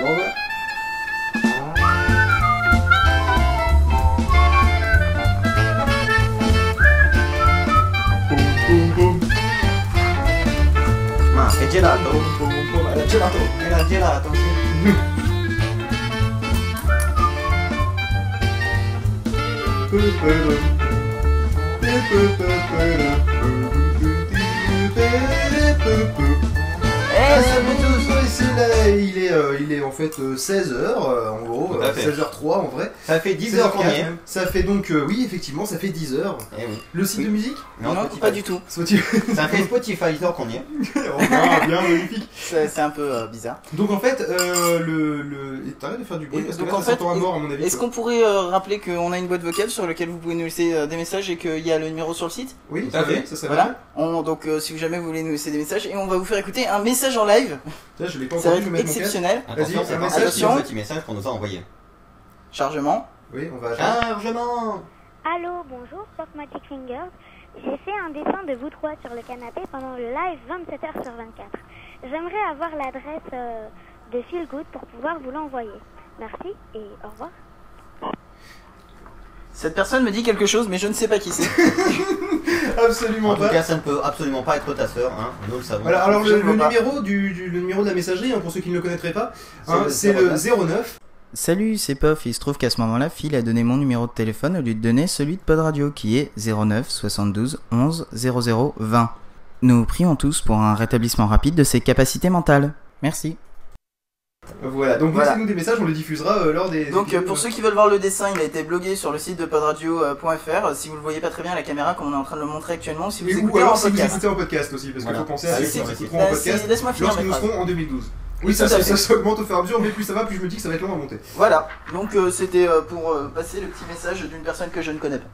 Laura. Boom, boom, boom. Gelato? Boom, boom, gelato, era gelato. Eh, Salut tous, ouais, c'est là, il est, euh, il est en fait 16h en gros, Tout à euh, fait. 16h03 en vrai. Ça fait 10 heures qu'on y est. Ça fait donc, euh, oui effectivement, ça fait 10h. Eh oui. Le site de musique Non, Non, Spotify. pas du tout. Soit-il Ça fait Spotify heures qu'on y est. Oh, bien, bien, magnifique. C'est c'est un peu euh, bizarre. Donc en fait, euh, le... le... et T'arrêtes de faire du bruit Et parce que donc, là en ça fait, s'entend à mort à mon avis. Est-ce qu'on pourrait euh, rappeler qu'on a une boîte vocale sur laquelle vous pouvez nous laisser euh, des messages et qu'il y a le numéro sur le site? Oui, ça à fait, fait. ça serait Voilà. On- donc euh, si jamais vous voulez nous laisser des messages et on va vous faire écouter un message en live. je l'ai pas Ça va être exceptionnel. Attention, Vas-y, c'est un message, attention. petit message qu'on nous a envoyé. Chargement. Oui, on va... Chargement Allô, bonjour, Pop Magic Fingers. J'ai fait un dessin de vous trois sur le canapé pendant le live 27h sur 24. J'aimerais avoir l'adresse euh, de Feel Good pour pouvoir vous l'envoyer. Merci et au revoir. Cette personne me dit quelque chose mais je ne sais pas qui c'est. Absolument En tout pas. cas, ça ne peut absolument pas être ta sœur, hein. nous le savons. Voilà, alors le, numéro du, du- le numéro de la messagerie, hein, pour ceux qui ne le connaîtraient pas, C'est hein, le c'est le 09. Salut, c'est Pof. Il se trouve qu'à ce moment-là, Phil a donné mon numéro de téléphone au lieu de donner celui de Pod Radio qui est 09 72 11 00 20. Nous prions tous pour un rétablissement rapide de ses capacités mentales. Merci. Voilà, donc Voilà. laissez-nous des messages, on les diffusera euh, lors des. Donc euh, pour ceux qui veulent voir le dessin, il a été blogué sur le site de podradio.fr. Si vous le voyez pas très bien à la caméra comme on est en train de le montrer actuellement, si vous Et ou écoutez alors en si vous podcast. écoutez en podcast aussi, parce qu'il Voilà. faut penser à ceux qui écouteront Bah, en c'est- podcast Laisse-moi finir lorsque nous serons en 2012. Oui, ça, ça, fait. ça, ça augmente au fur et à mesure, mais plus ça va, plus je me dis que ça va être long à monter. Voilà, donc euh, c'était euh, pour euh, passer le petit message d'une personne que je ne connais pas.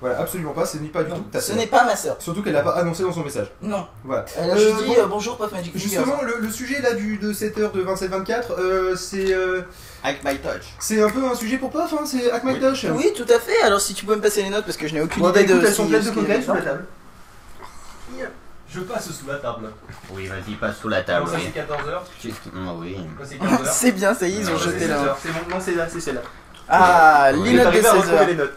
Voilà, absolument pas, ce n'est pas du tout ta Ce n'est pas ma sœur. Surtout qu'elle l'a pas annoncé dans son message. Non. Voilà. Elle a euh, juste dit bon, euh, bonjour, Puff Magic Justement, le, sujet là du, de 7h de 27-24, euh, c'est. Euh, My Touch. C'est un peu un sujet pour Puff, hein, c'est Hack My. Touch. Oui, tout à fait. Alors si tu peux me passer les notes parce que je n'ai aucune bon, idée bah, de. Elles sont pleines de sous la table. Je passe sous la table. Oui, vas-y, passe sous la table. Moi, c'est 14h. Oui. Ah, c'est bien, ça y est, ils ont jeté là. C'est bon, non, c'est là, c'est celle-là. Ah, les notes de 16h.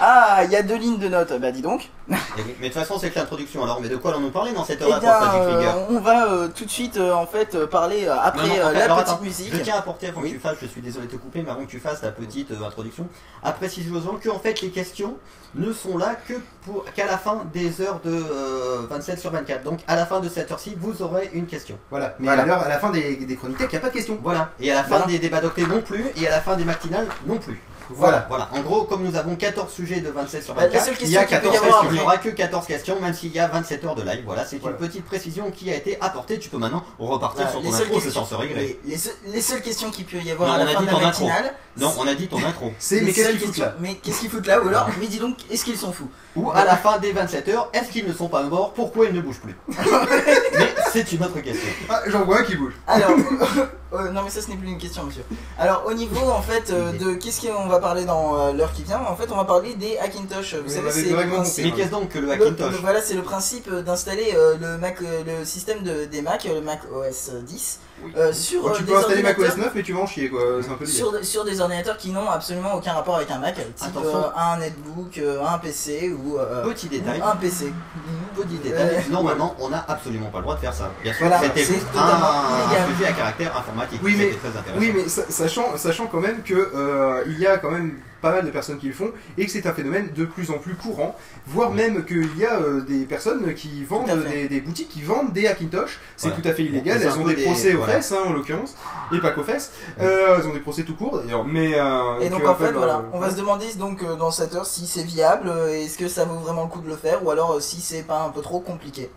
Ah, il y a deux lignes de notes. Bah dis donc. Eh Mais de toute façon, c'est que l'introduction. Alors, mais de quoi allons-nous parler dans cette Eh euh, Finger on va euh, tout de suite euh, en fait euh, parler euh, après Non, non, en euh, fait, la alors, petite attends, musique. Je tiens à apporter avant Oui. que tu fasses, je suis désolé de te couper, mais avant que tu fasses la petite euh, introduction, à préciser aux gens que en fait les questions ne sont là que pour qu'à la fin des heures de euh, 27 sur 24. Donc à la fin de cette heure-ci, vous aurez une question. Voilà, mais Voilà. à, la fin des, des chroniques il n'y a pas de question. Voilà. Et à la fin Voilà. des débats d'octet non plus, et à la fin des matinales non plus. Voilà. Voilà. En gros, comme nous avons 14 sujets de 27 sur Bah, la 24, seule il y a question qu'il peut 14 y avoir questions. Il n'y aura que 14 questions, même s'il y a 27 heures de live. Voilà, c'est Voilà. une petite précision qui a été apportée. Tu peux maintenant repartir Voilà, sur les ton seules intro, je questions- t'en serai gré. les, les seules- les seules questions qu'il peut y avoir Non, à la on a fin dit de la ton intro. matinale. Non, on a dit ton intro. C'est les mais qu'est-ce qu'ils foutent là Mais qu'est-ce qu'ils foutent là Ou alors, mais dis donc, est-ce qu'ils sont fous Ou à la fin des 27 heures, est-ce qu'ils ne sont pas morts Pourquoi ils ne bougent plus Mais c'est une autre question. Ah, j'en vois un qui bouge. Alors, euh, non mais ça ce n'est plus une question monsieur. Alors au niveau en fait euh, de qu'est-ce qu'on va parler dans euh, l'heure qui vient, en fait on va parler des Hackintosh. Vous savez c'est le principe. Mais qu'est-ce donc que le Hackintosh le- voilà c'est le principe d'installer euh, le Mac, euh, le système de, des Mac, le Mac OS 10 euh, sur euh, tu des peux installer ordinateurs- macOS 9, mais tu vas en chier quoi. C'est un peu sur, sur des ordinateurs qui n'ont absolument aucun rapport avec un Mac, type Attention. euh, un netbook, euh, un PC ou euh, Petit détail. un PC. Petit détail. Euh, Normalement, on n'a absolument pas le droit de faire ça. Bien sûr, Voilà, c'était c'est juste totalement un, illégal. un sujet à caractère informatique. Oui, mais- C'était très intéressant. Oui, mais sa- sachant, sachant quand même que euh, il y a quand même pas mal de personnes qui le font et que c'est un phénomène de plus en plus courant, voire même qu'il y a euh, des personnes qui vendent des, des boutiques qui vendent des Hackintosh. C'est Voilà. tout à fait illégal. Elles ont des, des- procès aux voilà. fesses, hein, en l'occurrence, et pas qu'aux fesses. Euh, elles ont des procès tout court d'ailleurs. Mais euh, Et donc en fait voilà, on va se demander donc dans cette heure si c'est viable, euh, est-ce que ça vaut vraiment le coup de le faire ou alors si c'est pas un peu trop compliqué.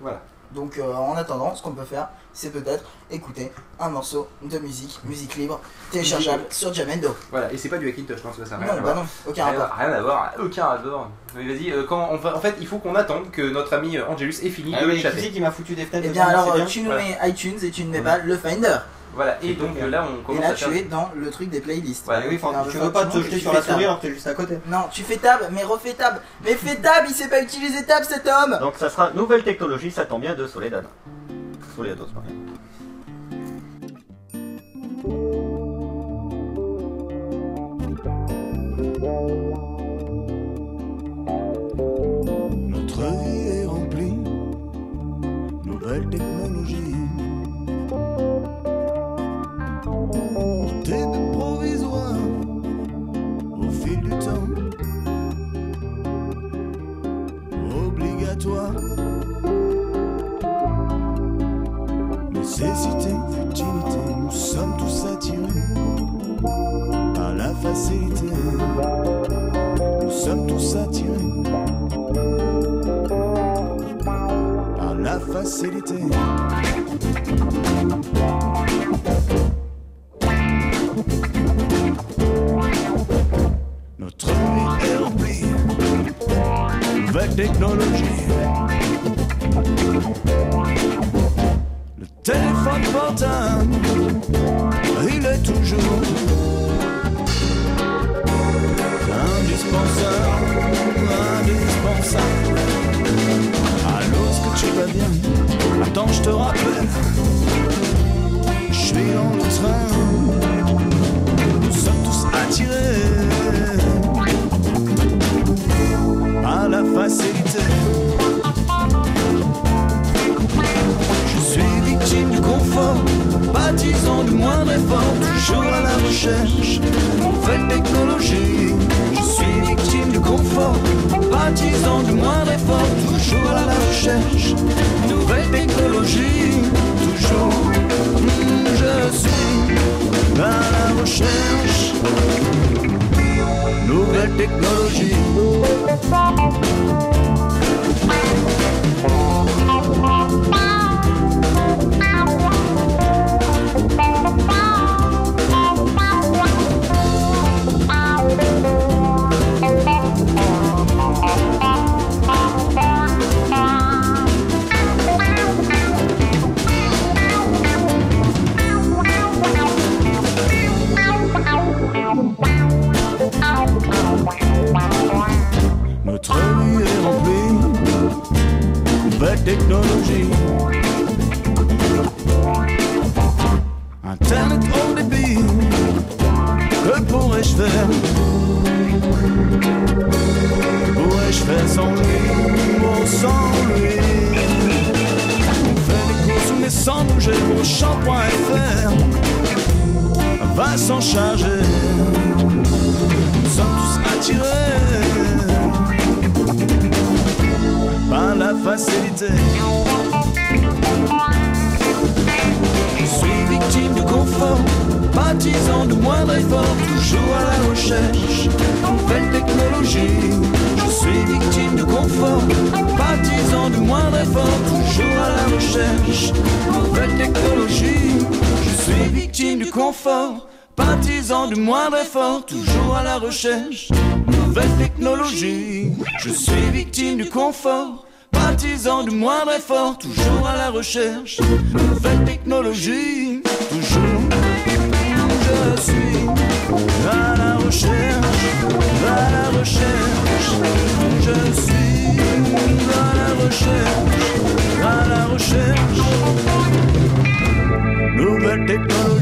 Voilà. Donc euh, en attendant, ce qu'on peut faire, c'est peut-être écouter un morceau de musique, musique libre, téléchargeable sur Jamendo. Voilà, et c'est pas du Hackintosh, non, ça, ça a rien à Non, voir. bah non, aucun Rien, rapport. rien à voir, aucun rapport. Mais vas-y, euh, quand on va- en fait, il faut qu'on attende que notre ami euh, Angelus ait fini Ah de oui, le qui m'a foutu des fenêtres Eh bien alors bien tu nous Voilà. mets iTunes et tu ne mets pas le Finder. Voilà, et donc là on euh, commence Et là tu es dans le truc des playlists. Voilà, oui, tu veux pas te jeter sur la souris t'es juste à côté. Non, tu fais tab, mais refais tab. Mais fais tab, il sait pas utiliser tab cet homme Donc ça sera nouvelle technologie, ça tombe bien de Soledad. Soledados, pardon. Notre vie est remplie, nouvelle technologie. toi. Nécessité, futilité, nous sommes tous attirés par la facilité. Nous sommes tous attirés par la facilité. Notre vie est remplie de nouvelles technologies. Le téléphone portable, il est toujours indispensable, indispensable. Allô, est-ce que tu vas bien? Attends, je te rappelle. Je suis dans le train. Nous sommes tous attirés la facilité. Je suis victime du confort, baptisant du moindre effort, toujours à la recherche de nouvelles technologies. Je suis victime du confort, baptisant du moindre effort, toujours à la recherche de nouvelles technologies. Toujours, je suis à la recherche. Nouvelles technologies. Nouvelles du confort, baptisant du moindre effort, toujours à la recherche de nouvelles technologies. Je suis victime du confort, partisan du moindre effort, toujours à la recherche de nouvelles technologies. Toujours, je suis à la recherche, à la recherche. Je suis à la recherche, à la recherche. Nouvelles technologies.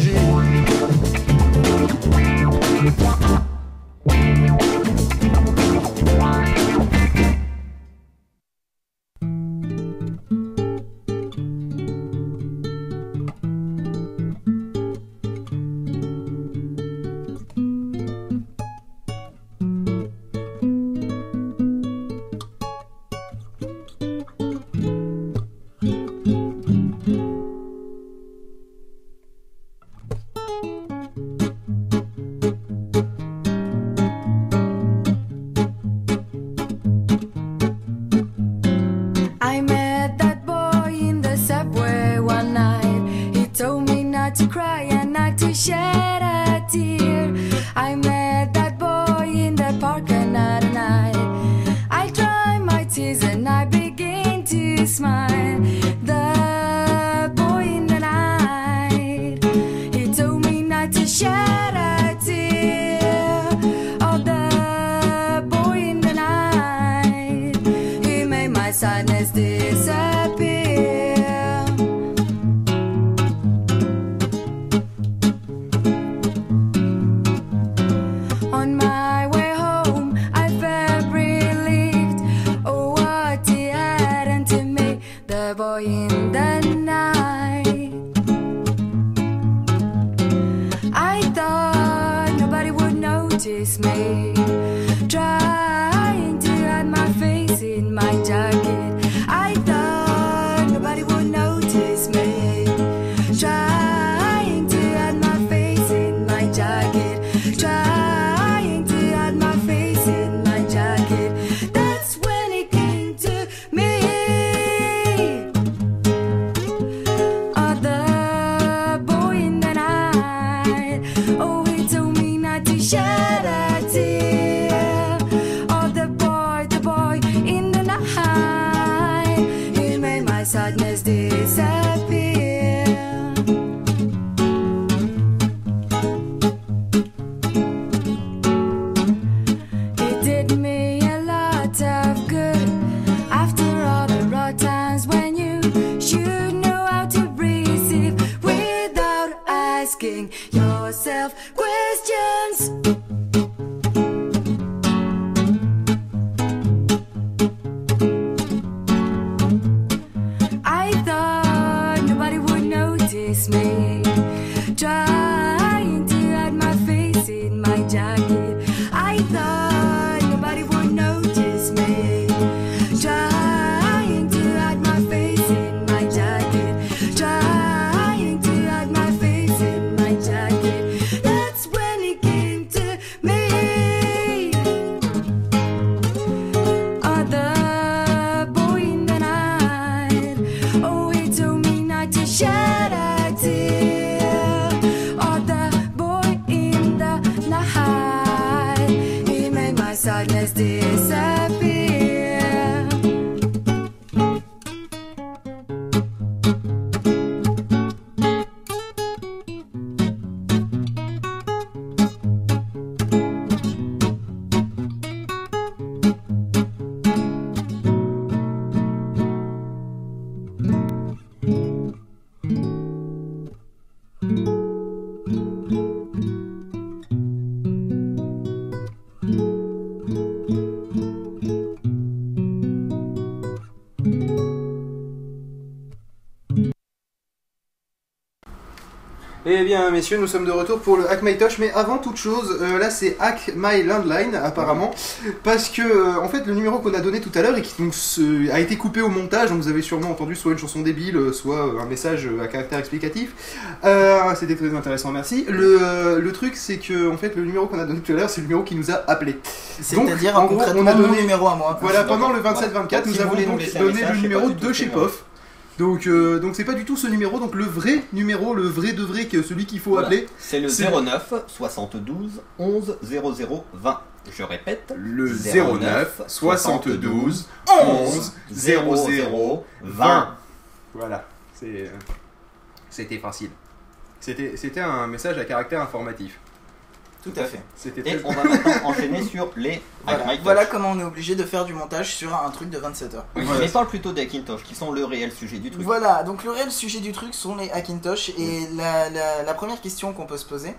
sadness, dear. Bien, messieurs, nous sommes de retour pour le Hack My Touch, mais avant toute chose, euh, là c'est Hack My Landline apparemment, parce que euh, en fait le numéro qu'on a donné tout à l'heure et qui donc se- a été coupé au montage, donc vous avez sûrement entendu soit une chanson débile, euh, soit euh, un message euh, à caractère explicatif. Euh, C'était très intéressant, merci. Le, euh, le truc c'est que en fait le numéro qu'on a donné tout à l'heure, c'est le numéro qui nous a appelé. C'est-à-dire Donc, en gros, concrètement on a mon donné- numéro à moi. Voilà, pendant le Voilà. 27-24, Donc, nous avons donc donné le numéro de chez numéro. Donc, euh, donc c'est pas du tout ce numéro, donc le vrai numéro, le vrai de vrai, que celui qu'il faut Voilà. appeler. C'est le C'est- 09 72 11 00 20. Je répète. Le 09 72 11 00 20. Voilà, euh, c'était facile. C'était, c'était un message à caractère informatif. Tout à fait. C'était Et on va maintenant enchaîner sur les Voilà, voilà comment on est obligé de faire du montage sur un truc de 27 heures. Oui, Mais parle plutôt des Hackintosh, qui sont le réel sujet du truc. Voilà, donc le réel sujet du truc sont les Hackintosh et la, la, la première question qu'on peut se poser.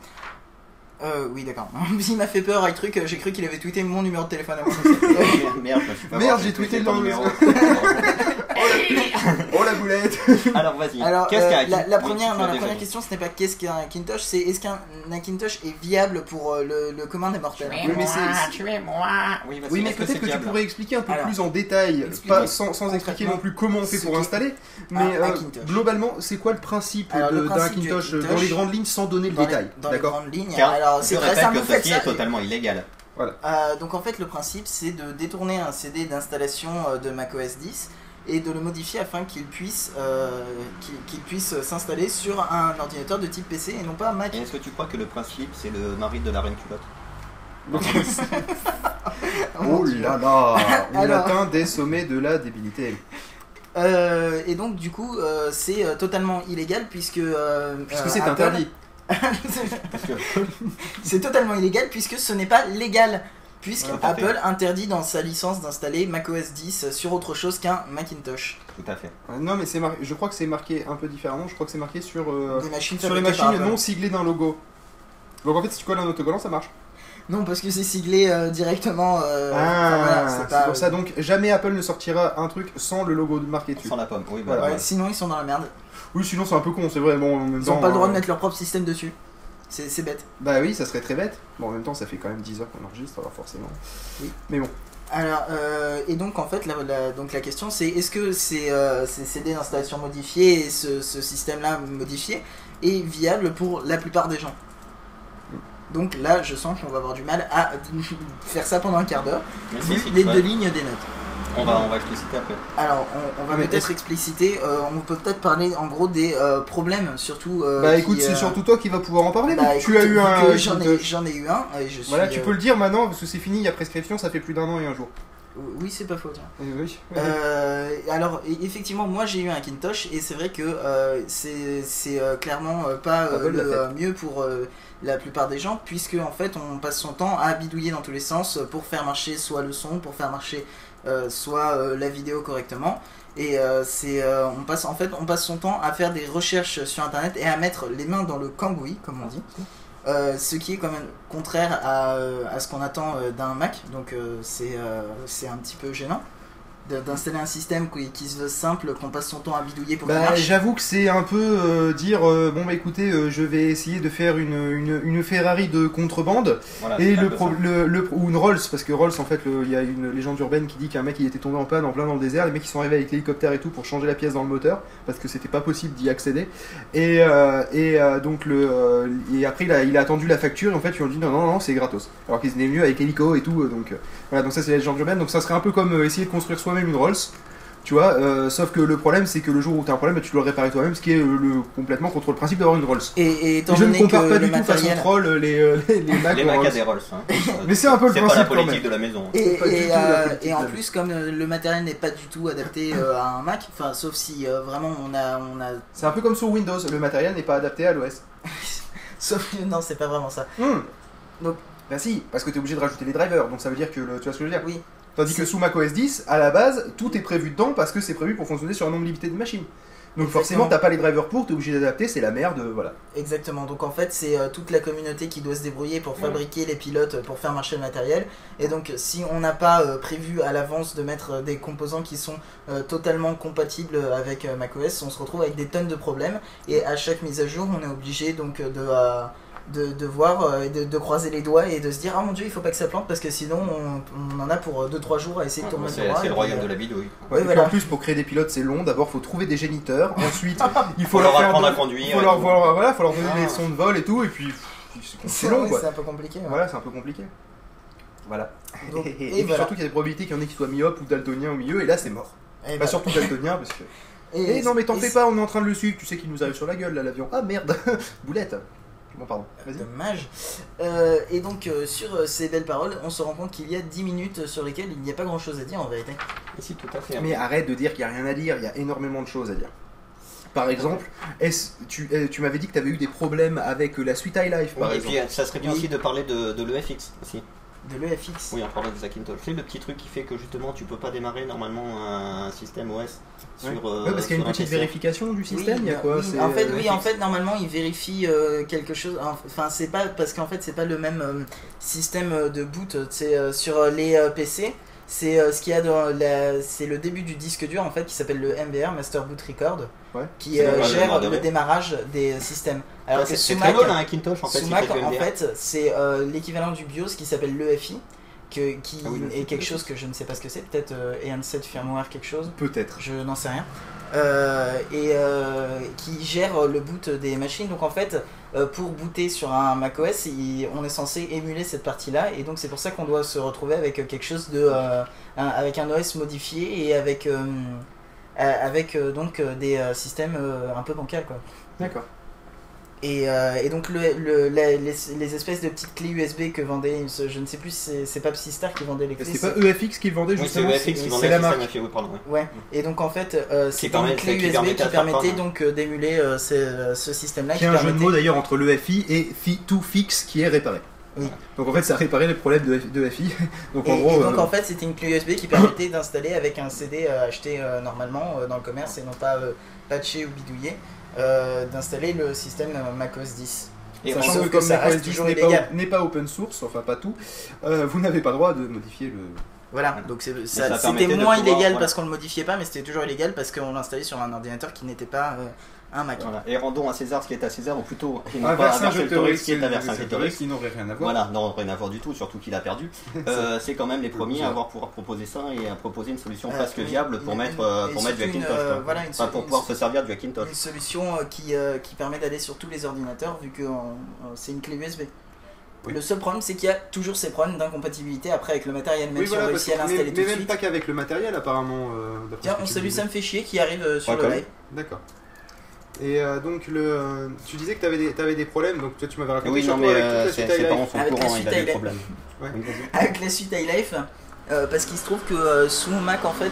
Euh, oui, d'accord. Il m'a fait peur avec truc, j'ai cru qu'il avait tweeté mon numéro de téléphone à moi. Merde, merde, je me suis pas Merde, voir, j'ai tweeté ton le numéro. Oh la boulette Alors vas-y. Alors, Qu'est-ce euh, qu'un la, la Hackintosh première, Tu non, la première question, ce n'est pas qu'est-ce qu'un Hackintosh, c'est est-ce qu'un Hackintosh est viable pour euh, le, le commun des mortels? Oui, mais c'est- Tuez-moi Oui, vas-y, Oui, mais que peut-être que tu pourrais expliquer un peu Alors, plus en détail, pas, sans, sans expliquer non plus comment on fait pour installer, mais euh, globalement, c'est quoi le principe d'un Hackintosh, dans les grandes lignes sans donner le détail dans les D'accord grandes lignes. Alors, c'est très simple, que est totalement illégal. Euh, donc en fait le principe c'est de détourner un CD d'installation euh, de macOS 10 et de le modifier afin qu'il puisse euh, qu'il puisse s'installer sur un ordinateur de type PC et non pas Mac. Est-ce que tu crois que le principe c'est le mari de la reine culotte Oh là là On Alors. atteint des sommets de la débilité. Euh, et donc du coup euh, c'est euh, totalement illégal puisque euh, Puisque euh, c'est Apple- interdit. C'est totalement illégal puisque ce n'est pas légal puisque Ouais. Apple interdit dans sa licence d'installer macOS 10 sur autre chose qu'un Macintosh. Tout à fait. Euh, Non, mais c'est mar- je crois que c'est marqué un peu différemment. Je crois que c'est marqué sur, euh, Des machines sur les machines non siglées d'un logo. Donc en fait, si tu colles un autocollant, ça marche. Non parce que c'est siglé euh, directement. euh, enfin, ah, voilà, c'est pas- pour ça. Donc jamais Apple ne sortira un truc sans le logo marqué dessus. Sans la pomme, oui, Voilà. voilà. Ouais, sinon ils sont dans la merde. Oui, sinon c'est un peu con, c'est vrai. Bon, en même Ils temps, ont pas le droit de mettre leur propre système dessus. C'est c'est bête. Bah oui, ça serait très bête. Bon, en même temps, ça fait quand même 10 heures qu'on enregistre, alors forcément. Oui. Mais bon. Alors, euh, et donc en fait, la, la- donc la question c'est est-ce que ces, euh, ces CD d'installation modifiés et ce, ce système-là modifié est viable pour la plupart des gens Donc là, je sens qu'on va avoir du mal à faire ça pendant un quart d'heure, les deux lignes des notes. On va, on va expliciter après. Alors, on, on va mais peut-être expliciter, euh, on peut peut-être parler en gros des euh, problèmes, surtout. euh, Bah qui, écoute, c'est euh, surtout toi qui vas pouvoir en parler. bah, tu écoute, as eu un. J'en ai, j'en ai eu un, et je suis. Voilà, tu euh, peux le dire maintenant parce que c'est fini, il y a prescription, ça fait plus d'un an et un jour. Oui, c'est pas faux, tiens. Euh, oui. Euh, alors e- effectivement moi j'ai eu un Macintosh et c'est vrai que euh, c'est c'est, euh, clairement euh, pas Pas euh, bonne la le fête. euh, mieux pour euh, la plupart des gens puisque en fait on passe son temps à bidouiller dans tous les sens pour faire marcher soit le son pour faire marcher euh, soit euh, la vidéo correctement. Et euh, c'est euh, on passe en fait on passe son temps à faire des recherches sur internet et à mettre les mains dans le cambouis comme on dit. Euh, ce qui est quand même contraire à, euh, à ce qu'on attend euh, d'un Mac, donc euh, c'est euh, un petit peu gênant d'installer un système qui, qui se veut simple, qu'on passe son temps à bidouiller pour Bah, j'avoue que c'est un peu euh, dire euh, bon bah écoutez euh, je vais essayer de faire une, une, une Ferrari de contrebande Voilà, et le, pro- le, le- ou une Rolls parce que Rolls en fait il y a une légende urbaine qui dit qu'un mec il était tombé en panne en plein dans le désert les mecs ils sont arrivés avec l'hélicoptère et tout pour changer la pièce dans le moteur parce que c'était pas possible d'y accéder. Et, euh, et euh, donc le euh, et après il a, il a attendu la facture et en fait ils lui ont dit non non non c'est gratos. Alors qu'ils venaient mieux avec l'hélico et tout donc euh, voilà donc ça c'est la légende urbaine donc ça serait un peu comme euh, essayer de construire soi-même une Rolls tu vois, euh, sauf que le problème c'est que le jour où tu as un problème, bah, tu dois le réparer toi-même, ce qui est euh, le, complètement contre le principe d'avoir une Rolls. Et, et je ne compare que pas du tout façon troll les, les, les Mac Les en Mac à des Rolls. hein. Mais c'est un peu le C'est pas principe la quand politique même. de la maison. Et, du et, euh, en plus, comme le matériel n'est pas du tout adapté euh, à un Mac, enfin, sauf si euh, vraiment on a, on a, C'est un peu comme sur Windows, le matériel n'est pas adapté à l'OS. sauf non, c'est pas vraiment ça. Hmm. Donc- Bah si, parce que tu es obligé de rajouter les drivers, donc ça veut dire que le, tu vois ce que je veux dire? Oui. Tandis que sous macOS 10, à la base, tout est prévu dedans parce que c'est prévu pour fonctionner sur un nombre limité de machines. Donc forcément, t'as pas les drivers pour, t'es obligé d'adapter, c'est la merde, euh, voilà. Exactement. Donc en fait, c'est euh, toute la communauté qui doit se débrouiller pour fabriquer les pilotes, euh, pour faire marcher le matériel. Et donc, si on n'a pas euh, prévu à l'avance de mettre des composants qui sont euh, totalement compatibles avec macOS, on se retrouve avec des tonnes de problèmes. Et à chaque mise à jour, on est obligé donc de de, de voir, euh, et de, de croiser les doigts et de se dire ah mon dieu, il faut pas que ça plante parce que sinon on, on en a pour 2-3 jours à essayer de tourner C'est le royaume euh, de la vidéo. Ouais, Oui, et puis voilà. en plus, pour créer des pilotes, c'est long. D'abord, faut trouver des géniteurs. Ensuite, il faut Faut leur apprendre à conduire. faut leur, voir- voilà, faut leur donner Ah. des sons de vol et tout, et puis c'est long ouais, quoi. c'est un peu compliqué. ouais. Voilà, c'est un peu compliqué. Voilà. Donc, et et puis voilà. surtout qu'il y a des probabilités qu'il y en ait qui soient myopes ou daltoniens au milieu, et là c'est mort. Et Pas voilà. surtout daltonien parce que. Et- Eh non mais t'en fais pas, on est en train de le suivre, tu sais qu'il nous arrive sur la gueule là l'avion. Ah merde Boulette Bon pardon, vas-y. Dommage. Euh, et donc, euh, sur euh, ces belles paroles, on se rend compte qu'il y a 10 minutes sur lesquelles il n'y a pas grand chose à dire en vérité. Et si, tout à fait. Mais arrête de dire qu'il n'y a rien à dire, il y a énormément de choses à dire. Par exemple, est-ce- tu, euh, tu m'avais dit que tu avais eu des problèmes avec euh, la suite iLife par Ouais, et exemple. puis, ça serait bien Oui. aussi de parler de, de l'EFX aussi. De l'EFX. Oui, on parlait de Zakintosh. C'est le petit truc qui fait que justement tu peux pas démarrer normalement un système OS sur. Ouais. euh, Ouais, parce qu'il y a une un petite PC. vérification du système, il y a quoi oui, En fait, euh, oui, en fait, normalement, il vérifie euh, quelque chose. Enfin, c'est pas parce qu'en fait, c'est pas le même euh, système euh, de boot. C'est euh, sur euh, les euh, PC. C'est euh, ce qu'il y a dans la. C'est le début du disque dur en fait qui s'appelle le MBR Master Boot Record, Ouais. qui euh, le gère démarrage. le démarrage des systèmes. Alors Ouais, c'est c'est très un Macintosh en fait. sous il Mac, fait du en fait, c'est euh, l'équivalent du BIOS qui s'appelle l'EFI, que, qui Ah oui, est quelque chose que je ne sais pas ce que c'est, peut-être euh, EN7 firmware quelque chose, Peut-être. je n'en sais rien, Euh, et euh, qui gère le boot des machines. Donc en fait, euh, pour booter sur un macOS, il- on est censé émuler cette partie-là, et donc c'est pour ça qu'on doit se retrouver avec quelque chose de, euh, un- avec un OS modifié et avec, euh, euh, avec euh, donc euh, des euh, systèmes euh, un peu bancals quoi. D'accord. Et, euh, et donc le, le- la- les, les espèces de petites clés USB que vendait, je ne sais plus si c'est- c'est pas Psystar qui vendait les clés. C'était pas EFX qui le vendait Oui, c'est justement EFX qui c'est vendait la marque. système FIO, pardon. ouais. Ouais, et donc en fait, euh, permet- une clé qui USB permettait qui permettait donc euh, d'émuler euh, ce, ce système-là. Qui est un jeu de mots d'ailleurs entre le FI et fi, to fix qui est réparé. Oui. Donc en fait ça réparait les problèmes de, F- de FI. Donc Et, en et gros. donc euh, en fait, c'était une clé USB qui permettait d'installer avec un CD euh, acheté euh, normalement euh, dans le commerce et non pas euh, patché ou bidouillé, euh, d'installer le système euh, macOS 10. Et Sachant que que comme ça macOS reste 10 toujours n'est illégal. pas, n'est pas open source, enfin pas tout, euh, vous n'avez pas le droit de modifier le. Voilà, donc c'était moins pouvoir- illégal voilà. parce qu'on le modifiait pas, mais c'était toujours illégal parce qu'on l'installait sur un ordinateur qui n'était pas euh, un Mac. Voilà. Et rendons à César ce qui est à César, ou plutôt, et non Ah, pas à Vercingétorix, Vercingétorix, qui est à Vercingétorix. qui n'aurait rien à voir. Voilà, non, rien à voir du tout, surtout qu'il a perdu. Euh, c'est quand même les premiers à avoir pouvoir proposer ça et à proposer une solution Euh, presque viable pour mettre, et pour mettre du Hackintosh. euh, quoi. voilà, une Enfin, pour une- pouvoir se servir du Hackintosh. Une solution euh, qui, qui permet d'aller sur tous les ordinateurs vu que c'est une clé USB. Oui. Le seul problème, c'est qu'il y a toujours ces problèmes d'incompatibilité après avec le matériel, même Oui, si voilà, on réussit à l'installer tout mais même pas qu'avec le matériel, apparemment. euh, Tiens, ce que on salue. Sam fait chier qui arrive euh, sur Ouais, le live. D'accord. Et euh, donc, le, euh, tu disais que tu avais, des- t'avais des problèmes, donc toi tu m'avais raconté Oui, non, surtout mais avec euh, toute la ses suite ses iLife. parents sont Avec la courant, suite il a des iLife. problèmes. Ouais. Donc, vas-y. Avec la suite iLife, euh, parce qu'il se trouve que euh, sous Mac en fait,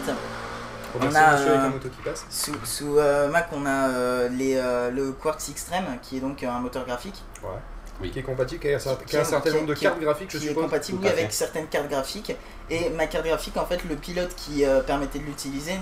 On On a a, monsieur avec euh, un moto qui passe. sous, sous, euh, Mac on a euh, les, euh, le Quartz Extreme qui est donc un moteur graphique Oui. Qui est compatible avec un, Qui un est- certain nombre de cartes graphiques, je qui est compatible oui, avec certaines cartes graphiques et ma carte graphique en fait le pilote qui euh, permettait de l'utiliser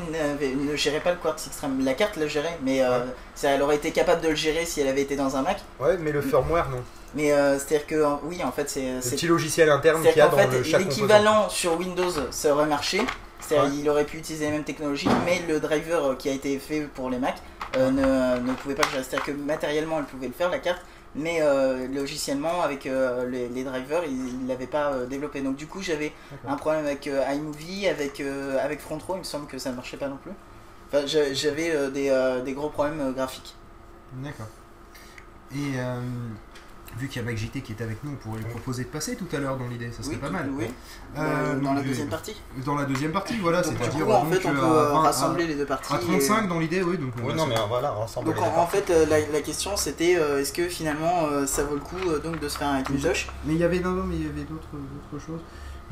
ne gérait pas le Quartz Extreme la carte le gérait mais euh, Ouais. ça, elle aurait été capable de le gérer si elle avait été dans un Mac Ouais, mais le firmware, non. mais euh, c'est à dire que oui en fait c'est Le petit logiciel interne qu'il y C'est-à-dire a qu'en dans fait, le chaque composant. l'équivalent sur Windows, ça aurait marché. C'est-à-dire Ouais. il aurait pu utiliser les mêmes technologies, mais le driver qui a été fait pour les Mac euh, ne, ne pouvait pas le gérer. C'est-à-dire que matériellement, elle pouvait le faire, la carte, mais euh, logiciellement, avec euh, les, les drivers, il ne l'avait pas euh, développé. Donc du coup, j'avais un problème avec iMovie, avec, avec Front Row, il me semble que ça ne marchait pas non plus. Enfin, j'a- j'avais des, des gros problèmes graphiques. D'accord. Et vu qu'il y a Mike JT qui est avec nous, on pourrait lui proposer de passer tout à l'heure dans l'idée, ça serait Oui, pas mal. oui, Euh, euh, dans donc, la euh, deuxième partie. Dans la deuxième partie, voilà, c'est-à-dire coup, en fait, on euh, peut à euh, 20 rassembler les deux parties. À, à et- 35 dans l'idée, oui. Donc on Oui, va non, mais euh, voilà, rassemble Donc les en, deux en fait euh, la, la question c'était euh, est-ce que finalement euh, ça vaut le coup euh, donc de se faire un Macintosh Mais il y avait non, non, mais il y avait d'autres choses.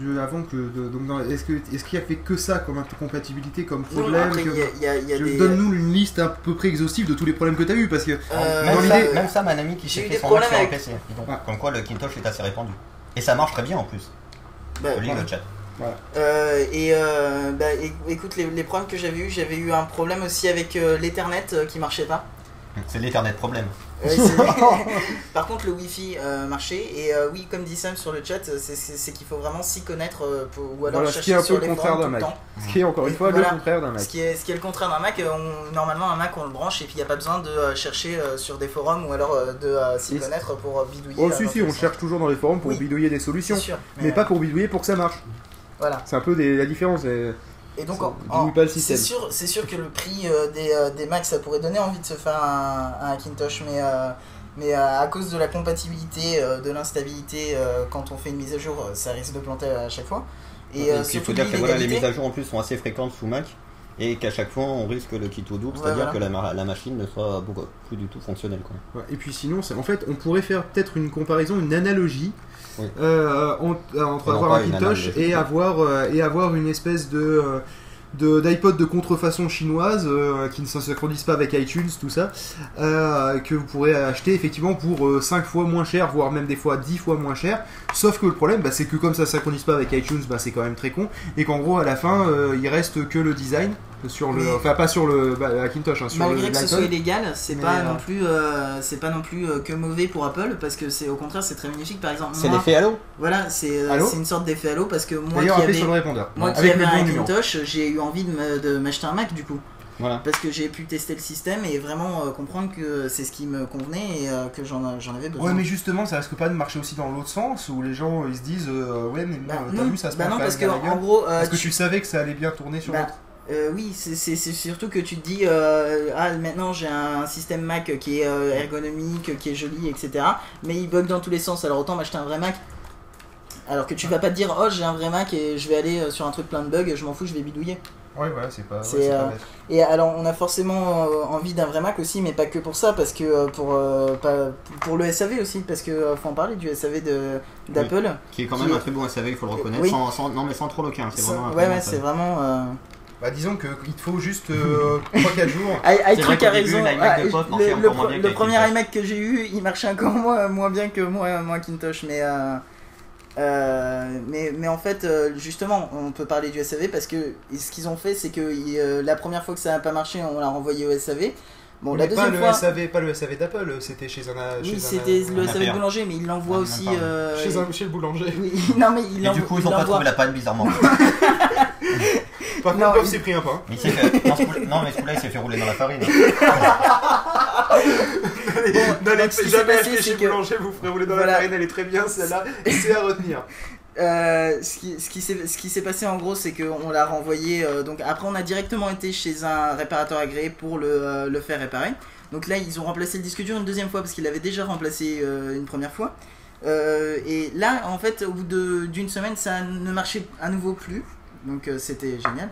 Je- avant que de- donc dans- est-ce que est-ce qu'il y a fait que ça comme incompatibilité comme Non, problème après que- il y a, il y a- il y a Je- des... Donne-nous une liste à peu près exhaustive de tous les problèmes que tu as eu parce que euh, Même, ça, même ça, ma amie qui s'est fait son Mac problèmes sur un avec- PC. donc. Ah. Comme quoi le Kintosh est assez répandu. Et ça marche très bien en plus. bah, Je lis voilà. le chat. Euh, et euh, bah, écoute les, les problèmes que j'avais eu j'avais eu un problème aussi avec euh, l'Ethernet euh, qui marchait pas. C'est l'éternel problème. Par contre le Wi-Fi euh, marchait et euh, oui comme dit Sam sur le chat c'est- c'est qu'il faut vraiment s'y connaître euh, pour- ou alors Voilà, ce qui chercher est un sur peu le les contraire forums d'un tout le Mac. temps. ce qui est encore une fois Voilà. le contraire d'un Mac. Ce qui, est, ce qui est le contraire d'un Mac, euh, on- normalement un Mac on le branche et puis il n'y a pas besoin de euh, chercher euh, sur des forums ou alors euh, de euh, s'y connaître pour euh, bidouiller. Oh euh, si si, on cherche toujours dans les forums pour Oui. bidouiller des solutions, sûr. mais euh, pas pour bidouiller pour que ça marche. Voilà. C'est un peu des- la différence. et- Et donc, c'est sûr, c'est sûr que le prix euh, des, euh, des Macs, ça pourrait donner envie de se faire un, un Hackintosh, mais, euh, mais euh, à cause de la compatibilité, euh, de l'instabilité, euh, quand on fait une mise à jour, ça risque de planter à chaque fois. Et, Et euh, puis il faut dire que voilà, les mises à jour en plus sont assez fréquentes sous Mac. Et qu'à chaque fois on risque le kit au double, Ouais, c'est-à-dire voilà. que la, ma- la machine ne soit beaucoup- plus du tout fonctionnelle. Quoi. Ouais, Et puis sinon, c'est- en fait, on pourrait faire peut-être une comparaison, une analogie Oui. euh, euh, entre Non, avoir un Kintosh et avoir, euh, et avoir une espèce de euh, de- d'iPod de contrefaçon chinoise euh, qui ne se synchronise pas avec iTunes, tout ça, euh, que vous pourrez acheter effectivement pour 5 fois moins cher, voire même des fois 10 fois moins cher. Sauf que le problème, bah, c'est que comme ça synchronise pas avec iTunes, bah, c'est quand même très con, et qu'en gros à la fin, euh, il reste que le design sur le, Mais- enfin pas sur le bah, Macintosh, hein, sur Malgré le que ce soit illégal, c'est Mais, pas euh, non plus, euh, c'est pas non plus euh, que mauvais pour Apple, parce que c'est au contraire c'est très bénéfique. Par exemple, C'est moi, l'effet Halo voilà, c'est euh, c'est une sorte d'effet halo parce que moi D'ailleurs, qui avais, sur le répondeur. moi qui avec un. Hackintosh, j'ai eu envie de m'acheter un Mac du coup. Voilà. parce que j'ai pu tester le système et vraiment euh, comprendre que c'est ce qui me convenait et euh, que j'en j'en avais besoin. Ouais, mais justement, ça risque pas de marcher aussi dans l'autre sens où les gens ils se disent euh, Ouais, mais Bah, bon, t'as vu, ça se bah prend non parce que en gros, euh, Parce que tu- tu savais que ça allait bien tourner sur Bah, l'autre. Euh, oui, c'est- surtout que tu te dis euh, ah maintenant j'ai un système Mac qui est euh, ergonomique, qui est joli, etc. Mais il bug dans tous les sens. Alors autant m'acheter un vrai Mac. Alors que tu vas pas te dire oh j'ai un vrai Mac et je vais aller sur un truc plein de bugs, je m'en fous, je vais bidouiller. Ouais, voilà, c'est pas. ouais, pas. Et alors, on a forcément envie d'un vrai Mac aussi, mais pas que pour ça, parce que pour, pas- pour le SAV aussi, parce que faut en parler du SAV d'Apple. Qui est quand Qui même est- un très bon SAV, il faut le reconnaître. Oui. Sans, sans- non, mais sans trop hein, c'est vraiment ouais, ouais, c'est vraiment. Euh, Bah, disons qu'il te faut juste euh, 3-4 jours. ITruc a raison. Ah, de le, premier Kintosh. iMac que j'ai eu, il marchait encore moins, moins bien que moi, moi Kintosh, mais. euh, euh, mais, mais en fait, euh, justement, on peut parler du SAV parce que ce qu'ils ont fait, c'est que euh, la première fois que ça n'a pas marché, on l'a renvoyé au SAV. Bon, la mais pas deuxième le, SAV, pas le SAV d'Apple, c'était chez un. chez oui, un- c'était le SAV APR. boulanger, mais il l'envoie Ah, aussi. euh, Chez, un- chez le boulanger. Oui, non, mais il Et du coup, ils il ont pas trouvé la panne bizarrement. Par Non, contre, il- s'est pris un pain. Mais il s'est fait- non, ce coup- non, mais ce coup-là, il s'est fait rouler dans la farine. N'allez jamais acheter chez que- boulanger, vous ferez rouler dans Voilà. la farine, elle est très bien celle-là, c'est à retenir. Euh, ce qui, ce qui s'est passé en gros c'est qu'on l'a renvoyé euh, donc après on a directement été chez un réparateur agréé pour le, euh, le faire réparer donc là ils ont remplacé le disque dur une deuxième fois parce qu'ils l'avaient déjà remplacé euh, une première fois Euh, et là, en fait, au bout d'une semaine, ça ne marchait à nouveau plus. Donc euh, c'était génial.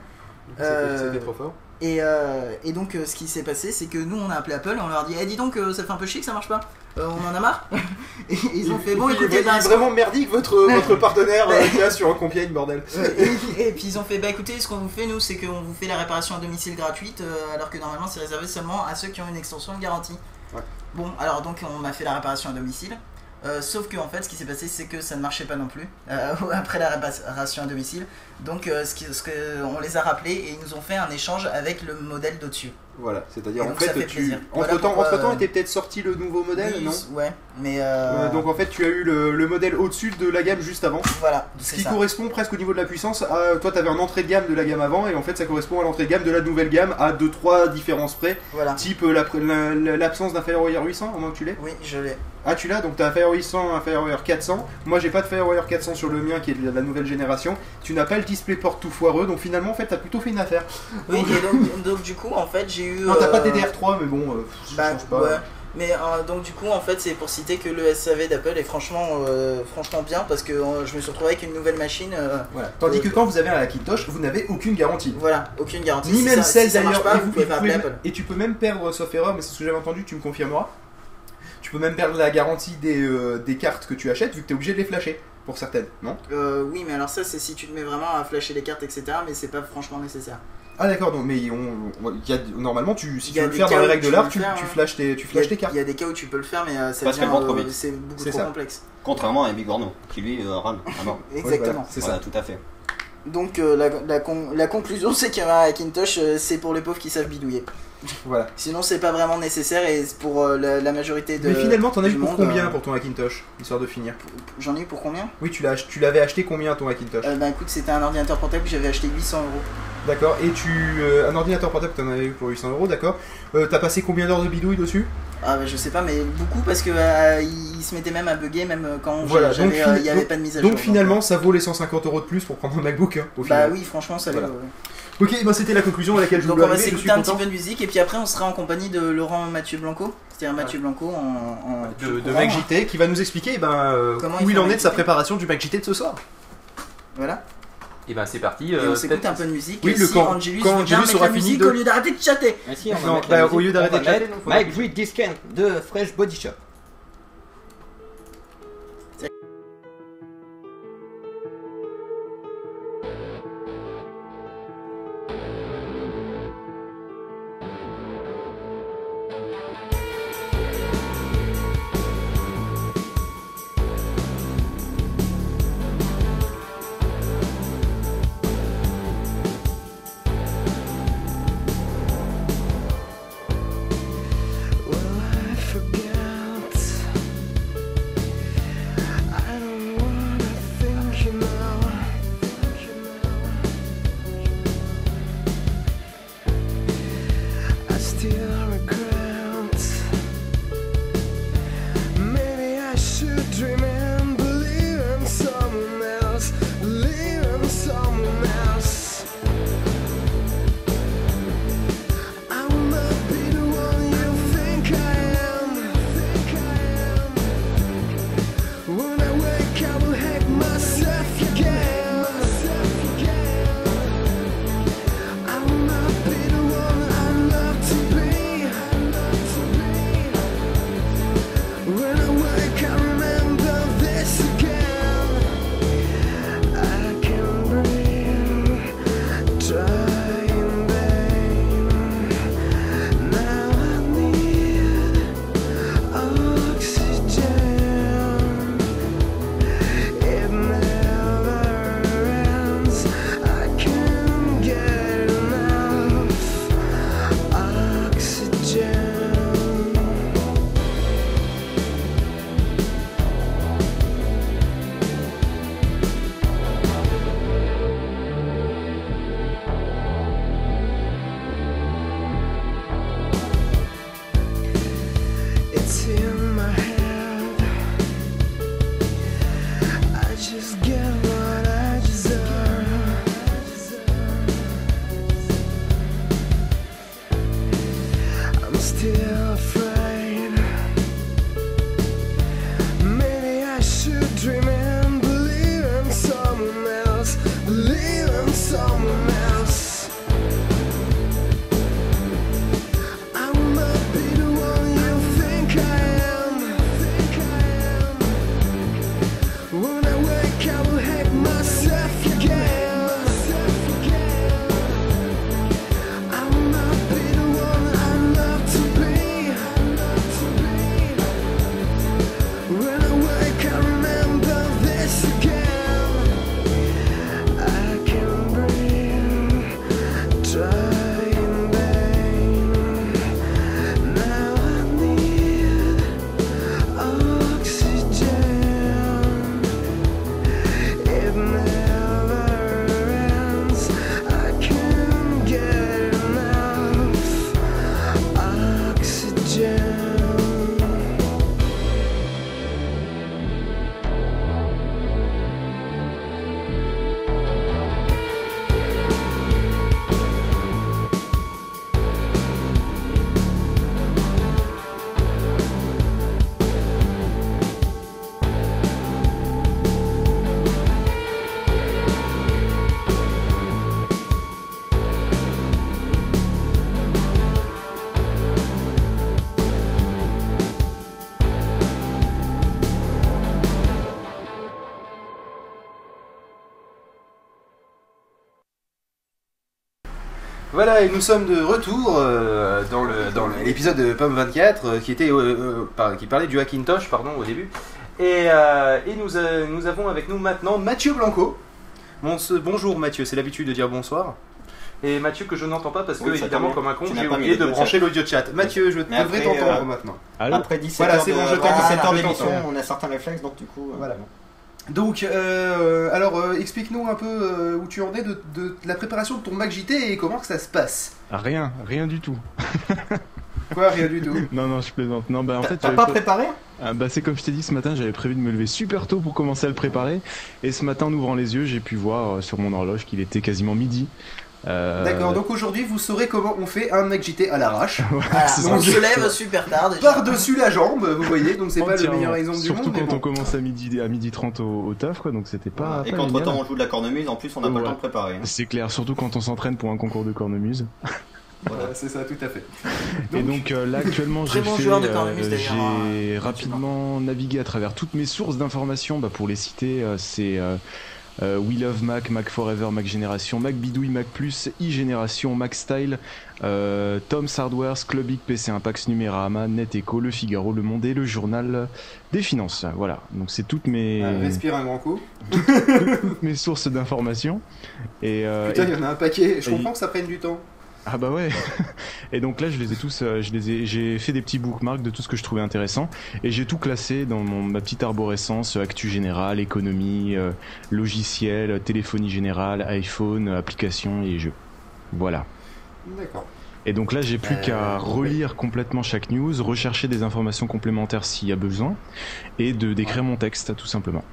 Euh, C'était trop fort. Et, euh, et donc ce qui s'est passé, c'est que nous on a appelé Apple et on leur dit Eh dis donc, ça fait un peu chier que ça marche pas. Euh, on en a marre. et ils ont fait Bon écoutez, ben, vraiment merdique votre, votre partenaire qui a sur un Compiègne, bordel. et, et puis ils ont fait bah écoutez ce qu'on vous fait nous c'est qu'on vous fait la réparation à domicile gratuite euh, alors que normalement c'est réservé seulement à ceux qui ont une extension de garantie. Ouais. Bon alors donc on a fait la réparation à domicile. Euh, sauf que en fait ce qui s'est passé c'est que ça ne marchait pas non plus euh, après la réparation à domicile. Donc euh, ce, qui, ce que, on les a rappelés et ils nous ont fait un échange avec le modèle d'au-dessus. Voilà, c'est-à-dire en donc, fait, fait tu... entre Voilà temps, entre temps euh, était peut-être sorti le nouveau modèle, Oui, non Ouais, mais euh, Euh, Donc en fait, tu as eu le, le modèle au-dessus de la gamme juste avant. voilà, Ce qui ça. correspond presque au niveau de la puissance à. Toi, t'avais un entrée de gamme de la gamme avant, et en fait, ça correspond à l'entrée de gamme de la nouvelle gamme à 2-3 différences près. Voilà. Type euh, la- la- la- l'absence d'un Firewire 800, au moins que tu l'aies. Oui, je l'ai. Ah, tu l'as, donc t'as un Firewire 800, un Firewire 400. Moi, j'ai pas de Firewire 400 sur le mien qui est de la nouvelle génération. Tu n'as pas le DisplayPort tout foireux, donc finalement, en fait, t'as plutôt fait une affaire. Oui, et donc, donc, du coup en fait j'ai eu. Non, t'as pas euh, DDR3, mais bon, euh, ça Bah, change pas. ouais. Mais euh, donc du coup en fait c'est pour citer que le SAV d'Apple est franchement euh, franchement bien parce que euh, je me suis retrouvé avec une nouvelle machine Voilà. Tandis que quand vous avez un Hackintosh, vous n'avez aucune garantie. voilà aucune garantie Ni Si même celle si d'ailleurs. pas et vous pouvez pas appeler Apple Et tu peux même perdre, sauf erreur, mais c'est ce que j'avais entendu, tu me confirmeras. Tu peux même perdre la garantie des, des cartes que tu achètes vu que tu es obligé de les flasher pour certaines, non? Euh, oui mais alors ça c'est si tu te mets vraiment à flasher les cartes etc mais c'est pas franchement nécessaire Ah d'accord, donc, mais on, y a, normalement, tu, si Il y tu a veux le des faire dans cas les où règles de tu l'art, peux tu, le faire, tu flashes tes, tu il y, flashes a, tes cartes. il y a des cas où tu peux le faire mais euh, ça Parce devient, euh, vite. c'est beaucoup C'est trop ça. complexe Contrairement à Bigorneau, qui lui euh, rame à mort. exactement c'est Voilà, ça. tout à fait. donc euh, la, la, con- la conclusion c'est qu'un Hackintosh euh, c'est pour les pauvres qui savent bidouiller Voilà. sinon c'est pas vraiment nécessaire et c'est pour euh, la, la majorité de mais finalement, t'en as eu pour monde, combien euh, pour ton Hackintosh Histoire de finir. j'en ai eu pour combien? Oui, tu l'as tu l'avais acheté combien ton Hackintosh Euh, bah écoute, c'était un ordinateur portable que j'avais acheté 800 euros. D'accord, et tu. euh, un ordinateur portable, t'en avais eu pour 800 euros, d'accord. Euh, T'as passé combien d'heures de bidouille dessus? Ah bah je sais pas, mais beaucoup parce que euh, il se mettait même à bugger même quand Voilà, j'avais- donc euh, il fin- y avait donc- pas de mise à jour. Donc finalement, ça vaut les 150 euros de plus pour prendre un MacBook, hein, au bah final. oui, franchement ça Voilà. ouais. Ok, bah c'était la conclusion à laquelle je Donc voulais on va s'écouter un petit peu de musique et puis après on sera en compagnie de Laurent Mathieu Blanco, c'est-à-dire Mathieu Blanco en, en de, de courant, Mac. JT qui va nous expliquer ben, euh, Comment où il en est de sa préparation du Mac JT de ce soir. Voilà. Et ben c'est parti. Et euh, on s'écoute peut-être- un peu de musique. Oui, et le si quand- Angelus quand veut bien Angelus mettre aura la fini musique de- au lieu d'arrêter de chatter. On va Non, mettre la bah, au lieu d'arrêter On de chatter, faut- Mike Disken de Fresh Body Shop. Voilà, et nous sommes de retour euh, dans le dans le- l'épisode de Pomme 24 euh, qui était euh, euh, par- qui parlait du Hackintosh pardon au début. Et, euh, et nous, euh, nous avons avec nous maintenant Mathieu Blanco. Bon, ce- bonjour Mathieu, c'est l'habitude de dire bonsoir. Et Mathieu que je n'entends pas parce que Oui, ça évidemment tombe comme un con Tu n'as j'ai mis oublié de l'audio brancher l'audio chat. Mathieu, je Mais devrais après, t'entendre euh, maintenant. Allô Après 17 Voilà, heures c'est de- bon, je après t'entends. 17 heures Je d'émission, t'entends. on a certains réflexes, donc du coup... euh, Voilà. Donc, euh, alors, euh, explique-nous un peu euh, où tu en es de, de la préparation de ton Mac JT et comment que ça se passe. Ah, Rien, rien du tout. Quoi, rien du tout? Non, non, je plaisante. Non, bah en fait, t'as pas pré- préparé? Ah, bah, c'est comme je t'ai dit ce matin, j'avais prévu de me lever super tôt pour commencer à le préparer. Et ce matin, en ouvrant les yeux, j'ai pu voir sur mon horloge qu'il était quasiment midi. Euh, D'accord, donc aujourd'hui, vous saurez comment on fait un Mac JT à l'arrache. Voilà, on se lève super tard déjà. Par-dessus la jambe, vous voyez, donc c'est pas le meilleur exemple du Surtout monde. mais quand bon. on commence à midi, à midi 30 au, au taf, quoi, donc c'était pas. Et pas qu'entre temps on joue de la cornemuse, en plus on n'a pas le temps de préparer. hein. C'est clair, surtout quand on s'entraîne pour un concours de cornemuse. Voilà, c'est ça, tout à fait. Et donc euh, là actuellement j'ai bon euh, hein, rapidement navigué à travers toutes mes sources d'informations. Bah, pour les citer, euh, c'est euh, We Love Mac, Mac Forever, Mac Génération, Mac Bidouille, Mac Plus, iGénération, Mac Style, euh, Tom's Hardwares, Clubic, PC Impax, Numérama, Net Echo, Le Figaro, Le Monde et le Journal des Finances. Voilà, donc c'est toutes mes Ah, respire un grand coup. toutes mes sources d'informations. Et, euh, Putain, et- il y en a un paquet. Je comprends que ça prenne du temps. Ah bah ouais. Et donc là, je les ai tous, euh, je les ai, j'ai fait des petits bookmarks de tout ce que je trouvais intéressant, et j'ai tout classé dans mon, ma petite arborescence euh, actu générale, économie, euh, logiciel, téléphonie générale, iPhone, applications et jeux. Voilà. D'accord. Et donc là, j'ai plus Euh, qu'à relire complètement chaque news, rechercher des informations complémentaires s'il y a besoin, et de d'écrire mon texte, tout simplement.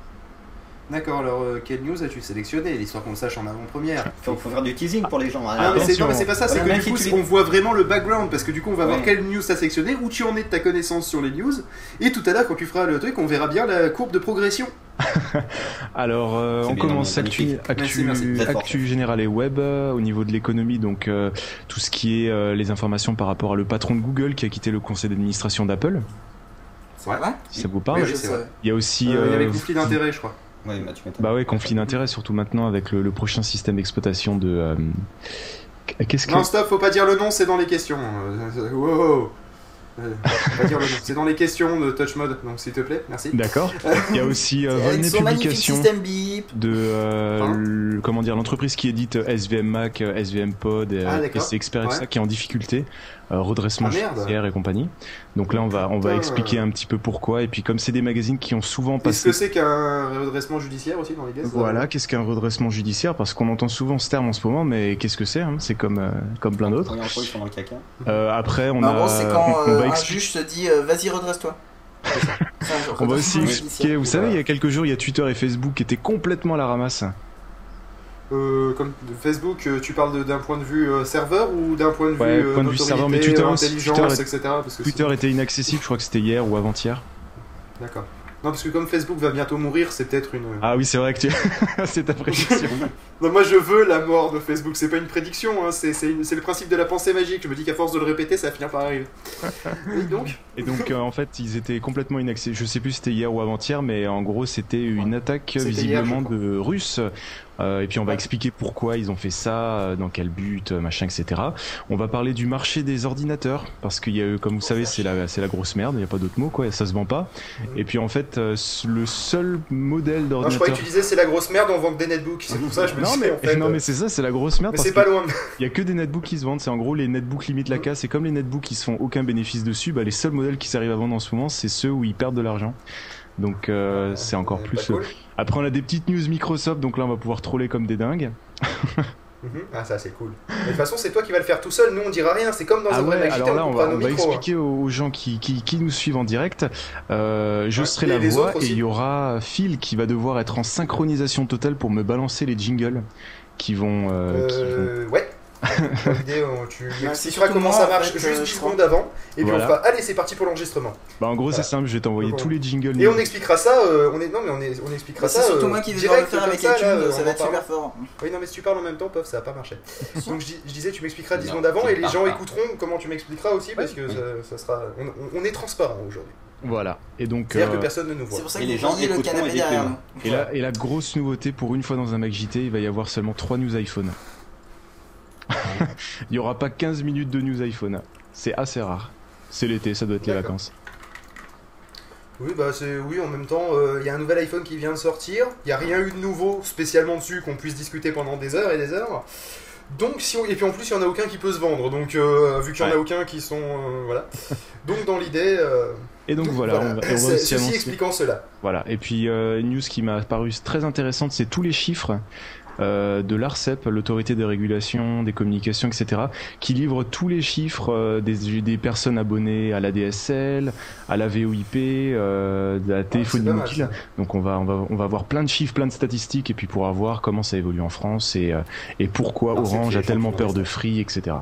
D'accord, alors euh, quelle news as-tu sélectionné L'histoire qu'on le sache en avant-première. Faut, faut faire du teasing pour les gens. hein. Ah, mais c'est, Attention. non, mais c'est pas ça, c'est que du coup, c'est- on voit vraiment le background parce que du coup, on va voir Ouais. quelle news t'as sélectionné, où tu en es de ta connaissance sur les news, et tout à l'heure, quand tu feras le truc, on verra bien la courbe de progression. Alors, euh, C'est on bien, commence actu, actu, Merci, merci. Vous êtes fort. actu générale et web euh, au niveau de l'économie, donc euh, tout ce qui est euh, les informations par rapport à le patron de Google qui a quitté le conseil d'administration d'Apple, C'est vrai? Si ça vous parle? Oui, Je c'est sais. vrai. Il y a aussi Euh, il y avait euh, conflit d'intérêts, je crois. Ouais, bah, tu bah ouais, conflit d'intérêts surtout maintenant avec le, le prochain système d'exploitation de euh, qu'est-ce que Non, stop, faut pas dire le nom, c'est dans les questions. Euh, wow. Euh, c'est dans les questions de Touch Mode, donc s'il te plaît, merci. D'accord. Il y a aussi euh, Volney son magnifique Publications de euh, le- comment dire l'entreprise qui édite SVM Mac, euh, SVM Pod, et, Ah, euh. PC Expert Ouais. ça qui est en difficulté, euh, redressement Ah, judiciaire et compagnie. Donc là on va on va expliquer un petit peu pourquoi et puis comme c'est des magazines qui ont souvent passé que c'est qu'un redressement judiciaire aussi dans les gaz voilà, qu'est-ce qu'un redressement judiciaire? Parce qu'on entend souvent ce terme en ce moment, mais qu'est-ce que c'est hein? C'est comme euh, comme plein d'autres. Euh, après, on Bah, a, c'est quand on, on euh, va un juge te dit euh, vas-y, redresse-toi. On va aussi expliquer. Vous savez, il y a quelques jours, il y a Twitter et Facebook qui étaient complètement à la ramasse. Euh, comme Facebook, euh, tu parles d'un point de vue euh, serveur ou d'un point de vue, Ouais, euh, point de vue notoriété, serveur, mais Twitter intelligence, Twitter etc. Parce que Twitter était inaccessible, je crois que c'était hier ou avant-hier. D'accord. Non, parce que comme Facebook va bientôt mourir, c'est peut-être une. Ah oui, c'est vrai que tu... c'est ta prédiction. Non, moi je veux la mort de Facebook. C'est pas une prédiction, hein, c'est c'est une- c'est le principe de la pensée magique. Je me dis qu'à force de le répéter, ça va finir par arriver. Et donc Et donc, euh, en fait, ils étaient complètement inaccessibles. Je sais plus si c'était hier ou avant-hier, mais en gros, c'était une attaque C'était visiblement hier, de Russes. Euh, et puis on va Ouais. expliquer pourquoi ils ont fait ça, euh, dans quel but, machin, etc. On va parler du marché des ordinateurs parce qu'il y a eu, comme vous savez, c'est la, c'est la grosse merde. Il n'y a pas d'autre mot, quoi. Ça se vend pas. Et puis en fait, le seul modèle Non, je croyais d'ordinateur. que tu disais c'est la grosse merde, on vend que des netbooks. C'est pour ça que je me Non mais, en fait. non euh, mais c'est ça, c'est la grosse merde mais c'est pas loin. il y a que des netbooks qui se vendent. C'est en gros les netbooks limite la casse. C'est comme les netbooks qui se font aucun bénéfice dessus. Bah, les seuls modèles qui s'arrivent à vendre en ce moment, c'est ceux où ils perdent de l'argent. Donc euh, c'est encore Euh, plus. cool. Après on a des petites news Microsoft, donc là on va pouvoir troller comme des dingues. Mhm. Ah, ça c'est cool. Mais de toute façon, c'est toi qui vas le faire tout seul. Nous, on dira rien. C'est comme dans Ah un vrai ouais, JT, alors là on va, on hein. expliquer aux gens qui, qui, qui nous suivent en direct. Euh, je Ouais, serai la voix et il y aura Phil qui va devoir être en synchronisation totale pour me balancer les jingles qui vont. euh, qui vont- Euh, ouais. L'idée, on- tu c'est m'expliqueras surtout comment ça en marche fait, juste euh, 10 je secondes avant, et puis Voilà. on fera allez c'est parti pour l'enregistrement. Bah en gros Voilà. c'est simple, je vais t'envoyer tous les jingles. Et on expliquera ça, euh, on est non mais on, est, on expliquera Bah, ça. C'est surtout euh, moi qui vais le faire avec ça, là, iTunes, euh, ça va être super fort. Oui non mais si tu parles en même temps, pof, ça va pas marcher. Donc je, dis- je disais tu m'expliqueras 10 Non, secondes avant et les gens écouteront comment tu m'expliqueras aussi parce que ça, sera on, est transparent aujourd'hui. Voilà. Et donc. C'est-à-dire euh, que personne ne nous voit. C'est pour ça Et que les vous gens le canapé et derrière. Et la, et la grosse nouveauté pour une fois dans un Mac JT, il va y avoir seulement 3 news iPhone. Il n'y aura pas 15 minutes de news iPhone. C'est assez rare. C'est l'été, ça doit être les vacances. Oui, bah c'est oui. En même temps, euh, il y a un nouvel iPhone qui vient de sortir. Il n'y a rien eu de nouveau spécialement dessus qu'on puisse discuter pendant des heures et des heures. Donc si on... et puis en plus il y en a aucun qui peut se vendre. Donc euh, vu qu'il y en a Ouais. aucun qui sont euh, voilà. Donc dans l'idée. euh, Et donc voilà, on va, on va aussi Ceci expliquant cela. Voilà. Et puis une news qui m'a paru très intéressante, c'est tous les chiffres euh, de l'ARCEP, l'autorité de régulation des communications, etc., qui livre tous les chiffres euh, des, des personnes abonnées à la DSL, à la VoIP, euh, de la téléphonie Ah, mal, mobile. Donc on va on va on va avoir plein de chiffres, plein de statistiques, et puis pour voir comment ça évolue en France et euh, et pourquoi Alors, Orange a tellement peur de Free, etc.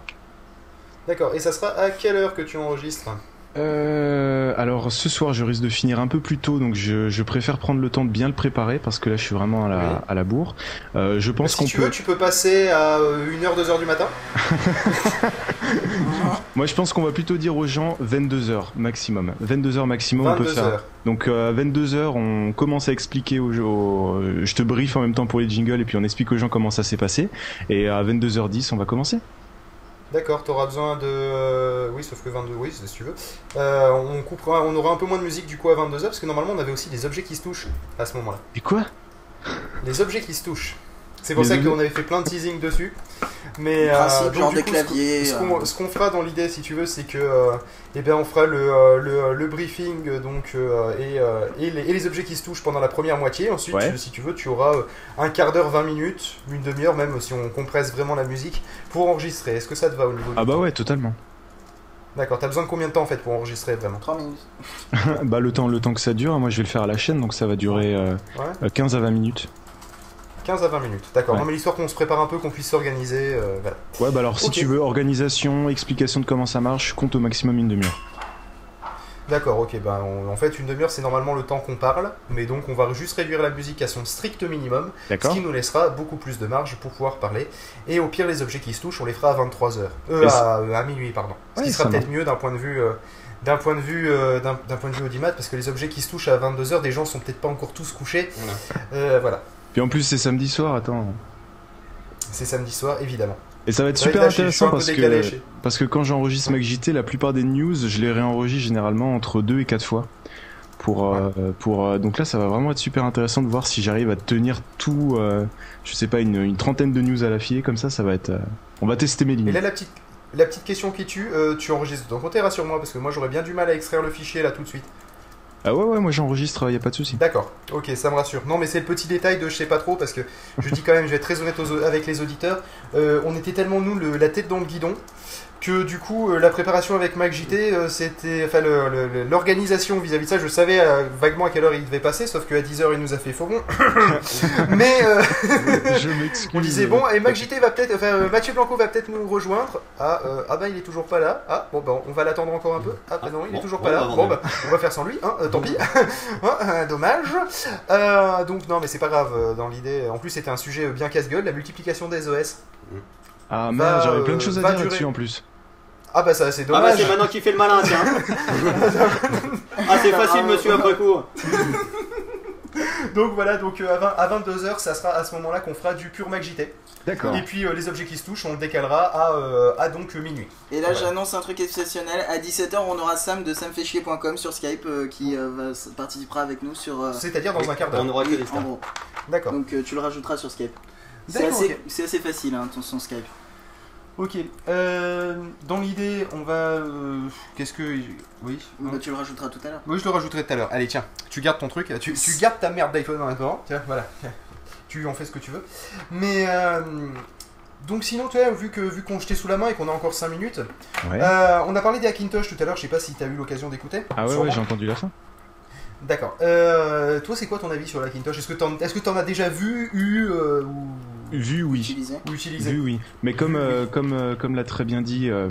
D'accord. Et ça sera à quelle heure que tu enregistres? Euh, alors ce soir je risque de finir un peu plus tôt donc je, je préfère prendre le temps de bien le préparer parce que là je suis vraiment à la, Oui. à la bourre. Euh, je pense Si qu'on tu peut. veux, tu peux passer à 1h, 2h du matin. Moi je pense qu'on va plutôt dire aux gens 22h maximum. 22h maximum on peut 22 faire. heures. Donc euh, à 22h on commence à expliquer aux gens. aux- Je te brief en même temps pour les jingles et puis on explique aux gens comment ça s'est passé. Et à 22h10 on va commencer. D'accord, t'auras besoin de. euh, Oui, sauf que 22, oui, si tu veux. Euh, on coupera, on aura un peu moins de musique du coup à 22h parce que normalement on avait aussi des objets qui se touchent à ce moment-là. Et quoi? Les objets qui se touchent. C'est pour ça qu'on avait fait plein de teasing dessus. Mais Principe, donc, genre du des coup, claviers, Ce qu'on euh. ce qu'on fera dans l'idée, si tu veux, c'est que euh, eh bien, on fera le, euh, le, le briefing euh, donc, euh, et, euh, et, les, et les objets qui se touchent pendant la première moitié. Ensuite, Ouais. tu- si tu veux, tu auras euh, un quart d'heure, 20 minutes, une demi-heure, même si on compresse vraiment la musique, pour enregistrer. Est-ce que ça te va au niveau du Ah bah ouais totalement. D'accord, t'as besoin de combien de temps en fait pour enregistrer vraiment 3 minutes. bah le temps le temps que ça dure, moi je vais le faire à la chaîne donc ça va durer euh, Ouais. euh, 15 à 20 minutes. 15 à 20 minutes, d'accord. Ouais. Non mais l'histoire qu'on se prépare un peu, qu'on puisse s'organiser, euh, voilà. Ouais, bah alors si tu veux organisation, explication de comment ça marche, compte au maximum une demi-heure. D'accord, ok, ben on- en fait une demi-heure c'est normalement le temps qu'on parle, mais donc on va juste réduire la musique à son strict minimum, ce qui nous laissera beaucoup plus de marge pour pouvoir parler. Et au pire les objets qui se touchent, on les fera à 23h. Euh, à, euh, à minuit, pardon. Ce Ouais, qui sera peut-être mieux d'un point de vue... euh, d'un point de vue euh, d'un point de vue audimat parce que les objets qui se touchent à 22h des gens sont peut-être pas encore tous couchés Euh, voilà Puis en plus c'est samedi soir, attends. c'est samedi soir évidemment Et ça va être super intéressant parce que parce que quand j'enregistre MacJT, la plupart des news, je les réenregistre généralement entre deux et quatre fois. Pour, euh, pour euh, donc là ça va vraiment être super intéressant de voir si j'arrive à tenir tout euh, je sais pas une, une trentaine de news à l'affilée comme ça ça va être on va tester mes Et limites là, la petite, la petite question qui tue, tu enregistres de ton côté, rassure-moi, parce que moi j'aurais bien du mal à extraire le fichier là tout de suite. Ah ouais ouais moi j'enregistre y a pas de souci. D'accord, ok, ça me rassure. Non, mais c'est le petit détail de je sais pas trop, parce que je dis quand même, je vais être très honnête avec les auditeurs, euh, on était tellement nous la tête dans le guidon que du coup euh, la préparation avec MacJT, euh, c'était, enfin le- le- le- l'organisation vis-à-vis de ça, je savais euh, vaguement à quelle heure il devait passer, sauf qu'à 10h il nous a fait faux bon. mais euh, je m'excuse on disait bon, et MacJT va peut-être, enfin euh, Mathieu Blanco va peut-être nous rejoindre. Ah, euh, ah bah il est toujours pas là. Ah bon bah on va l'attendre encore un peu. Ah bah non il est toujours bon, pas là. Bon bah on va faire sans lui, hein, euh, tant pis. Euh, dommage. Euh, donc non mais c'est pas grave dans l'idée. En plus c'était un sujet bien casse-gueule, la multiplication des OS. ah merde j'avais plein de choses à dire durer. là-dessus en plus Ah bah ça c'est Ah bah dommage. c'est maintenant qu'il fait le malin, tiens. ah c'est facile, monsieur après coup. donc voilà, donc euh, à, 20, 22h ça sera à ce moment-là qu'on fera du pur MacJT. d'accord Et puis euh, les objets qui se touchent on le décalera à, euh, à donc minuit. Et là, Ouais. j'annonce un truc exceptionnel. À 17h, on aura Sam de samfaichier.com sur Skype euh, qui euh, va participera avec nous sur. euh, C'est-à-dire dans un quart On d'heure. que en stars. gros. D'accord. Donc euh, tu le rajouteras sur Skype. C'est assez, assez facile, hein, ton son Skype. Ok. Euh, dans l'idée, on va. euh, Qu'est-ce que. Oui. Bah, tu le rajouteras tout à l'heure. Oui, je le rajouterai tout à l'heure. Allez, tiens, tu gardes ton truc. Tu, tu gardes ta merde d'iPhone en attendant. Tiens, voilà. Tu en fais ce que tu veux. Mais. euh, donc sinon, tu vois, vu que vu qu'on jetait sous la main et qu'on a encore 5 minutes, ouais euh, on a parlé des Hackintosh tout à l'heure, je sais pas si tu as eu l'occasion d'écouter. ah ouais Sûrement. ouais j'ai entendu la fin D'accord. Euh, toi, c'est quoi ton avis sur le Hackintosh Est-ce que t'en est-ce que t'en as déjà vu, eu euh, ou, vu oui Utilisé? ou utilisé Oui, oui. Mais comme, euh, comme, euh, comme l'a très bien dit euh,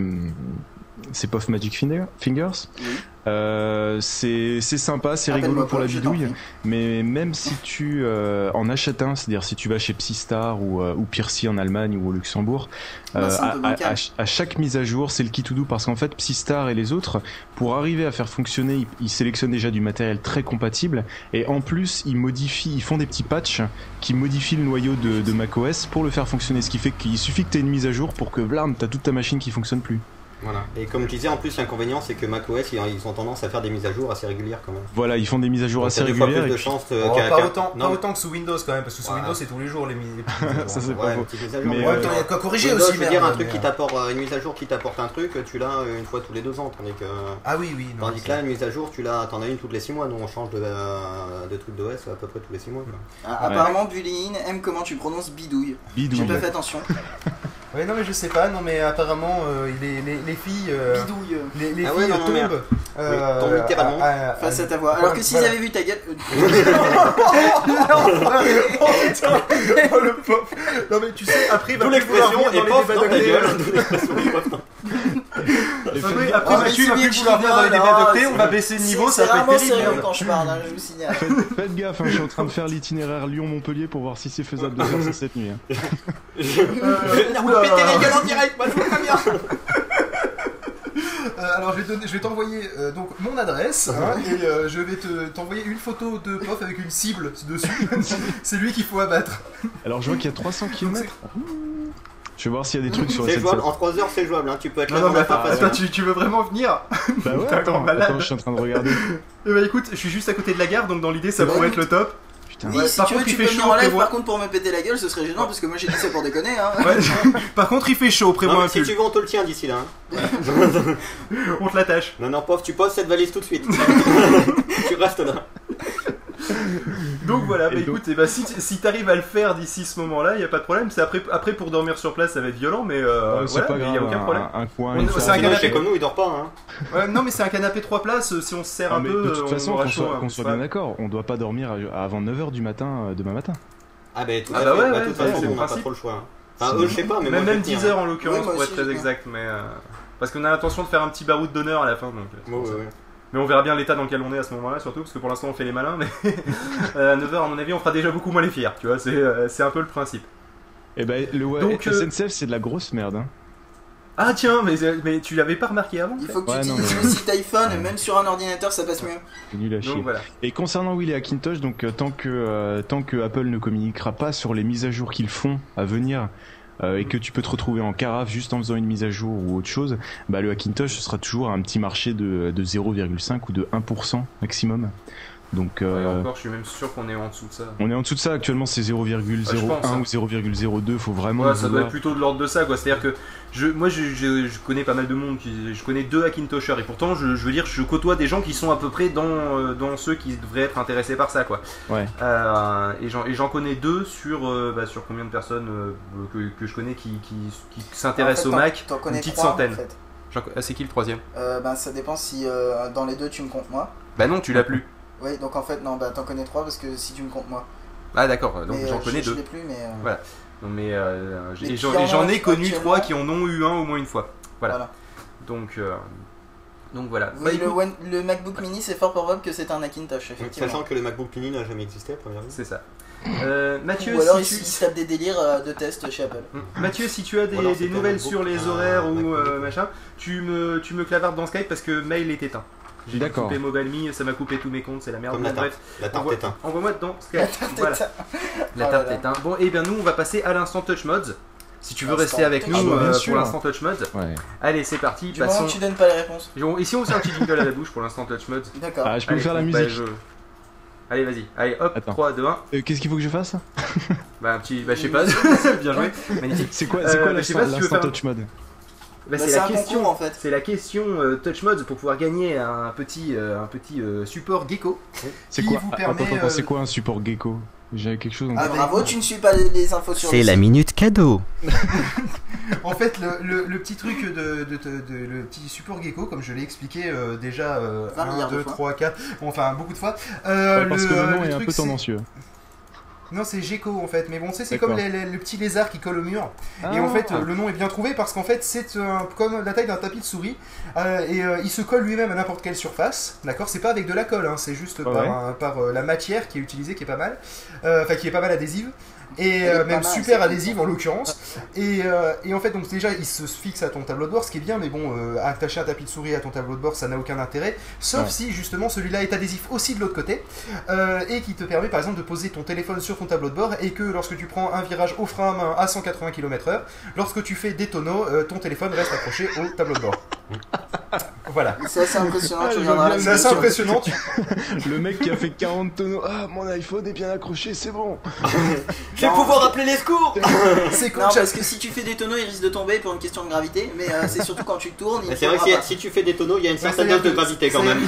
c'est Puff Magic Finger- Fingers. Oui. Euh, c'est sympa, c'est rigolo pour la bidouille, mais même si tu euh, en achètes un, c'est-à-dire si tu vas chez Psystar ou, euh, ou Piercy en Allemagne ou au Luxembourg, à, chaque mise à jour, c'est le kit tout doux parce qu'en fait Psystar et les autres, pour arriver à faire fonctionner, ils, ils sélectionnent déjà du matériel très compatible et en plus ils modifient, ils font des petits patchs qui modifient le noyau de, de macOS pour le faire fonctionner, ce qui fait qu'il suffit que tu aies une mise à jour pour que blam, t'as toute ta machine qui fonctionne plus. Voilà. Et comme je disais, en plus, l'inconvénient, c'est que macOS, ils ont tendance à faire des mises à jour assez régulières quand même. Voilà, ils font des mises à jour Donc, assez fois régulières. plus et de puis- chances euh, Oh, pas, autant, non, pas autant que sous Windows quand même, parce que sous. Windows c'est tous les jours les mises. Ça, c'est pas à jour. Mais, Ouais, euh, attends, il y a quoi corriger Windows, aussi, je veux dire, un truc qui t'apporte, euh, une mise à jour qui t'apporte un truc, tu l'as euh, une fois tous les deux ans, tandis que. Ah oui, oui. non, Tandis que là, une mise à jour, tu l'as, t'en as une toutes les six mois. Nous, on change de, de truc d'OS à peu près tous les six mois. quoi. Ah, Apparemment, Bullying aime comment tu prononces bidouille? Bidouille. J'ai pas fait attention. Ouais, non, mais je sais pas, non, mais apparemment, euh, les, les, les filles. euh, Bidouille. les, les Ah filles non, non, tombent. euh, tombent littéralement. à- à- à- Face à ta voix. Alors que s'ils voilà. avaient vu ta gueule. oh putain Oh le pauvre Non mais tu sais, après il va plus vouloir dans les débats ta d'octet. gueule. Après, Ah, après Mathieu il va plus vouloir venir dans les débats c'est- on va baisser le niveau, ça va être terrible. sérieux merde. quand je parle, hein, je vous signale. Faites gaffe, hein, je suis en train de faire l'itinéraire Lyon-Montpellier pour voir si c'est faisable de faire ça cette nuit. hein. Je vais venir vous péter la gueule en direct, moi je. Euh, alors je vais, donner- je vais t'envoyer euh, donc mon adresse hein, et euh, je vais te- t'envoyer une photo de Pof avec une cible dessus. C'est lui qu'il faut abattre. Alors je vois qu'il y a 300 km. Je vais voir s'il y a des trucs sur C'est jouable, en 3 heures c'est jouable, hein. tu peux être là Non, non dans mais la attends, fin attends, tu, tu veux vraiment venir Bah ouais, attends, malade. attends, je suis en train de regarder. Eh bah écoute, je suis juste à côté de la gare donc dans l'idée ça pourrait être le top. Putain. Oui, Ouais, si par tu veux, contre, tu il peux fait venir chaud, en live prévois- par contre pour me péter la gueule, ce serait gênant parce que moi j'ai dit ça pour déconner. Hein. Ouais. Par contre il fait chaud, Non, prévois mais un si pull. tu veux, on te le tient d'ici là. hein. On te l'attache. Non, non, pof, tu poses cette valise tout de suite. tu restes là. Donc voilà, bah écoute, eh bah, si, si t'arrives à le faire d'ici ce moment-là, y a pas de problème. C'est après, après pour dormir sur place, ça va être violent, mais euh, Ouais, voilà, pas mais grave, y a aucun un- problème. Un, coin, On- une c'est un canapé. comme nous, il dort pas. Hein. Ouais, non, mais c'est un canapé 3 places. euh, Si on se serre Ah, un mais peu, de euh, toute on façon, qu'on soit, bien d'accord, on doit pas dormir avant 9h du matin euh, demain matin. Ah, bah, tout Ah bah fait. ouais, Bah, ouais, de toute c'est- façon, c'est on n'a pas trop le choix. hein. Enfin, Sinon- eux, je sais pas, mais Même, je même vais tenir, 10 heures hein. en l'occurrence pour être très exact, mais euh, parce qu'on a l'intention de faire un petit baroud d'honneur à la fin. Donc, euh. Mais on verra bien l'état dans lequel on est à ce moment-là, surtout parce que pour l'instant on fait les malins. Mais euh, à 9h, à mon avis, on fera déjà beaucoup moins les fiers. Tu vois, c'est euh, c'est un peu le principe. Et ben le ouais, Donc, euh, SNCF c'est de la grosse merde. Hein. Ah tiens, mais, mais tu l'avais pas remarqué avant Il faut que Ouais, tu non, utilises mais- site iPhone, même sur un ordinateur ça passe mieux. C'est nul à chier. Donc voilà. Et concernant Will et Hackintosh, donc euh, tant que euh, tant que Apple ne communiquera pas sur les mises à jour qu'ils font à venir euh, et que tu peux te retrouver en carafe juste en faisant une mise à jour ou autre chose, bah le Hackintosh sera toujours un petit marché de, de 0,5 ou de 1% maximum. Donc Ouais, euh, encore, je suis même sûr qu'on est en dessous de ça. on est en dessous de ça actuellement, c'est 0,01 Ouais, je pense, hein. ou 0,02. Faut vraiment. Ouais, ça doit être plutôt de l'ordre de ça, quoi. C'est-à-dire que je, moi, je, je- je connais pas mal de monde, qui, je connais deux Hackintoshers, et pourtant, je, je veux dire, je côtoie des gens qui sont à peu près dans, euh, dans ceux qui devraient être intéressés par ça, quoi. Ouais. Euh, et j'en et j'en connais deux sur, euh, bah, sur combien de personnes euh, que, que je connais qui, qui, qui s'intéressent En fait, au Mac Une petite trois, centaine. En fait. J'en- ah, C'est qui le troisième? Euh, bah, ça dépend si euh, dans les deux tu me comptes moi. Bah non, tu l'as plus. Oui, donc en fait, non, bah t'en connais trois parce que si tu me comptes moi. Ah d'accord, donc j'en euh, connais je, deux. Je plus, mais. euh, Voilà. Non, mais euh, Mais j'en ai connu trois qui en ont eu un au moins une fois. Voilà. Voilà. Donc, euh, donc voilà. Oui, Bah, le, écoute, One- le MacBook Mini, c'est fort probable que c'est un Hackintosh, effectivement. Sachant que le MacBook Mini n'a jamais existé à première vue. c'est ça. Euh, Mathieu, Ou alors il, si il tu... se tape des délires de tests chez Apple. Mathieu, si tu as des, alors des nouvelles sur les horaires ou euh, machin, tu me, tu me clavardes dans Skype parce que mail est éteint. J'ai coupé MobileMe, ça m'a coupé tous mes comptes, c'est la merde. Comme Bon, la tarte. bref, La tarte envoie- est un. envoie-moi dans Skype. voilà. La Oh tarte est un. Bon, et bien nous, on va passer à l'instant Touch Mods. Si tu veux rester avec nous. Ah bah, euh, pour l'instant Touch Mods. Ouais. Allez, c'est parti. Du moment Passons. que tu donnes pas les réponses. Ici, on fait un petit jingle à la bouche pour l'instant Touch Mods. D'accord. Ah, je peux Allez, vous faire la bah, musique. je- Allez, vas-y. Allez, hop, Attends. 3, 2, 1. Euh, Qu'est-ce qu'il faut que je fasse? Bah, un petit. Bah, je sais pas. Bien joué. Magnifique. C'est quoi, c'est Euh, quoi sais l'instant si touch mode? Bah, Bah, c'est la un question. concours en fait. C'est la question euh, Touch Mods pour pouvoir gagner un petit, euh, un petit euh, support gecko. C'est Qui quoi vous Ah, permet, Attends, attends, euh, c'est quoi un support gecko? J'ai quelque chose en Ah bravo, tu ne suis pas les, les infos sur C'est le la minute cadeau. En fait, le, le- le petit truc de, de- de- de- le petit support gecko, comme je l'ai expliqué euh, déjà euh, 20 1, milliards de 2, fois. 3, 4, bon, enfin beaucoup de fois. euh, Ouais, parce le- que le nom le est un truc, peu tendancieux. Non, c'est Gecko en fait, mais bon, tu sais, c'est comme les, les- le petit lézard qui colle au mur. Ah. Et en fait, euh, le nom est bien trouvé parce qu'en fait, c'est comme la taille d'un tapis de souris euh, et euh, il se colle lui-même à n'importe quelle surface. D'accord? C'est pas avec de la colle, hein, c'est juste Ah par, ouais. un- par, euh, la matière qui est utilisée, qui est pas mal, enfin qui est pas mal adhésive. Et euh, même mal, super adhésive en l'occurrence. Et, euh, et en fait, donc déjà, il se fixe à ton tableau de bord, ce qui est bien, mais bon, euh, attacher un tapis de souris à ton tableau de bord, ça n'a aucun intérêt. Sauf Ouais. si justement celui-là est adhésif aussi de l'autre côté euh, et qui te permet par exemple de poser ton téléphone sur ton tableau de bord et que lorsque tu prends un virage au frein à main à 180 km/h, lorsque tu fais des tonneaux, euh, ton téléphone reste accroché au tableau de bord. voilà. C'est assez impressionnant, Ah, tu C'est assez impressionnant. tu- Le mec qui a fait 40 tonneaux. Ah, mon iPhone est bien accroché, c'est bon. Je vais pouvoir appeler les secours C'est cool. Ça- parce que si tu fais des tonneaux, il risque de tomber pour une question de gravité, mais euh, c'est surtout quand tu tournes. C'est vrai que si, tu fais des tonneaux, il y a une certaine dose de gravité quand même.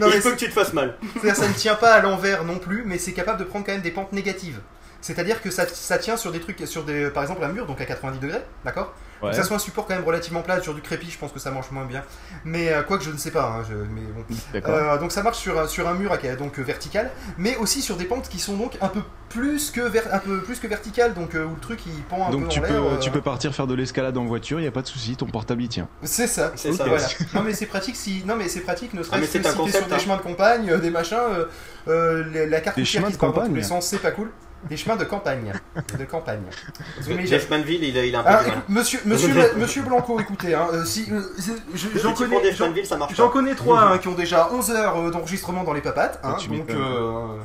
Non, Il faut que tu te fasses mal. C'est-à-dire ça ne tient pas à l'envers non plus, mais c'est capable de prendre quand même des pentes négatives. C'est-à-dire que ça, ça tient sur des trucs, sur des, par exemple un mur, donc à 90 degrés, d'accord Ouais. Que ça soit un support quand même relativement plat, sur du crépi, je pense que ça marche moins bien. Mais euh, quoi que je ne sais pas, hein, je- mais bon. Euh, donc ça marche sur, un- sur un mur donc euh, vertical, mais aussi sur des pentes qui sont donc un peu plus que, ver- un peu plus que verticales, donc euh, où le truc il pend un Donc peu tu en peux, euh, tu peux partir faire de l'escalade en voiture, y a pas de souci, ton portable y tient. C'est ça. C'est ça. Voilà. Non mais c'est pratique si non mais c'est pratique ne Ah, serait-ce c'est que si t'es sur des hein. chemins de campagne, euh, des machins, euh, euh, la- carte Des chemins qui de se part dans tous campagne les sens, c'est pas cool. Des chemins de campagne, de campagne. Jeff Manville, il a, il a un peu Ah, écoute, monsieur, monsieur, monsieur Blanco, écoutez, hein, euh, si, euh, je- j'en connais, Jeff j'en- Manville, ça marche j'en pas. connais trois hein, qui ont déjà 11 heures euh, d'enregistrement dans les papates, hein, Ah, tu donc euh,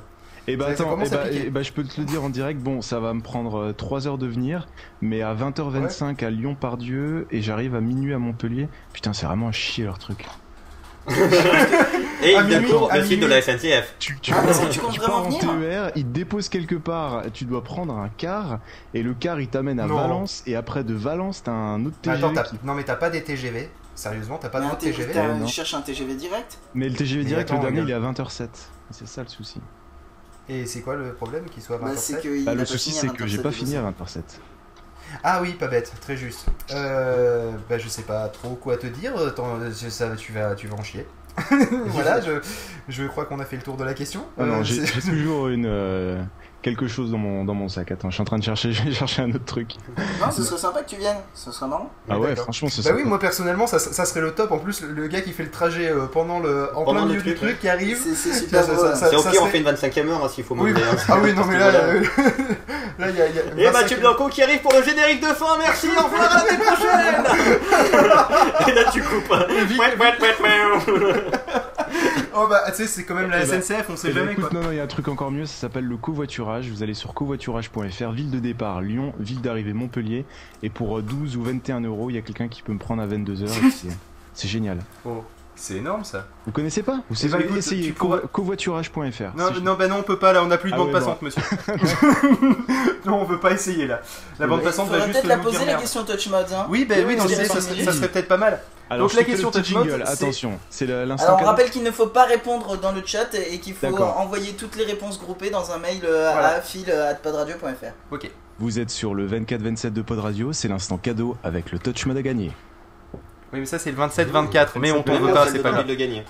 Et bah Ça- ça attends, eh à bah, eh bah, je peux te le dire en direct, bon ça va me prendre 3 heures de venir, mais à 20h25 à Lyon-Pardieu et j'arrive à minuit à Montpellier. Putain c'est vraiment un chier leur truc. Et il à le site de la SNCF. Tu, tu Ah, tu comptes tu pars en TER, il te dépose quelque part, tu dois prendre un car et le car il t'amène à Non. Valence et après de Valence t'as un autre TGV. attends, qui- non mais t'as pas des TGV, sérieusement, t'as pas un TGV. Tu cherches un TGV direct? Mais le TGV direct, attends, le dernier il est à 20h07. C'est ça le souci. Et c'est quoi le problème qu'il soit à Bah, 27 c'est que il Bah, a le souci c'est que j'ai 27 pas fini à bosser. 20h07. Ah oui, pas bête, très juste. Euh, bah je sais pas trop quoi te dire, ça, tu, vas, tu vas en chier. voilà, je, je crois qu'on a fait le tour de la question. Ah Euh, j'ai toujours une euh, quelque chose dans mon dans mon sac. Attends, je suis en train de chercher, je vais chercher un autre truc. Non, ce serait sympa que tu viennes, ce serait marrant. Ah ouais, franchement, ce Bah serait oui, moi personnellement, ça, ça serait le top. En plus, le, le gars qui fait le trajet euh, pendant le, en Pendant plein le milieu du truc, truc qui arrive. C'est c'est Ça, au pire, on fait une 25ème heure hein, s'il faut Oui, hein. Ah oui, non mais là, euh, là il y a, il y a Et 25 Mathieu Blanco qui arrive pour le générique de fin, merci, au revoir à l'année prochaine Et là tu coupes. Oh bah, tu sais, c'est quand même la Eh bah, SNCF, on sait Eh ben, jamais écoute, quoi. non, non, il y a un truc encore mieux, ça s'appelle le covoiturage. Vous allez sur covoiturage.fr, ville de départ Lyon, ville d'arrivée Montpellier. Et pour euh, 12 ou 21 euros, il y a quelqu'un qui peut me prendre à 22h. C'est génial. Oh, c'est énorme ça. Vous connaissez pas Vous Eh ben, savez pourras- covoiturage.fr. Non, C'est- non, bah non, on peut pas là, on a plus de Ah bande ouais, passante, monsieur. non, on veut pas essayer là. La bande passante va juste peut-être la poser la question Touch Mods. Hein. Oui, bah oui, dans on l'idée, dirait ça, serait- ça peut-être pas mal. Alors, Donc, la question le petit touch mode, jingle, c'est- attention, c'est l'instant. Alors on rappelle qu'il ne faut pas répondre dans le chat et qu'il faut envoyer toutes les réponses groupées dans un mail euh, à fil@podradio.fr. Ok. Vous êtes sur le 24-27 de Pod Radio, c'est l'instant cadeau avec le touch mode à gagner. Oui, mais ça, c'est le 27-24, mais on t'en veut pas, c'est de pas grave. le gagner.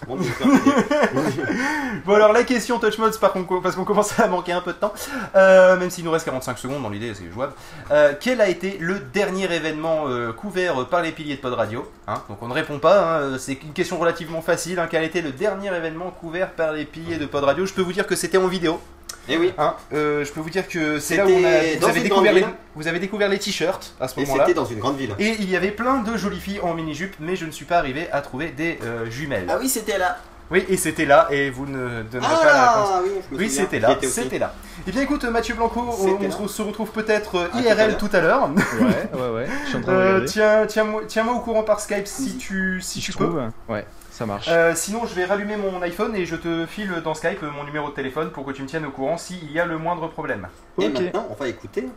Bon, alors la question Touch Mods, par contre, parce qu'on commence à manquer un peu de temps, euh, même s'il nous reste 45 secondes dans l'idée, c'est jouable. Euh, quel a été le dernier événement euh, couvert par les piliers de Pod Radio? Hein, Donc on ne répond pas, hein, c'est une question relativement facile. hein, quel a été le dernier événement couvert par les piliers de Pod Radio? Je peux vous dire que c'était en vidéo. Eh oui. Hein, euh, je peux vous dire que c'est là où C'était on a, vous, avez découvert les, ville. vous avez découvert les t-shirts à ce Et moment-là. c'était dans une grande ville. Et il y avait plein de jolies filles en mini-jupe, mais je ne suis pas arrivé à trouver des euh, jumelles. Ah oui, c'était là. Oui, et c'était là, et vous ne donnerez pas la réponse. Ah oui, je me Oui, souviens. c'était là, c'était là. Eh bien écoute, Mathieu Blanco, on, se- retrouve peut-être euh, tout à IRL tout à l'heure. Ouais, ouais, ouais, je suis en train de Euh, regarder. tiens, tiens-moi tiens-moi au courant par Skype si tu, si Si tu je peux. trouve, ouais, ça marche. Euh, sinon, je vais rallumer mon iPhone et je te file dans Skype euh, mon numéro de téléphone pour que tu me tiennes au courant s'il y a le moindre problème. Et Ok. maintenant, on va écouter.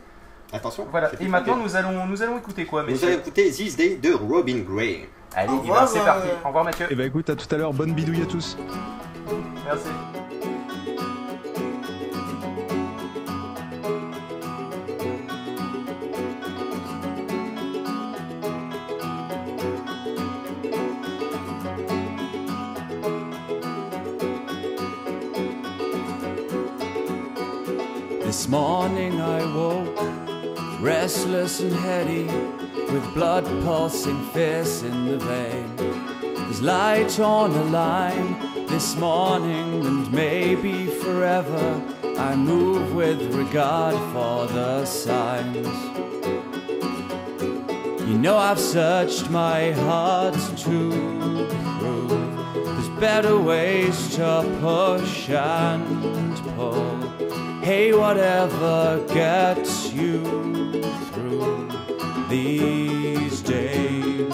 Attention. Voilà. Et maintenant, nous allons, nous allons écouter quoi, Nous allons écouter This Day de Robin Gray. Allez, Au eh ben, c'est euh, parti. Au revoir, Mathieu. Et bah écoute, à tout à l'heure, bonne bidouille à tous. Merci. This morning I woke restless and heady, with blood pulsing fierce in the vein. There's light on a line this morning and maybe forever. I move with regard for the signs. You know I've searched my heart to prove there's better ways to push and pull. Hey, whatever gets you through these days.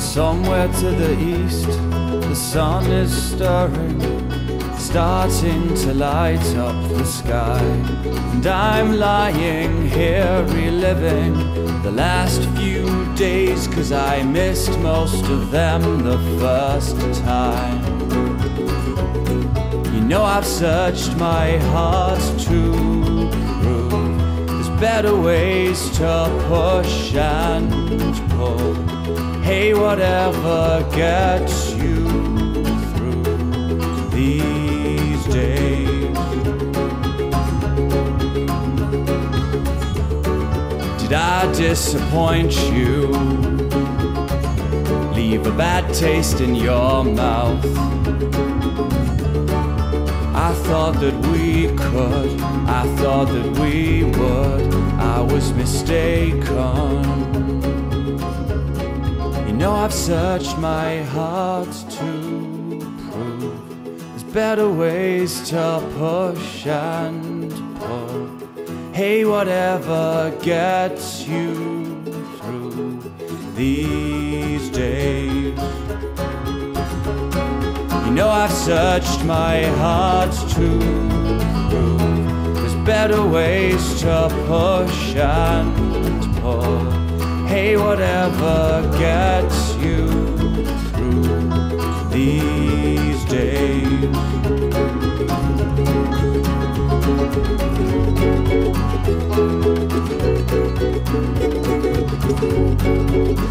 Somewhere to the east, the sun is stirring, starting to light up the sky. And I'm lying here reliving the last few days, cause I missed most of them the first time. You know, I've searched my heart to prove there's better ways to push and pull. Hey, whatever gets you these days. Did I disappoint you? Leave a bad taste in your mouth. I thought that we could, I thought that we would, I was mistaken. You know, I've searched my heart to prove there's better ways to push and pull. Hey, whatever gets you through these days. You know I've searched my heart to prove there's better ways to push and pull. Hey, whatever gets you through these Ça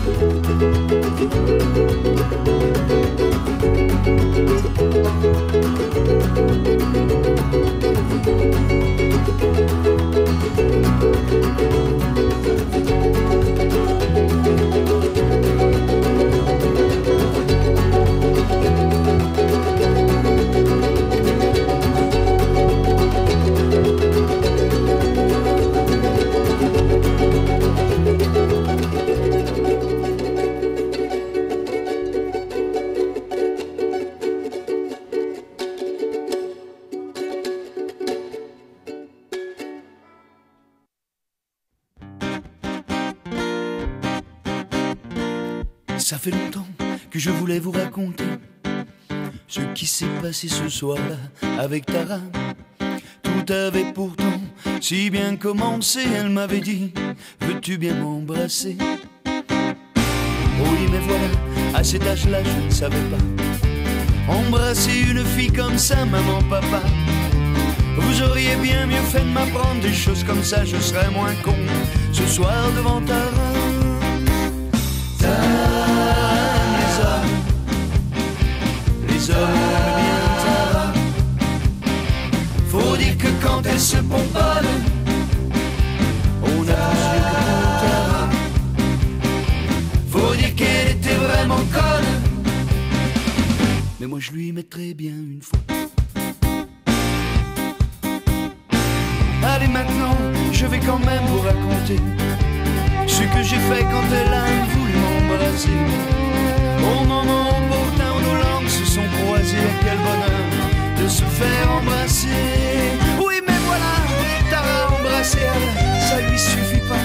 passé ce soir-là avec Tara. Tout avait pourtant si bien commencé, elle m'avait dit Veux-tu bien m'embrasser? Oui, mais voilà, à cet âge-là, je ne savais pas. Embrasser une fille comme ça, maman, papa. Vous auriez bien mieux fait de m'apprendre des choses comme ça, je serais moins con ce soir devant. Tara, elle se pomponne, on a. Faut dire qu'elle était vraiment conne, mais moi je lui mettrais bien une fois. Allez maintenant, je vais quand même vous raconter ce que j'ai fait quand elle a voulu m'embrasser. Au moment opportun où nos langues se sont croisées, quel bonheur de se faire embrasser. Ça lui suffit pas.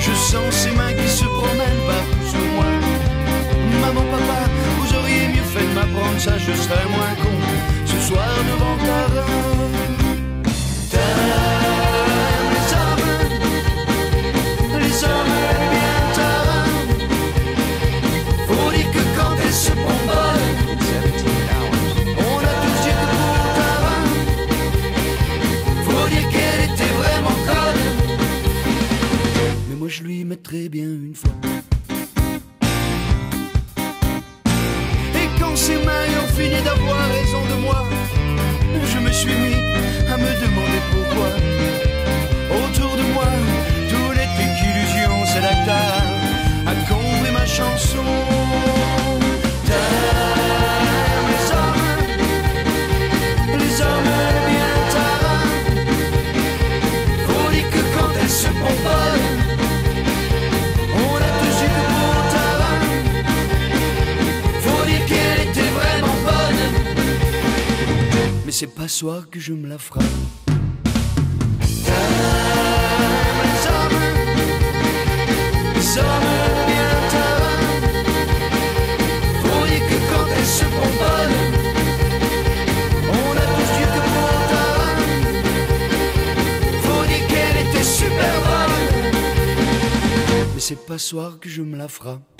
Je sens ses mains qui se promènent partout sur moi. Maman, papa, vous auriez mieux fait de m'apprendre ça, je serais moins con ce soir devant Tara. Les je lui mettrai bien une fois. Et quand ses mailles ont fini d'avoir raison de moi, je me suis mis à me demander pourquoi. Autour de moi, tout n'est qu'illusion, c'est la table à combler ma chanson. Tard. Faut dire qu'elle était super bonne. Mais c'est pas soir que je me la ferai.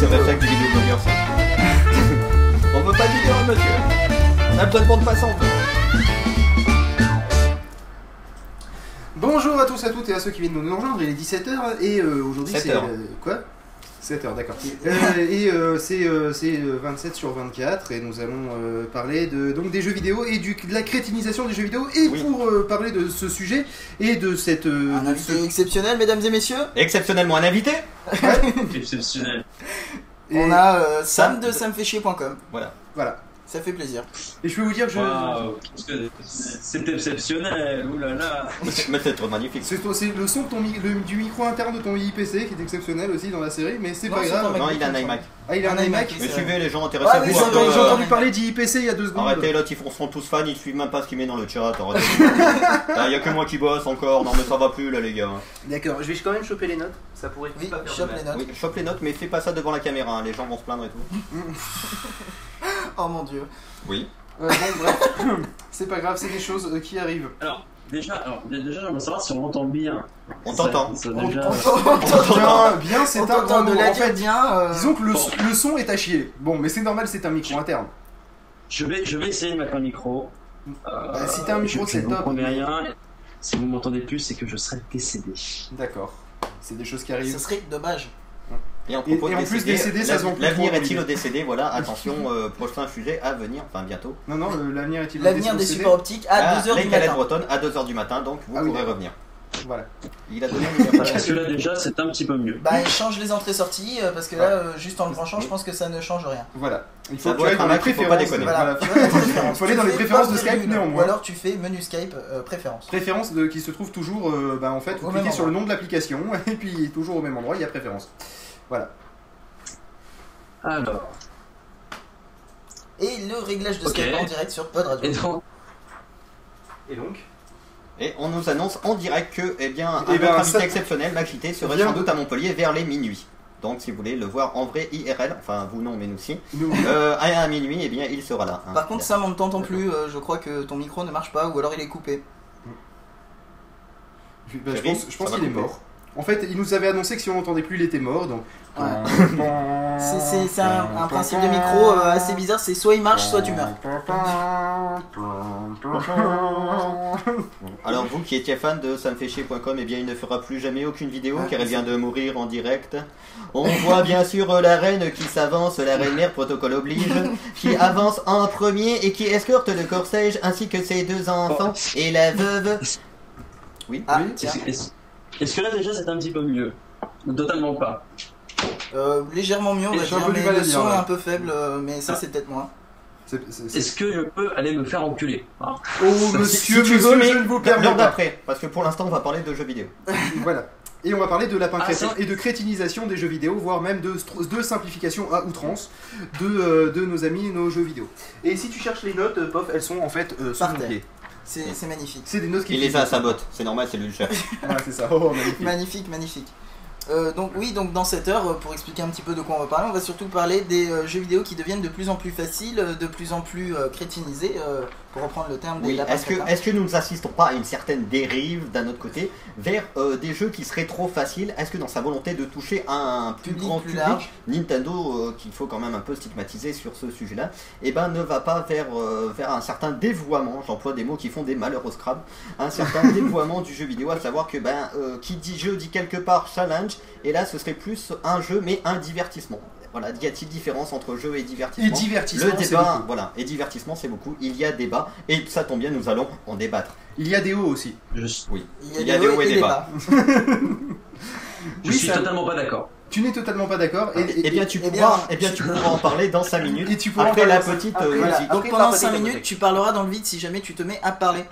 c'est un attaque du on peut pas dire à monsieur. On a de bande passante. Bonjour à tous, à toutes et à ceux qui viennent nous rejoindre. Il est 17h et euh, aujourd'hui c'est. Euh, quoi? 7 heures, d'accord. Euh, et euh, c'est euh, 27 sur 24 et nous allons parler de, donc, des jeux vidéo et du, de la crétinisation des jeux vidéo. Et pour parler de ce sujet et de cette... un invité exceptionnel, mesdames et messieurs Exceptionnellement un invité. Exceptionnel. On a Sam de samféchier.com. Voilà. Voilà. Ça fait plaisir. Et je peux vous dire que je... C'est exceptionnel, oulala. Mais c'est trop magnifique. C'est le son de ton mi- le- du micro interne de ton IPC qui est exceptionnel aussi dans la série, mais c'est Non, pas grave. Non, il a un iMac. Ah, il a un, Un iMac. Mais suivez les gens Ah intéressés. oui, vous, j'ai entendu- J'ai euh, entendu parler d'IPC il y a deux secondes. Arrêtez, l'autre ils font- sont tous fans, ils suivent même pas ce qu'il met dans le chat. Ah, Il y a que moi qui bosse encore, non mais ça va plus là les gars. D'accord, je vais quand même choper les notes. Ça pourrait Oui, chope les notes. Oui, chope les notes mais fais pas ça devant la caméra, hein, les gens vont se plaindre et tout. Oh mon dieu. Oui. Euh, bon, bref, c'est pas grave, c'est des choses euh, qui arrivent. Alors, déjà, alors, dé- déjà j'aimerais savoir si on l'entend bien. On Ça- t'entend. On Bien, bien, c'est un grand t'entend de mot. la En dire fait, bien. euh, disons que le, le son est à chier. Bon, mais c'est normal, c'est un micro interne. Je vais, je vais essayer de mettre un micro. Euh, Bah, si t'as un micro, je- c'est je vous top. promets rien. Si vous m'entendez plus, c'est que je serai décédé. D'accord. C'est des choses qui Ce arrivent. serait dommage. Et en, Et- propos et en plus, décédé, décédé, ça se vend plus L'avenir est-il au décédé Voilà, attention, euh, prochain sujet à venir, enfin bientôt. Non, non, l'avenir est-il L'avenir des supports optiques à 2h les du matin. bretonnes à 2h du matin, donc vous Ah oui. pourrez revenir. Voilà. Il a donné. Parce que là, déjà, c'est un petit peu mieux. Bah, il change les entrées-sorties euh, parce que là, euh, juste en le branchant, je pense que ça ne change rien. Voilà. Il Ça faut être dans les préférences. préférence. Faut aller dans les préférences de Skype néanmoins. Ou alors tu fais menu Skype euh, préférence. Préférence de, qui se trouve toujours, euh, bah, en fait, vous Au cliquez sur le nom de l'application et puis toujours au même endroit, il y a préférence. Voilà. Alors, Et le réglage de Ok. Skype en direct sur Pod Radio. et donc, Et donc Et on nous annonce en direct que, eh bien, un Eh ben, autre invité ça- exceptionnel, Maclité, serait sans doute à Montpellier vers les minuit. Donc, si vous voulez le voir en vrai IRL, enfin vous non, mais nous si, Nous, euh, à, à minuit, eh bien, il sera là. hein. Par contre, Sam, on ne t'entend plus. euh, je crois que ton micro ne marche pas ou alors il est coupé. je, bah, je pense, je qu'il est mort. En fait, il nous avait annoncé que si on l'entendait plus, il était mort. Donc. Ouais. C'est- un, un principe de micro euh, assez bizarre. C'est soit il marche, soit tu meurs. Alors, vous qui étiez fan de samfaichier.com, eh bien, il ne fera plus jamais aucune vidéo Ah, car il vient de mourir en direct. On voit bien sûr euh, la reine qui s'avance, la reine mère, protocole oblige, qui avance en premier et qui escorte le cortège ainsi que ses deux enfants et la veuve. Oui, Ah, Oui. Est-ce que là, déjà, c'est un petit peu mieux? Totalement pas. Euh, légèrement mieux, on Et va dire, mais le son est un peu faible, euh, mais ça Ah. c'est peut-être moi. Est-ce que je peux aller me faire enculer? Oh, Si- monsieur, si tu monsieur, veux, mais je ne vous permets d'après, parce que pour l'instant, on va parler de jeux vidéo. Voilà. Et on va parler de lapin Ah, crétin et de crétinisation des jeux vidéo, voire même de, simplification à outrance de, euh, de nos amis, nos jeux vidéo. Et si tu cherches les notes, euh, pof, elles sont en fait euh, sous C'est magnifique. C'est des notes qui Il les a à sa botte, c'est normal, c'est lui le chef. Voilà, c'est ça. Oh, magnifique. Magnifique, magnifique. Euh, donc oui, donc dans cette heure, euh, pour expliquer un petit peu de quoi on va parler, on va surtout parler des euh, jeux vidéo qui deviennent de plus en plus faciles, de plus en plus euh, crétinisés, euh, pour reprendre le terme Oui, est-ce que, est-ce que nous n'assistons pas à une certaine dérive d'un autre côté vers euh, des jeux qui seraient trop faciles? Est-ce que dans sa volonté de toucher un plus Public grand plus public, large. Nintendo, euh, qu'il faut quand même un peu stigmatiser sur ce sujet-là, eh ben, ne va pas vers, euh, vers un certain dévoiement, j'emploie des mots qui font des malheurs au Scrabble, un certain dévoiement du jeu vidéo, à savoir que ben, qui dit jeu dit quelque part challenge, et là ce serait plus un jeu mais un divertissement. Voilà, y a-t-il différence entre jeu et divertissement Et divertissement, Le c'est débat, beaucoup. voilà, et divertissement c'est beaucoup, il y a débat, et ça tombe bien, nous allons en débattre. Il y a des hauts aussi. Je- Oui, Il y a, des hauts et des bas. Je Oui, suis ça- totalement pas d'accord. Tu n'es totalement pas d'accord et, Eh bien, tu pourras, bien, eh bien, tu pourras en parler dans 5 minutes. Et tu pourras après la petite après, euh, voilà. musique. Donc Après, pendant par 5 petite minutes, tu parleras dans le vide si jamais tu te mets à parler.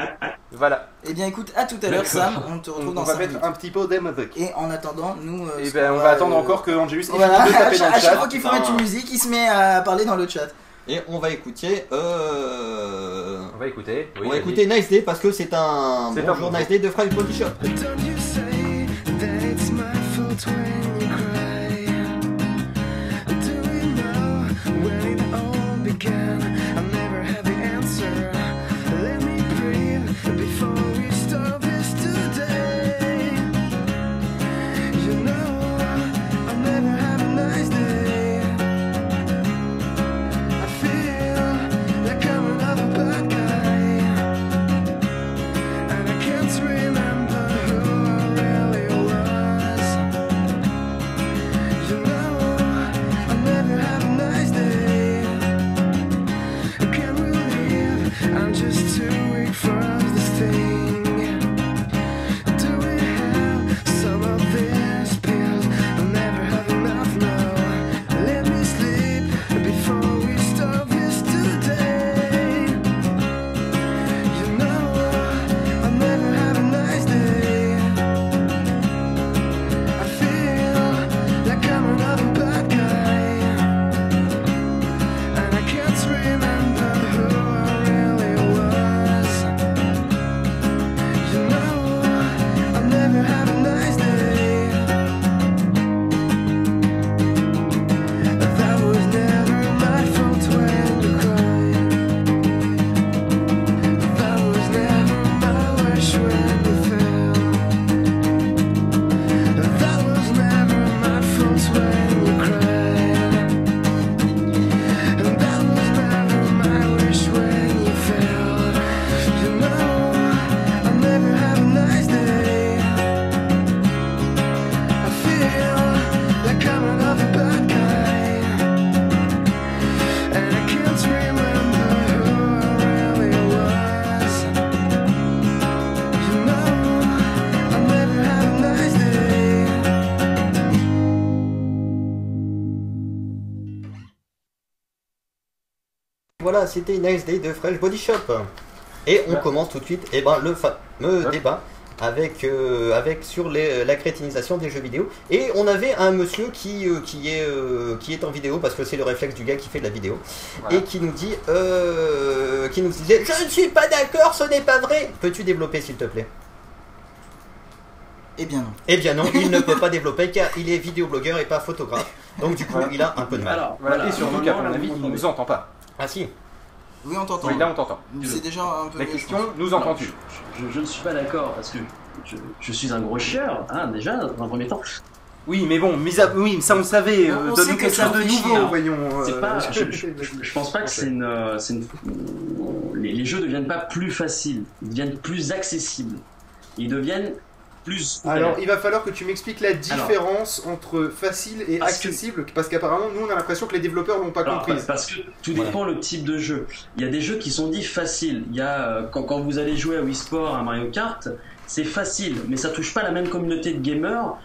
Voilà. Eh bien écoute, à tout à l'heure Sam, on te On, retrouve on dans va 5 mettre minutes. un petit peu de musique. Et en attendant, nous... euh, Et ce ben on va attendre euh, encore que Angelus ait Voilà, de à taper dans chaque le chat. fois qu'il faut mettre une musique, il se met à parler dans le chat. Et on va écouter. Euh... On va écouter. Oui, on va écouter Nice Day parce que c'est un C'est un bonjour bonjour. Nice Day de Fred Body Shop. Voilà, c'était Nice Day de Fresh Body Shop. Et on commence tout de suite eh ben, le fameux débat avec, euh, avec sur les- la crétinisation des jeux vidéo. Et on avait un monsieur qui, euh, qui, est, euh, qui est en vidéo, parce que c'est le réflexe du gars qui fait de la vidéo, Voilà. et qui nous dit, euh, qui nous disait, je ne suis pas d'accord, ce n'est pas vrai. Peux-tu développer s'il te plaît? Eh bien non. Eh bien non, il ne peut pas développer car il est vidéoblogueur et pas photographe. Donc du coup, Voilà. il a un peu de mal. Alors, Voilà, et surtout qu'à mon avis, il m'entendez. nous entend pas. Ah si, Oui, on t'entend. Oui, là on t'entend. C'est déjà un peu La mieux, question, nous entends-tu je, je- je ne suis pas d'accord parce que je, je suis un gros chieur, hein, déjà, dans un premier temps. Oui, mais bon, mis à... oui, ça on le savait. Euh, on Donne-nous quelque ça chose de nouveau, hein. voyons. C'est euh, pas, je, je, pense pas que c'est une, euh, une- les, les jeux deviennent pas plus faciles, ils deviennent plus accessibles, ils deviennent plus. Alors, il va falloir que tu m'expliques la différence entre facile et Parce que- accessible, parce qu'apparemment, nous, on a l'impression que les développeurs l'ont pas Alors, compris. Parce que tout dépend le type de jeu. Il y a des jeux qui sont dits faciles. Il y a euh, quand, quand vous allez jouer à Wii Sport, à Mario Kart, c'est facile, mais ça touche pas la même communauté de gamers.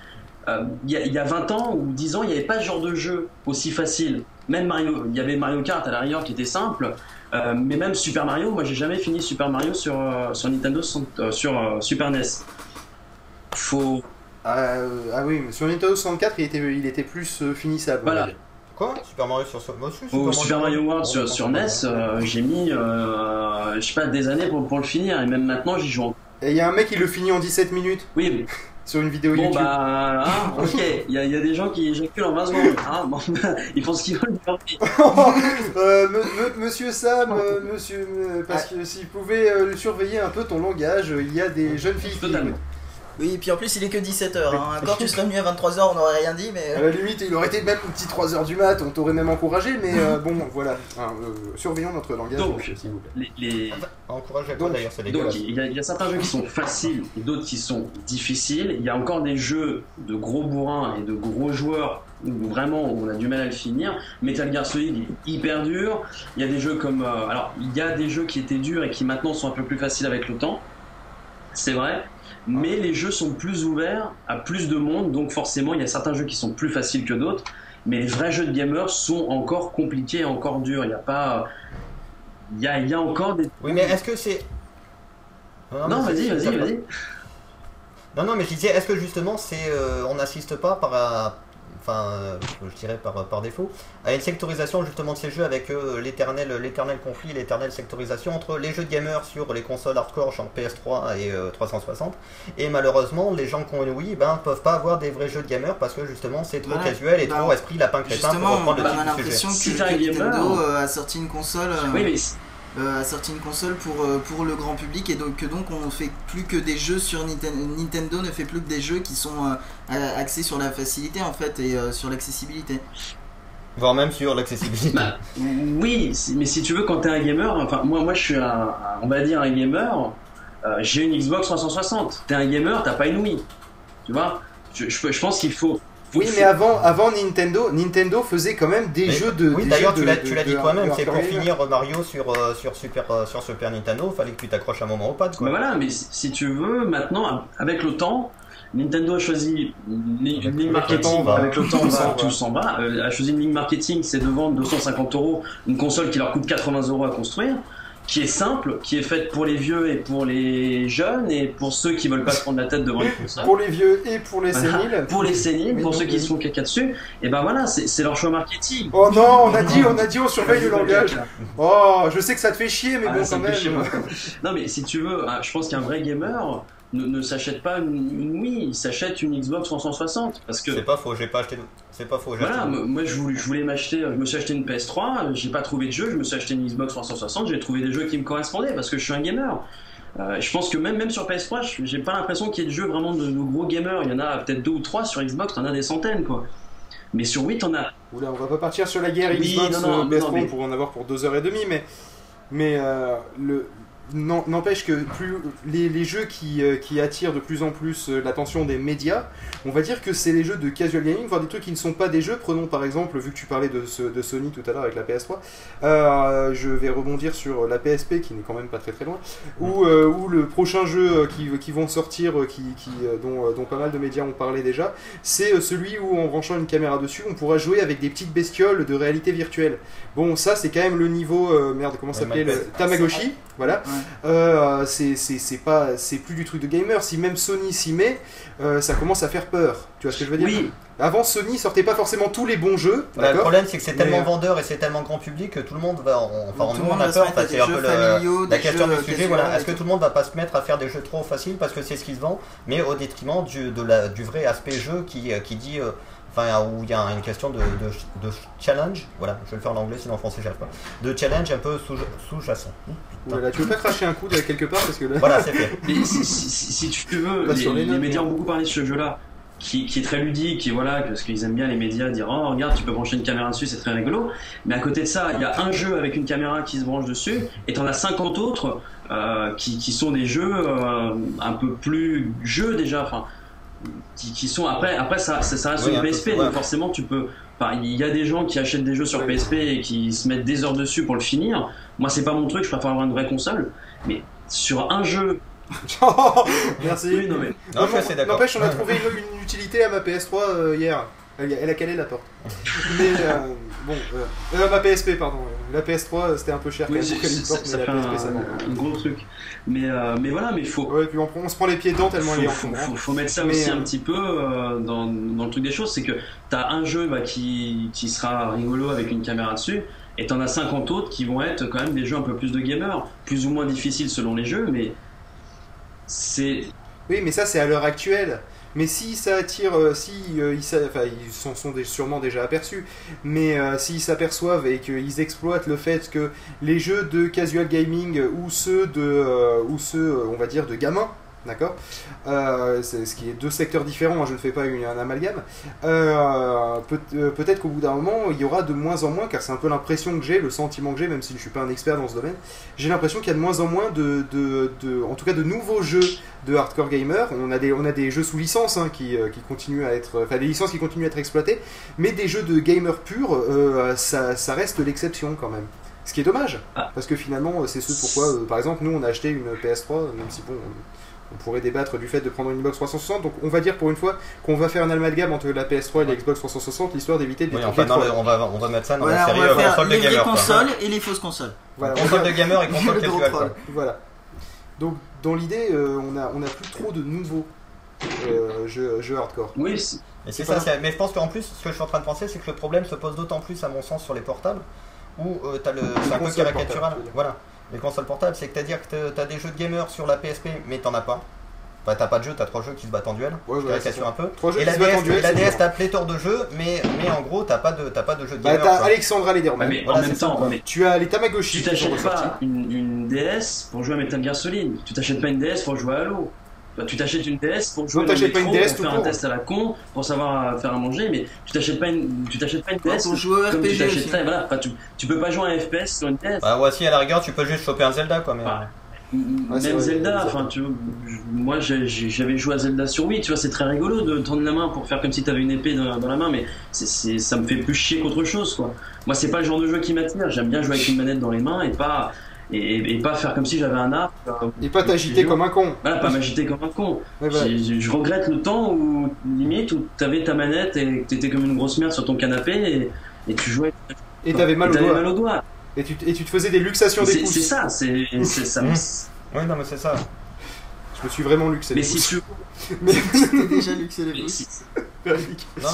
Euh, il, y a, il y a 20 ans ou 10 ans, il n'y avait pas ce genre de jeu aussi facile. Même Mario, il y avait Mario Kart à la rigueur qui était simple, euh, mais même Super Mario, moi j'ai jamais fini Super Mario sur, euh, sur Nintendo, euh, sur euh, Super NES. Faut Ah, euh, ah oui, mais sur Nintendo 64, il était, il était plus euh, finissable. Voilà. Quoi? Super Mario sur Moi Super Mario World sur, sur NES, euh, j'ai mis, euh, je sais pas, des années pour, pour le finir, et même maintenant j'y joue. en- Et il y a un mec qui le finit en 17 minutes Oui, mais sur une vidéo bon YouTube. bah, hein, ok, il y, y a des gens qui éjaculent en 20 secondes, hein, bon, ils font ce qu'ils veulent. Euh, me- me- monsieur Sam, euh, monsieur, euh, parce que s'il pouvait surveiller un peu ton langage, il y a des jeunes filles qui Totalement. Oui, et puis en plus, il est que 17h. Hein. Quand tu serais venu à 23h, on n'aurait rien dit, mais. À la limite, il aurait été même un petit 3h du mat, on t'aurait même encouragé, mais euh, bon, voilà. Hein, euh, surveillons notre langage, Donc, monsieur, s'il vous plaît. Les, les- Encourage à quoi Donc- d'ailleurs, c'est Donc dégueulasse. il y, a, il y a certains jeux qui sont faciles et d'autres qui sont difficiles. Il y a encore des jeux de gros bourrins et de gros joueurs où vraiment on a du mal à le finir. Metal Gear Solid est hyper dur. Il y a des jeux comme... euh, alors il y a des jeux qui étaient durs et qui maintenant sont un peu plus faciles avec le temps. c'est vrai. Mais les jeux sont plus ouverts à plus de monde, donc forcément il y a certains jeux qui sont plus faciles que d'autres. Mais les vrais jeux de gamers sont encore compliqués, et encore durs. Il n'y a pas, il y a, il y a encore des. Oui, mais est-ce que c'est. Non, vas-y, vas-y, vas-y. Non, non, mais je disais, est-ce que justement, c'est, euh, on n'assiste pas par, enfin, euh, je dirais par, par défaut, à une sectorisation justement de ces jeux avec euh, l'éternel, l'éternel conflit, l'éternelle sectorisation entre les jeux de gamers sur les consoles hardcore, genre PS3 et euh, 360, et malheureusement, les gens qui ont une Wii, ben, peuvent pas avoir des vrais jeux de gamers parce que justement, c'est trop Voilà. casuel et Bah, trop esprit lapin crétin pour Justement, reprendre le on a titre du l'impression sujet. que, Si t'es un que gamer- Nintendo euh, a sorti une console. euh, Oui, mais euh, a sorti une console pour, euh, pour le grand public et donc que donc on fait plus que des jeux sur Ninten- Nintendo ne fait plus que des jeux qui sont euh, axés sur la facilité en fait et euh, sur l'accessibilité. Voire même sur l'accessibilité. Bah, oui, mais si tu veux, quand t'es un gamer, enfin moi, moi je suis un, on va dire un gamer. euh, J'ai une Xbox 360. T'es un gamer, t'as pas une Wii. Tu vois? Je, je, je pense qu'il faut. Oui, mais avant, avant Nintendo, Nintendo faisait quand même des Mais- jeux de. Oui, d'ailleurs, tu l'as, dit toi-même, c'est pour finir Mario sur, euh, sur, Super, euh, sur Super Nintendo, fallait que tu t'accroches un moment au pad. Quoi. Mais voilà, mais si, si tu veux, maintenant, avec le temps, Nintendo a choisi une, ligne avec le temps, marketing. on va. Avec le temps, Tout ça, s'en va. tout s'en va. Euh, a choisi une ligne marketing, c'est de vendre 250 euros une console qui leur coûte 80 euros à construire, qui est simple, qui est faite pour les vieux et pour les jeunes et pour ceux qui veulent pas se prendre la tête devant une console. Pour les vieux et pour les Voilà. séniles. Pour les séniles, pour non, ceux qui se font caca dessus, et ben voilà, c'est leur choix marketing. Oh non, on a dit, on a dit, on surveille le langage. Oh, je sais que ça te fait chier, mais Ah, bon, ça quand chier, même. moi. Non, mais si tu veux, hein, je pense qu'un vrai gamer ne, ne s'achète pas une, une Wii, il s'achète une Xbox 360. Parce que, C'est pas faux, j'ai pas acheté. C'est pas faux, j'ai voilà, moi je voulais, je voulais m'acheter, je me suis acheté une PS3, j'ai pas trouvé de jeu, je me suis acheté une Xbox 360, j'ai trouvé des jeux qui me correspondaient parce que je suis un gamer. Euh, je pense que même, même sur PS3, je- j'ai pas l'impression qu'il y ait de jeux vraiment de, de gros gamers. Il y en a peut-être deux ou trois sur Xbox, t'en as des centaines quoi. Mais sur Wii, t'en as. Oula, on va pas partir sur la guerre Oui, Xbox, non, non, euh, PS3, non, mais- pour en avoir pour deux heures et demie, mais, mais euh, le, n'empêche que plus les, les jeux qui, euh, qui attirent de plus en plus euh, l'attention des médias, on va dire que c'est les jeux de casual gaming, voire des trucs qui ne sont pas des jeux. Prenons par exemple, vu que tu parlais de, ce- de Sony tout à l'heure avec la PS3, euh, je vais rebondir sur la PSP qui n'est quand même pas très très loin, où, euh, où le prochain jeu qui, qui vont sortir, qui, qui, dont, dont pas mal de médias ont parlé déjà, c'est celui où en branchant une caméra dessus, on pourra jouer avec des petites bestioles de réalité virtuelle. Bon, ça c'est quand même le niveau, euh, merde, comment s'appelait le. Tamagotchi, voilà. Ouais. Euh, c'est pas, c'est plus du truc de gamer. Si même Sony s'y met, euh, ça commence à faire peur. Tu vois ce que je veux dire Oui, Avant Sony sortait pas forcément tous les bons jeux, Bah, le problème, c'est que c'est tellement euh, vendeur et c'est tellement grand public que tout le monde va. en- Enfin, Tout nous, le on monde a peur. Enfin, c'est des un jeux peu le- la des question jeux du sujet. Voilà. Est-ce que tout. tout le monde va pas se mettre à faire des jeux trop faciles parce que c'est ce qu'ils se vendent, mais au détriment du, de la, du vrai aspect jeu qui, euh, qui dit. euh, Enfin, où il y a une question de, de, de challenge, voilà, je vais le faire en anglais, sinon en français j'y arrive pas. De challenge un peu sous- sous-jacent. Tu veux pas cracher un coup de quelque part parce que là... Voilà, c'est fait. Mais si, si- si- si tu veux, les, médias ont beaucoup parlé de ce jeu-là, qui, qui est très ludique, voilà, parce qu'ils aiment bien les médias dire oh regarde, tu peux brancher une caméra dessus, c'est très rigolo. Mais à côté de ça, il y a un jeu avec une caméra qui se branche dessus, et t'en as 50 autres euh, qui, qui sont des jeux euh, un peu plus jeux déjà, enfin. Qui, qui sont après après ça ça, ça reste Oui, peu, PSP ouais. donc forcément tu peux enfin, il y a des gens qui achètent des jeux sur. PSP et qui se mettent des heures dessus pour le finir moi c'est pas mon truc je préfère avoir une vraie console mais sur un jeu Merci. oui non mais Non, je suis assez d'accord. N'empêche, on a trouvé une, une utilité à ma PS3 euh, hier. Elle, elle a calé la porte. Mais euh, bon, euh, euh, ma PSP, pardon. La PS3, euh, c'était un peu cher quand Oui, même ça, porte, ça mais fait la PSP, ça un, gros truc. Mais, euh, mais voilà, mais faut, Ouais, puis on, se prend les pieds dedans tellement elle est faut, faut, encombrante. faut- faut mettre ça Mais, aussi euh, un petit peu euh, dans, dans le truc des choses. C'est que t'as un jeu bah, qui, qui sera rigolo avec une caméra dessus, et t'en as 50 autres qui vont être quand même des jeux un peu plus de gamers, plus ou moins difficiles selon les jeux, mais c'est. Oui, mais ça, c'est à l'heure actuelle. Mais si ça attire, euh, si euh, ils, enfin, ils s'en sont sûrement déjà aperçus, mais euh, s'ils s'aperçoivent et qu'ils exploitent le fait que les jeux de casual gaming ou ceux de, ou ceux, on va dire, de gamins, d'accord, euh, c'est ce qui est deux secteurs différents. hein, je ne fais pas une- un amalgame. euh, peut- euh, peut-être qu'au bout d'un moment, il y aura de moins en moins, car c'est un peu l'impression que j'ai, le sentiment que j'ai, même si je ne suis pas un expert dans ce domaine. J'ai l'impression qu'il y a de moins en moins de, de, de- en tout cas, de nouveaux jeux de hardcore gamer. On a des, on a des jeux sous licence hein, qui, qui continuent à être, enfin des licences qui continuent à être exploitées, mais des jeux de gamer purs, euh, ça, ça reste l'exception quand même. Ce qui est dommage, Ah. parce que finalement, c'est ce pourquoi, par exemple, nous on a acheté une PS3, même si bon, on pourrait débattre du fait de prendre une Xbox 360. Donc on va dire pour une fois qu'on va faire un amalgame entre la PS3 et la Xbox 360, l'histoire d'éviter de Oui, les enfin, non, on va, on va mettre ça dans Voilà, la on va euh, faire console de les vraies gamer. quoi. consoles et les fausses consoles. Voilà, Console on va- de gamer et console Le casual. Voilà. Donc dans l'idée, euh, on a on a plus trop de nouveaux euh, jeux, jeux hardcore. Oui, c'est- ça, mais je pense qu'en plus, ce que je suis en train de penser, c'est que le problème se pose d'autant plus, à mon sens, sur les portables, où euh, t'as le, c'est un peu caricatural. Voilà, les consoles portables, c'est que t'as dire que t'as- t'as des jeux de gamers sur la PSP, mais t'en as pas. Enfin, t'as pas de jeu, t'as trois jeux qui se battent en duel. Ouais, je caricature c'est un peu. Trois jeux et qui la DS, duel, la DS, t'as pléthore de jeux, mais, mais en gros, t'as pas de, t'as pas de jeux de Bah, gamer. t'as quoi. Alexandra Lederman. Ouais, mais Voilà, en même temps, mais Tu as les Tamagotchi tu t'achètes pas une, une DS pour jouer à Metal Gear Solid. Tu t'achètes pas une DS pour jouer à Halo. Bah, tu t'achètes une DS pour jouer Non, dans le pas métro, une DS pour tout faire un test à la con, pour savoir euh, faire à manger, mais tu t'achètes pas une, tu t'achètes pas une DS pour jouer au comme tu RPG aussi. t'achèterais, voilà. Enfin, tu, tu peux pas jouer à un FPS sur une DS. Bah, voici, à la rigueur, tu peux juste choper un Zelda, quoi, mais. Ah. Ouais, Même vrai, Zelda, enfin tu vois, moi j'avais joué à Zelda sur Wii, tu vois, c'est très rigolo de tendre la main pour faire comme si t'avais une épée dans, dans la main, mais c'est c'est- ça me fait plus chier qu'autre chose quoi. Moi c'est pas le genre de jeu qui m'attire, j'aime bien jouer avec une manette dans les mains et pas et, et pas faire comme si j'avais un arc. euh, Et pas t'agiter comme un con. Voilà, pas m'agiter comme un con. Ouais, Je regrette le temps où, limite, où t'avais ta manette et que t'étais comme une grosse merde sur ton canapé et, et tu jouais. Et t'avais mal au t'avais doigt. mal au doigt. Et tu, et tu te faisais des luxations des C'est pouces. c'est ça, c'est ça. me- Oui, non, mais c'est ça. Je me suis vraiment luxé Mais les si pouces. tu Mais- C'était déjà luxé les pouces. Non,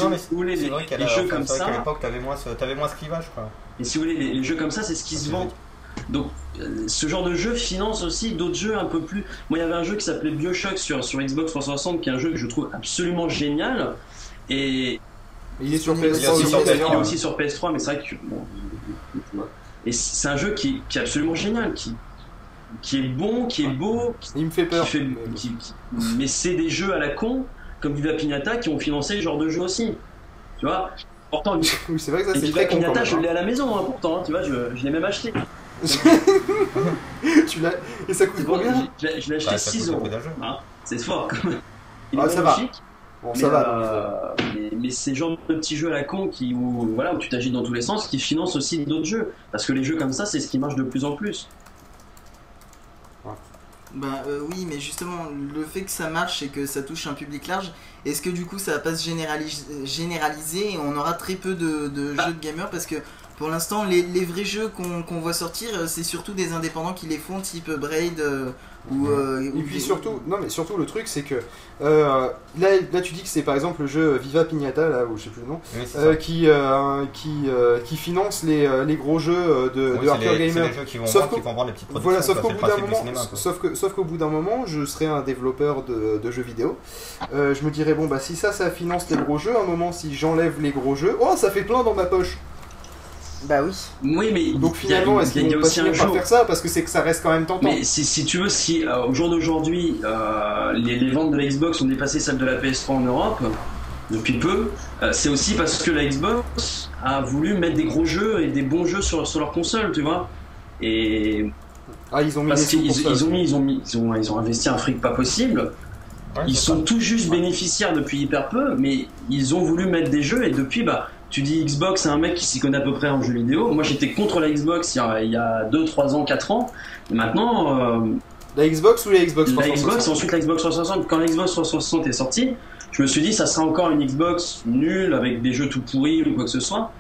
non, mais si vous voulez, c'est les, jeux comme c'est vrai qu'à ça, l'époque, t'avais moins, ce- t'avais moins ce clivage, quoi. et si vous voulez, les, les jeux comme ça, c'est ce qui se vend. Donc, euh, ce genre de jeu finance aussi d'autres jeux un peu plus. Moi, il y avait un jeu qui s'appelait Bioshock sur, sur Xbox 360, qui est un jeu que je trouve absolument génial. Et Il est sur Il est PS3 aussi sur il est aussi sur PS3, mais c'est vrai que. bon, et c'est un jeu qui, qui est absolument génial, qui, qui est bon, qui est beau, qui, Il me fait peur. fait. mais c'est des jeux à la con, comme Viva Pignata, qui ont financé ce genre de jeu aussi. Tu vois? Pourtant, Oui, c'est vrai que ça c'est très con quand Pignata, je l'ai à la maison, hein, pourtant, hein, tu vois, je, je l'ai même acheté. Tu l'as et ça coûte combien je l'ai- je l'ai acheté Bah, ça 6 coûte le euros. jeu. hein. C'est fort quand même. Il Ah, est ça va. Bon, Mais, ça va. euh, mais, mais c'est le genre de petits jeux à la con qui, où, voilà, où tu t'agites dans tous les sens, qui financent aussi d'autres jeux. Parce que les jeux comme ça, c'est ce qui marche de plus en plus. Bah euh, oui, mais justement, le fait que ça marche et que ça touche un public large, est-ce que du coup ça va pas se généralis- généraliser et on aura très peu de, de Ah. jeux de gamers? Parce que pour l'instant, les, les vrais jeux qu'on voit sortir, euh, c'est surtout des indépendants qui les font, type Braid euh, ou. euh, Et ou puis des- surtout, non mais surtout le truc c'est que euh, là, là tu dis que c'est par exemple le jeu Viva Pignata là ou je sais plus le nom Oui, euh, qui euh, qui euh, qui finance les, les gros jeux de, Oui, de hardcore les, c'est gamer. les jeux qui vont Sauf qu'au-. Voilà, sauf quoi, qu'au c'est bout d'un moment, cinéma, sauf que sauf qu'au bout d'un moment, je serais un développeur de, de jeux vidéo. Euh, je me dirais bon bah si ça ça finance les gros jeux, à un moment si j'enlève les gros jeux, oh ça fait plein dans ma poche. Bah oui. Oui, mais Donc il y a- finalement est-ce il y a- il y qu'ils a vont pas aussi un jour. faire ça parce que c'est que ça reste quand même tentant. Mais si, si tu veux, si euh, au jour d'aujourd'hui, euh, les, les ventes de la Xbox ont dépassé celles de la PS3 en Europe, depuis peu, euh, c'est aussi parce que la Xbox a voulu mettre des gros jeux et des bons jeux sur, sur leur console, tu vois. Et Ah ils ont mis parce qu'ils ils ont mis, ils ont mis, ils ont, ils ont investi un fric pas possible. Ouais, Ils sont ça. tout juste bénéficiaires depuis hyper peu, mais ils ont voulu mettre des jeux et depuis, bah, tu dis Xbox, c'est un mec qui s'y connaît à peu près en jeux vidéo. Moi, j'étais contre la Xbox il y a, il y a 2, 3 ans, 4 ans. Et maintenant, euh, La Xbox ou la Xbox la 360 Xbox, ensuite la Xbox 360. Quand la Xbox 360 est sortie, je me suis dit, ça sera encore une Xbox nulle avec des jeux tout pourris ou quoi que ce soit.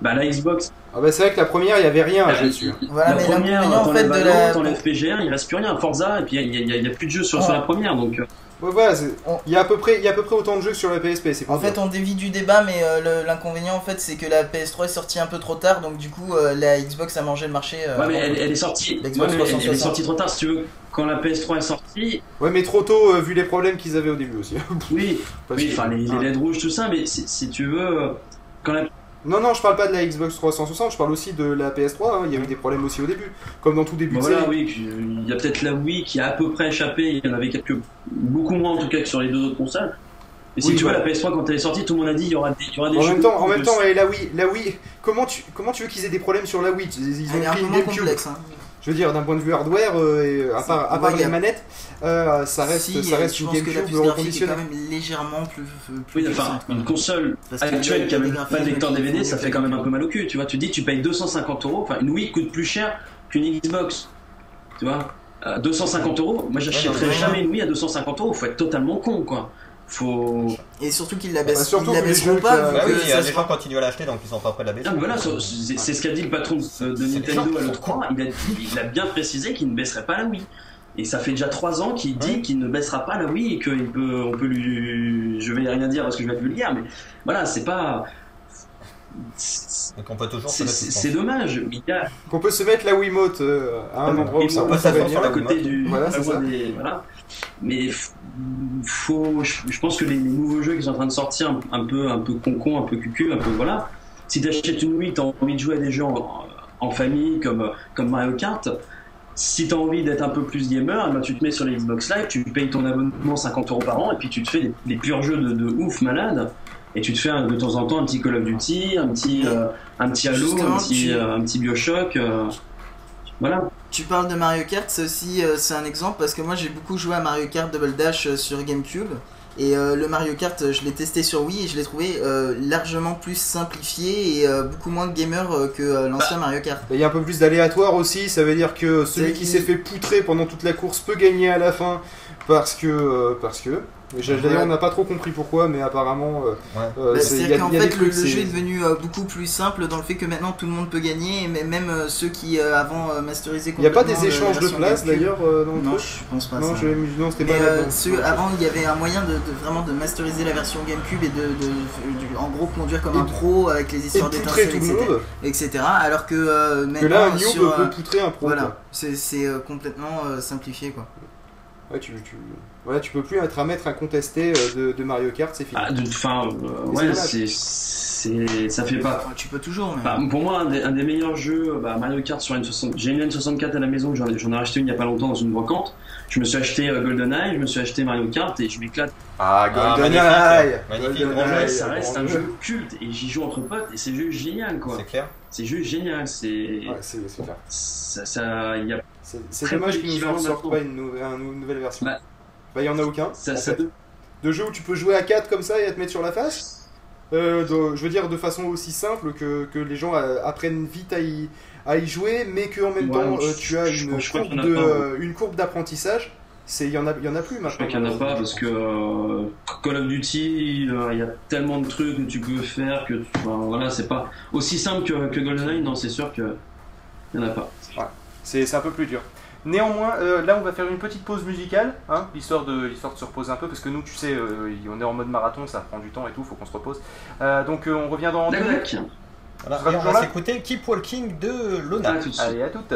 Bah, la Xbox, Ah bah c'est vrai que la première il y avait rien la, dessus. Voilà, la mais première, l'inconvénient en fait de la. t'enlèves PGR, il reste plus rien. Forza, et puis il y a, plus de jeux sur, sur la première. Donc, euh, Ouais, voilà, c'est- il y a à peu près il y a à peu près autant de jeux que sur la PSP, c'est pour En fait, dire. on dévie du débat, mais euh, le- l'inconvénient en fait, c'est que la PS3 est sortie un peu trop tard, donc du coup, euh, la Xbox a mangé le marché. euh, ouais, mais elle, elle est sortie. Ouais, mais elle- elle, est 360. sortie trop tard, si tu veux. Quand la PS3 est sortie, Ouais mais trop tôt euh, vu les problèmes qu'ils avaient au début aussi. oui, Parce oui, que- enfin les, les. LED rouges, tout ça, mais si, si tu veux, quand la Non, non, je parle pas de la Xbox 360, je parle aussi de la PS3. hein, Il y a eu des problèmes aussi au début. Comme dans tout début Bon, de voilà, série. oui, il y a peut-être la Wii qui a à peu près échappé, il y en avait quelques, beaucoup moins en tout cas que sur les deux autres consoles. Et si Oui, tu vois, la PS3 quand elle est sortie, tout le monde a dit il y aura des, il y aura des En jeux même temps, en même temps, la Wii, la Wii, comment tu, comment tu veux qu'ils aient des problèmes sur la Wii? Ils, ont Elle pris une GameCube. complexe. Hein. Je veux dire, d'un point de vue hardware, euh, et, euh, à part, à part les a- manettes, euh, ça reste, Si, ça euh, reste je une pense que la GameCube puce graphique est quand même légèrement plus. plus Oui, enfin, une console Parce actuelle qui a même pas de lecteur DVD, ça fait quand même un peu mal au cul. Tu vois, tu dis tu payes 250 euros, enfin une Wii coûte plus cher qu'une Xbox. Tu vois Euh, 250 euros, moi j'achèterais Ouais, jamais une Wii à 250 euros, faut être totalement con quoi. Faut. Et surtout qu'ils la Bah, baissent, ils la baisseront pas. que- vu Bah oui, ça les gens continuent à l'acheter donc ils sont pas prêts de la baisser. Ah, mais voilà, c'est ce qu'a dit le patron de, Nintendo à qui l'E3, il a, il a bien précisé qu'il ne baisserait pas la Wii. Et ça fait déjà 3 ans qu'il dit Ouais. qu'il ne baissera pas la Wii et qu'il peut, on peut lui. Je vais rien dire parce que je vais être vulgaire, mais voilà, c'est pas. c'est- Donc on peut toujours dommage. A, Qu'on peut se mettre la Wiimote euh, à un endroit où on peut s'asseoir sur la à côté du. Voilà, ça. des- voilà. Mais faut, je, je pense que les, les nouveaux jeux qui sont en train de sortir, un, un peu, un peu concon, un peu cucu, un peu voilà. Si t'achètes une Wii, t'as envie de jouer à des jeux en, en famille comme, comme Mario Kart. Si t'as envie d'être un peu plus gamer, eh ben, tu te mets sur les Xbox Live, tu payes ton abonnement 50 euros par an et puis tu te fais des, des purs jeux de, de ouf malade. Et tu te fais de temps en temps un petit Call of Duty, un petit, euh, un petit Halo, un petit, euh, un petit Bioshock. euh, voilà. Tu parles de Mario Kart, c'est aussi euh, c'est un exemple parce que moi j'ai beaucoup joué à Mario Kart Double Dash euh, sur GameCube et euh, le Mario Kart je l'ai testé sur Wii et je l'ai trouvé euh, largement plus simplifié et euh, beaucoup moins gamer euh, que euh, l'ancien Bah. Mario Kart. Il y a un peu plus d'aléatoire aussi, ça veut dire que celui qui s'est fait poutrer pendant toute la course peut gagner à la fin parce que. euh, parce que. D'ailleurs, on n'a pas trop compris pourquoi, mais apparemment. euh, Ouais. euh, Bah, C'est-à-dire qu'en fait le, jeu est devenu euh, beaucoup plus simple dans le fait que maintenant tout le monde peut gagner et même- euh, ceux qui euh, avant euh, masterisaient Il n'y a pas des échanges de version place GameCube. d'ailleurs euh, dans le Non, truc je pense pas Non, ça. je- non, c'était pas euh, ceux- avant, il y avait un moyen de, de- vraiment de masteriser la version GameCube et de, de- de- en gros conduire comme Et un pro avec les histoires d'étincelles, tout le etc., monde. etc. Alors que euh, Que maintenant, là, un sur, peut poutrer un pro. voilà, c'est complètement simplifié quoi. Ouais, tu, tu... Voilà, tu peux plus être à mettre incontesté euh, de, de Mario Kart, c'est fini. Ah, Enfin, euh, ouais, c'est, ça fait pas. Enfin, tu peux toujours, mais. Bah, pour moi, un des, un des meilleurs jeux, bah, Mario Kart sur N60. J'ai une N64 à la maison, j'en ai, j'en ai racheté une il y a pas longtemps dans une brocante. Je me suis acheté euh, GoldenEye, je me suis acheté Mario Kart et je m'éclate. Ah, Ah, GoldenEye magnifique, GoldenEye, magnifique, Ouais, ça reste un jeu culte et j'y joue entre potes et c'est juste génial quoi. C'est clair. C'est juste génial, c'est. Ouais, c'est clair. Ça, ça, y a, C'est dommage qu'ils nous en d'équivalent sortent pas une, nou- un- une nouvelle version. Bah, Bah, il y en a aucun. ça, en ça fait. De jeux où tu peux jouer à 4 comme ça et à te mettre sur la face Euh, de- Je veux dire de façon aussi simple que, que les gens euh, apprennent vite à y, à y jouer, mais qu'en même Ouais, temps je- euh, tu as je- une je courbe qu'il de, pas, euh, une courbe d'apprentissage. C'est il y en a il y en a plus Je maintenant. crois qu'il n'y en a pas parce que euh, Call of Duty, euh, il y a tellement de trucs que tu peux faire que enfin, voilà, c'est pas aussi simple que, que GoldenEye. Non, c'est sûr que il n'y en a pas. C'est c'est un peu plus dur. Néanmoins, euh, là on va faire une petite pause musicale, hein, histoire, de, histoire de se reposer un peu, parce que nous, tu sais, euh, on est en mode marathon, ça prend du temps et tout, faut qu'on se repose. Euh, donc euh, on revient dans deux minutes. Voilà. On va s'écouter Keep Walking de Lona. Allez, à toutes.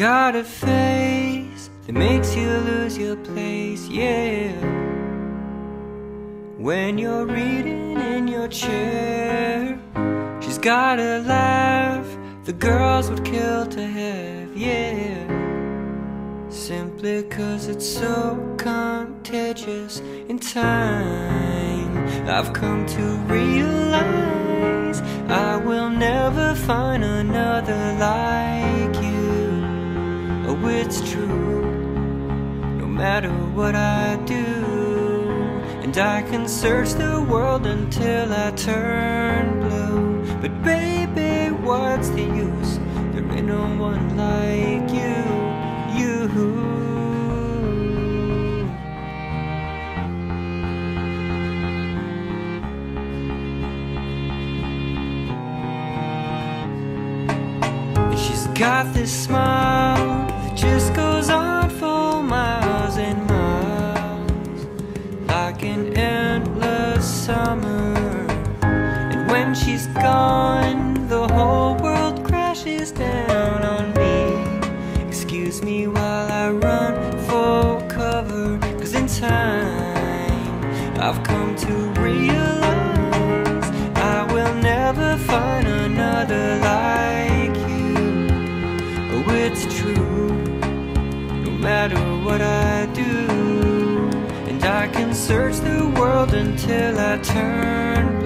Got a face that makes you lose your place, yeah. When you're reading in your chair, she's got a laugh the girls would kill to have, yeah. Simply cause it's so contagious in time. I've come to realize I will never find another like matter what I do. And I can search the world until I turn blue. But baby, what's the use? There ain't no one like you, you. She's got this smile that just goes summer. And when she's gone, search the world until I turn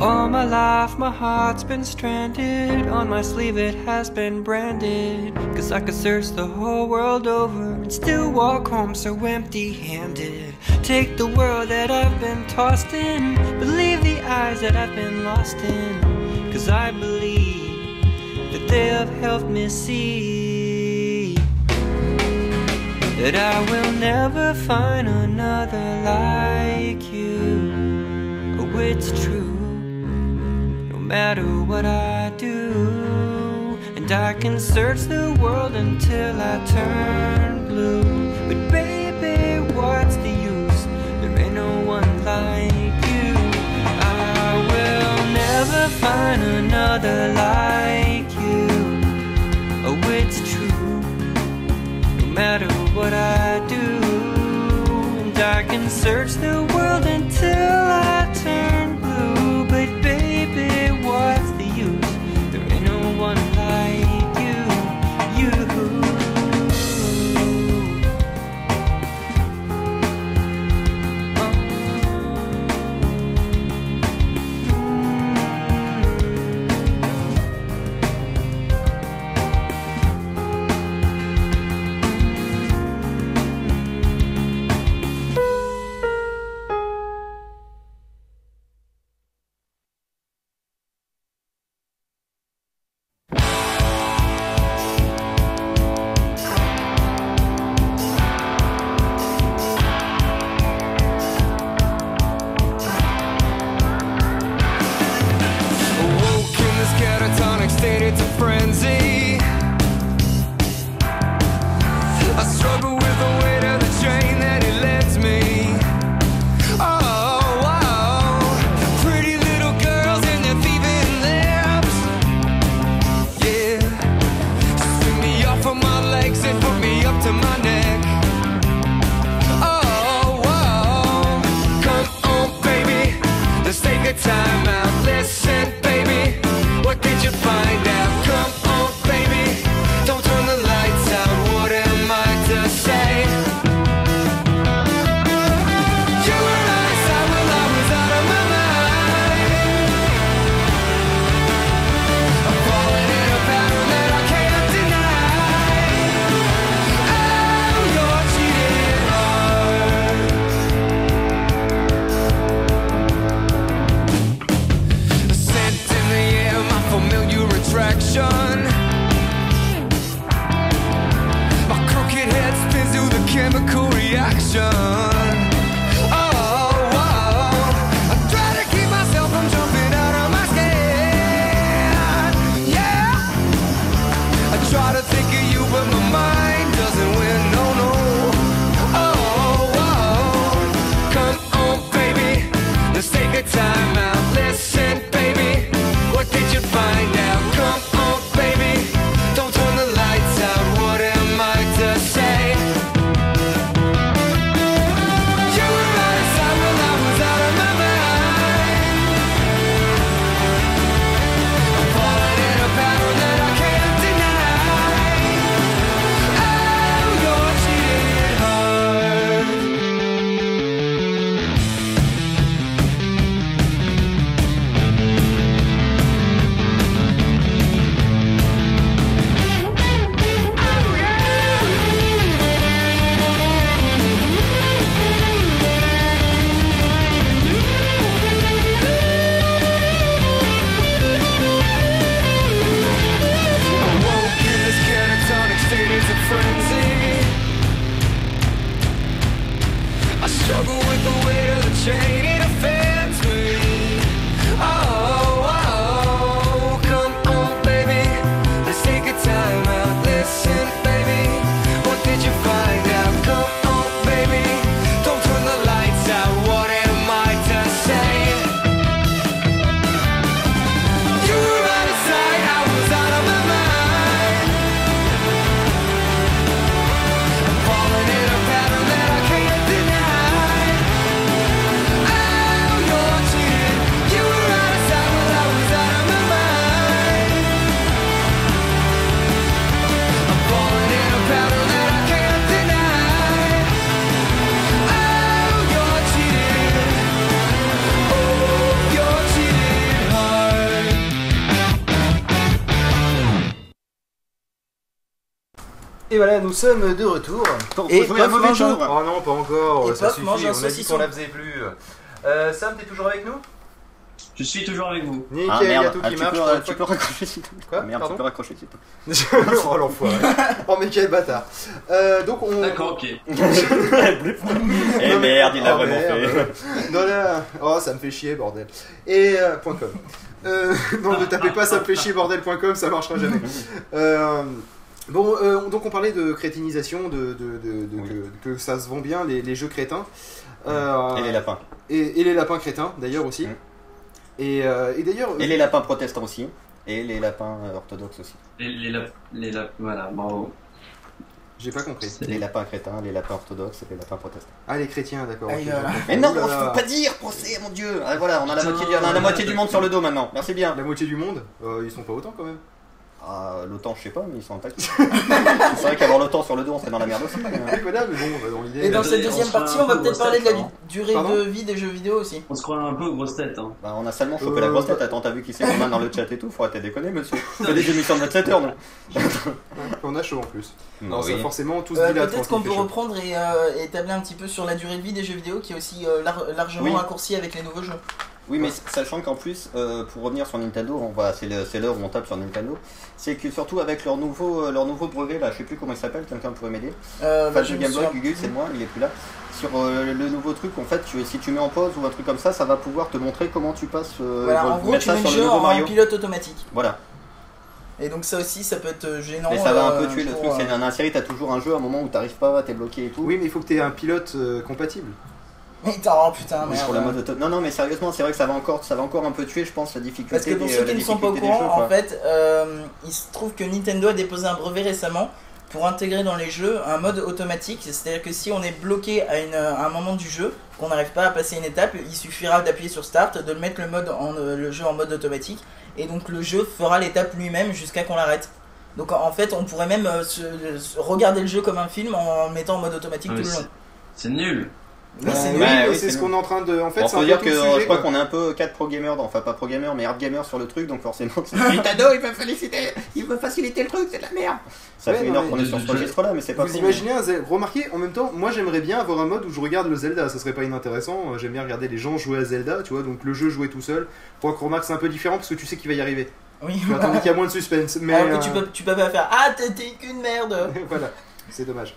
all my life, my heart's been stranded. On my sleeve, it has been branded. Cause I could search the whole world over and still walk home so empty handed. Take the world that I've been tossed in, believe the eyes that I've been lost in. Cause I believe that they have helped me see that I will never find another like you. Oh, it's true matter what I do. And I can search the world until I turn blue. But baby, what's the use? There ain't no one like you. I will never find another like you. Oh, it's true. No matter what I do. And I can search the world until I Et voilà, nous sommes de retour. Et Pof mange un- tour. Oh non, pas encore, Et ça Pof suffit, mange un on a dit saucisson. qu'on la faisait plus. Euh, Sam, t'es toujours avec nous? Je suis toujours avec vous. Nickel, Ah, il y a merde. tout Ah, qui tu marche. peux- une tu peux raccrocher si tu Quoi Merde, Pardon tu peux raccrocher si tu oh l'enfoiré. oh mais quel bâtard. Euh, donc on. D'accord, ok. Eh merde, il l'a Oh, vraiment merde. fait. Dans la- Oh ça me fait chier bordel. Et euh, point .com. Euh, non ne tapez pas ça me fait chier bordel.com ça marchera jamais. Euh, Bon, euh, donc on parlait de crétinisation, de, de- de- de- que, que ça se vend bien, les, les jeux crétins. Euh, Et les lapins. Et, et les lapins crétins, d'ailleurs aussi. Et, euh, et d'ailleurs... Et les lapins protestants aussi. Et les lapins orthodoxes aussi. Les, les, lap- les lap- voilà, bravo. J'ai pas compris. Les lapins crétins, les lapins orthodoxes et les lapins protestants. Ah, les chrétiens, d'accord. Mais non, là. faut pas dire procès, mon dieu Ah, Voilà, on a la moitié, du, on a la moitié du monde sur le dos maintenant. Merci bien. La moitié du monde? Euh, Ils sont pas autant quand même. Ah, l'OTAN, je sais pas, mais ils sont intacts. c'est vrai qu'avoir l'OTAN sur le dos, on serait dans la merde aussi. Mais bon, bah, dans l'idée. Et dans cette deuxième partie, on va peut-être parler de la du- durée Pardon de vie des jeux vidéo aussi. On se croit un peu aux grosses têtes. Hein. Bah, on a seulement chopé Euh, la grosse tête. Attends, t'as vu qui c'est qu'on a dans le chat et tout? Faut arrêter de déconner, monsieur. On fait des émissions de 27 heures, non On a chaud en plus. Bah Non, ça, oui. forcément, tout se Euh. Peut-être qu'on peut reprendre et, euh, et établir un petit peu sur la durée de vie des jeux vidéo qui est aussi euh, lar- largement Oui. raccourcie avec les nouveaux jeux. Oui, mais sachant qu'en plus, euh, pour revenir sur Nintendo, on va, c'est le- c'est l'heure où on tape sur Nintendo, c'est que surtout avec leur nouveau, euh, leur nouveau brevet, là, je sais plus comment il s'appelle, quelqu'un pourrait m'aider. Euh, bah, je me Game Boy, c'est moi, il est plus là. Sur euh, le nouveau truc, en fait, tu- si tu mets en pause ou un truc comme ça, ça va pouvoir te montrer comment tu passes. euh, Voilà, en gros, mettre tu ça mets le sur jeu nouveau en Mario. pilote automatique. Voilà. Et donc ça aussi, ça peut être gênant. Mais ça va un peu tuer le truc, c'est euh, dans la série, t'as toujours un jeu, à un moment où t'arrives pas, t'es bloqué et tout. Oui, mais il faut que tu aies un pilote euh, compatible. Mais t'as- oh putain, merde. pour la mode auto- Non, non, mais sérieusement, c'est vrai que ça va encore, ça va encore un peu tuer, je pense, la difficulté. Parce que pour des- ceux la qui ne sont pas au courant, jeux, en fait, euh, il se trouve que Nintendo a déposé un brevet récemment pour intégrer dans les jeux un mode automatique. C'est-à-dire que si on est bloqué à, une- à un moment du jeu, qu'on n'arrive pas à passer une étape, il suffira d'appuyer sur Start, de le mettre le, mode en, euh, le jeu en mode automatique, et donc le jeu fera l'étape lui-même jusqu'à qu'on l'arrête. Donc en fait, on pourrait même euh, se, se- regarder le jeu comme un film en le mettant en mode automatique Ah, tout le long. C'est nul. Oui, c'est nul. oui, Ouais, mais oui, c'est ce qu'on est en train de. En fait, Bon, c'est faut dire que sujet, je crois qu'on est un peu 4 pro gamers, dans- enfin pas pro gamers, mais hard gamers sur le truc, donc forcément, Nintendo il veut féliciter, il veut faciliter le truc, c'est de la merde. Ça Ouais, fait une non, heure qu'on est sur ce registre-là, mais c'est pas Vous imaginez un Zelda Remarquez, en même temps, moi j'aimerais bien avoir un mode où je regarde le Zelda, ça serait pas inintéressant. Euh, J'aime bien regarder les gens jouer à Zelda, tu vois, donc le jeu jouer tout seul. Pour qu'on remarque, c'est un peu différent parce que tu sais qu'il va y arriver. Oui. Tandis qu'il y a moins de suspense. Mais Alors que tu euh, peux, tu peux pas faire Ah, t'es qu'une merde voilà, c'est dommage.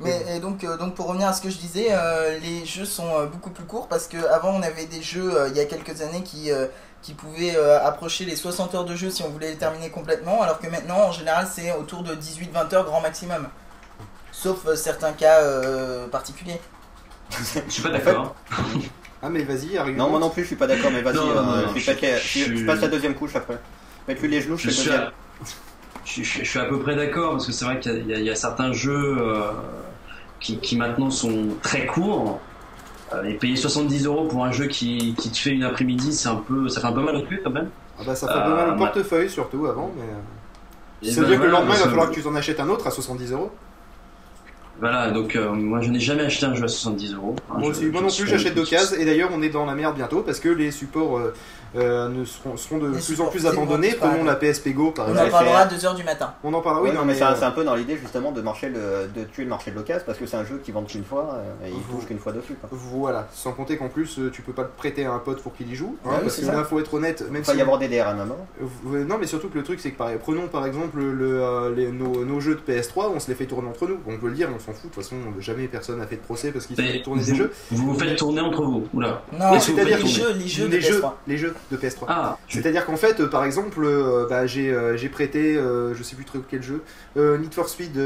Mais et donc, euh, donc pour revenir à ce que je disais, euh, les jeux sont euh, beaucoup plus courts parce qu'avant on avait des jeux euh, il y a quelques années qui, euh, qui pouvaient euh, approcher les 60 heures de jeu si on voulait les terminer complètement, alors que maintenant en général c'est autour de 18-20 heures grand maximum. Sauf euh, certains cas euh, particuliers. Je suis pas d'accord. Ah, mais vas-y, arrive. Non, moi non plus, je suis pas d'accord, mais vas-y, euh, je, je- je- passe la deuxième couche après. Mets-lui les genoux, je suis, le à, je, je- je suis à peu près d'accord parce que c'est vrai qu'il y a- y, y certains jeux euh, qui, qui maintenant sont très courts. Euh, et payer 70 euros pour un jeu qui, qui te fait une après-midi, c'est un peu, ça fait un peu mal au cul quand même. Ah bah ça fait pas mal Euh, au portefeuille surtout avant, mais. Veut ben dire que le lendemain il va falloir que- tu en achètes un autre à 70 euros. Voilà, donc euh, moi je n'ai jamais acheté un jeu à 70 euros. hein, Moi je- aussi, moi non plus, j'achète d'occasion et d'ailleurs on est dans la merde bientôt parce que les supports euh, euh, ne seront, seront de Les plus en plus abandonnés. Prenons la PSP Go par On exemple. en parlera à 2h du matin. On en parlera, oui, non, mais mais, c'est un- euh, c'est un peu dans l'idée justement de marcher le, de tuer le marché de l'occasion parce que c'est un jeu qui vend qu'une fois euh, et il touche qu'une fois dessus. Quoi. Voilà, sans compter qu'en plus euh, tu peux pas le prêter à un pote pour qu'il y joue. hein, oui, parce c'est que ça. là, faut être honnête, même Il va si. y avoir des DRM. Euh, Non, mais surtout que le truc, c'est que par- prenons par exemple le, euh, les- nos, nos jeux de PS3, on se les fait tourner entre nous. On peut le dire, on s'en fout. De toute façon, jamais personne n'a fait de procès parce qu'il se fait tourner vous, des jeux. vous vous faites tourner entre vous. Oula. Non, vous c'est-à-dire les jeux, les jeux de les jeux, PS3. les jeux de PS3. Ah, C'est-à-dire qu'en fait, euh, par exemple, euh, bah, j'ai euh, j'ai prêté, je sais plus trop quel jeu, Need for Speed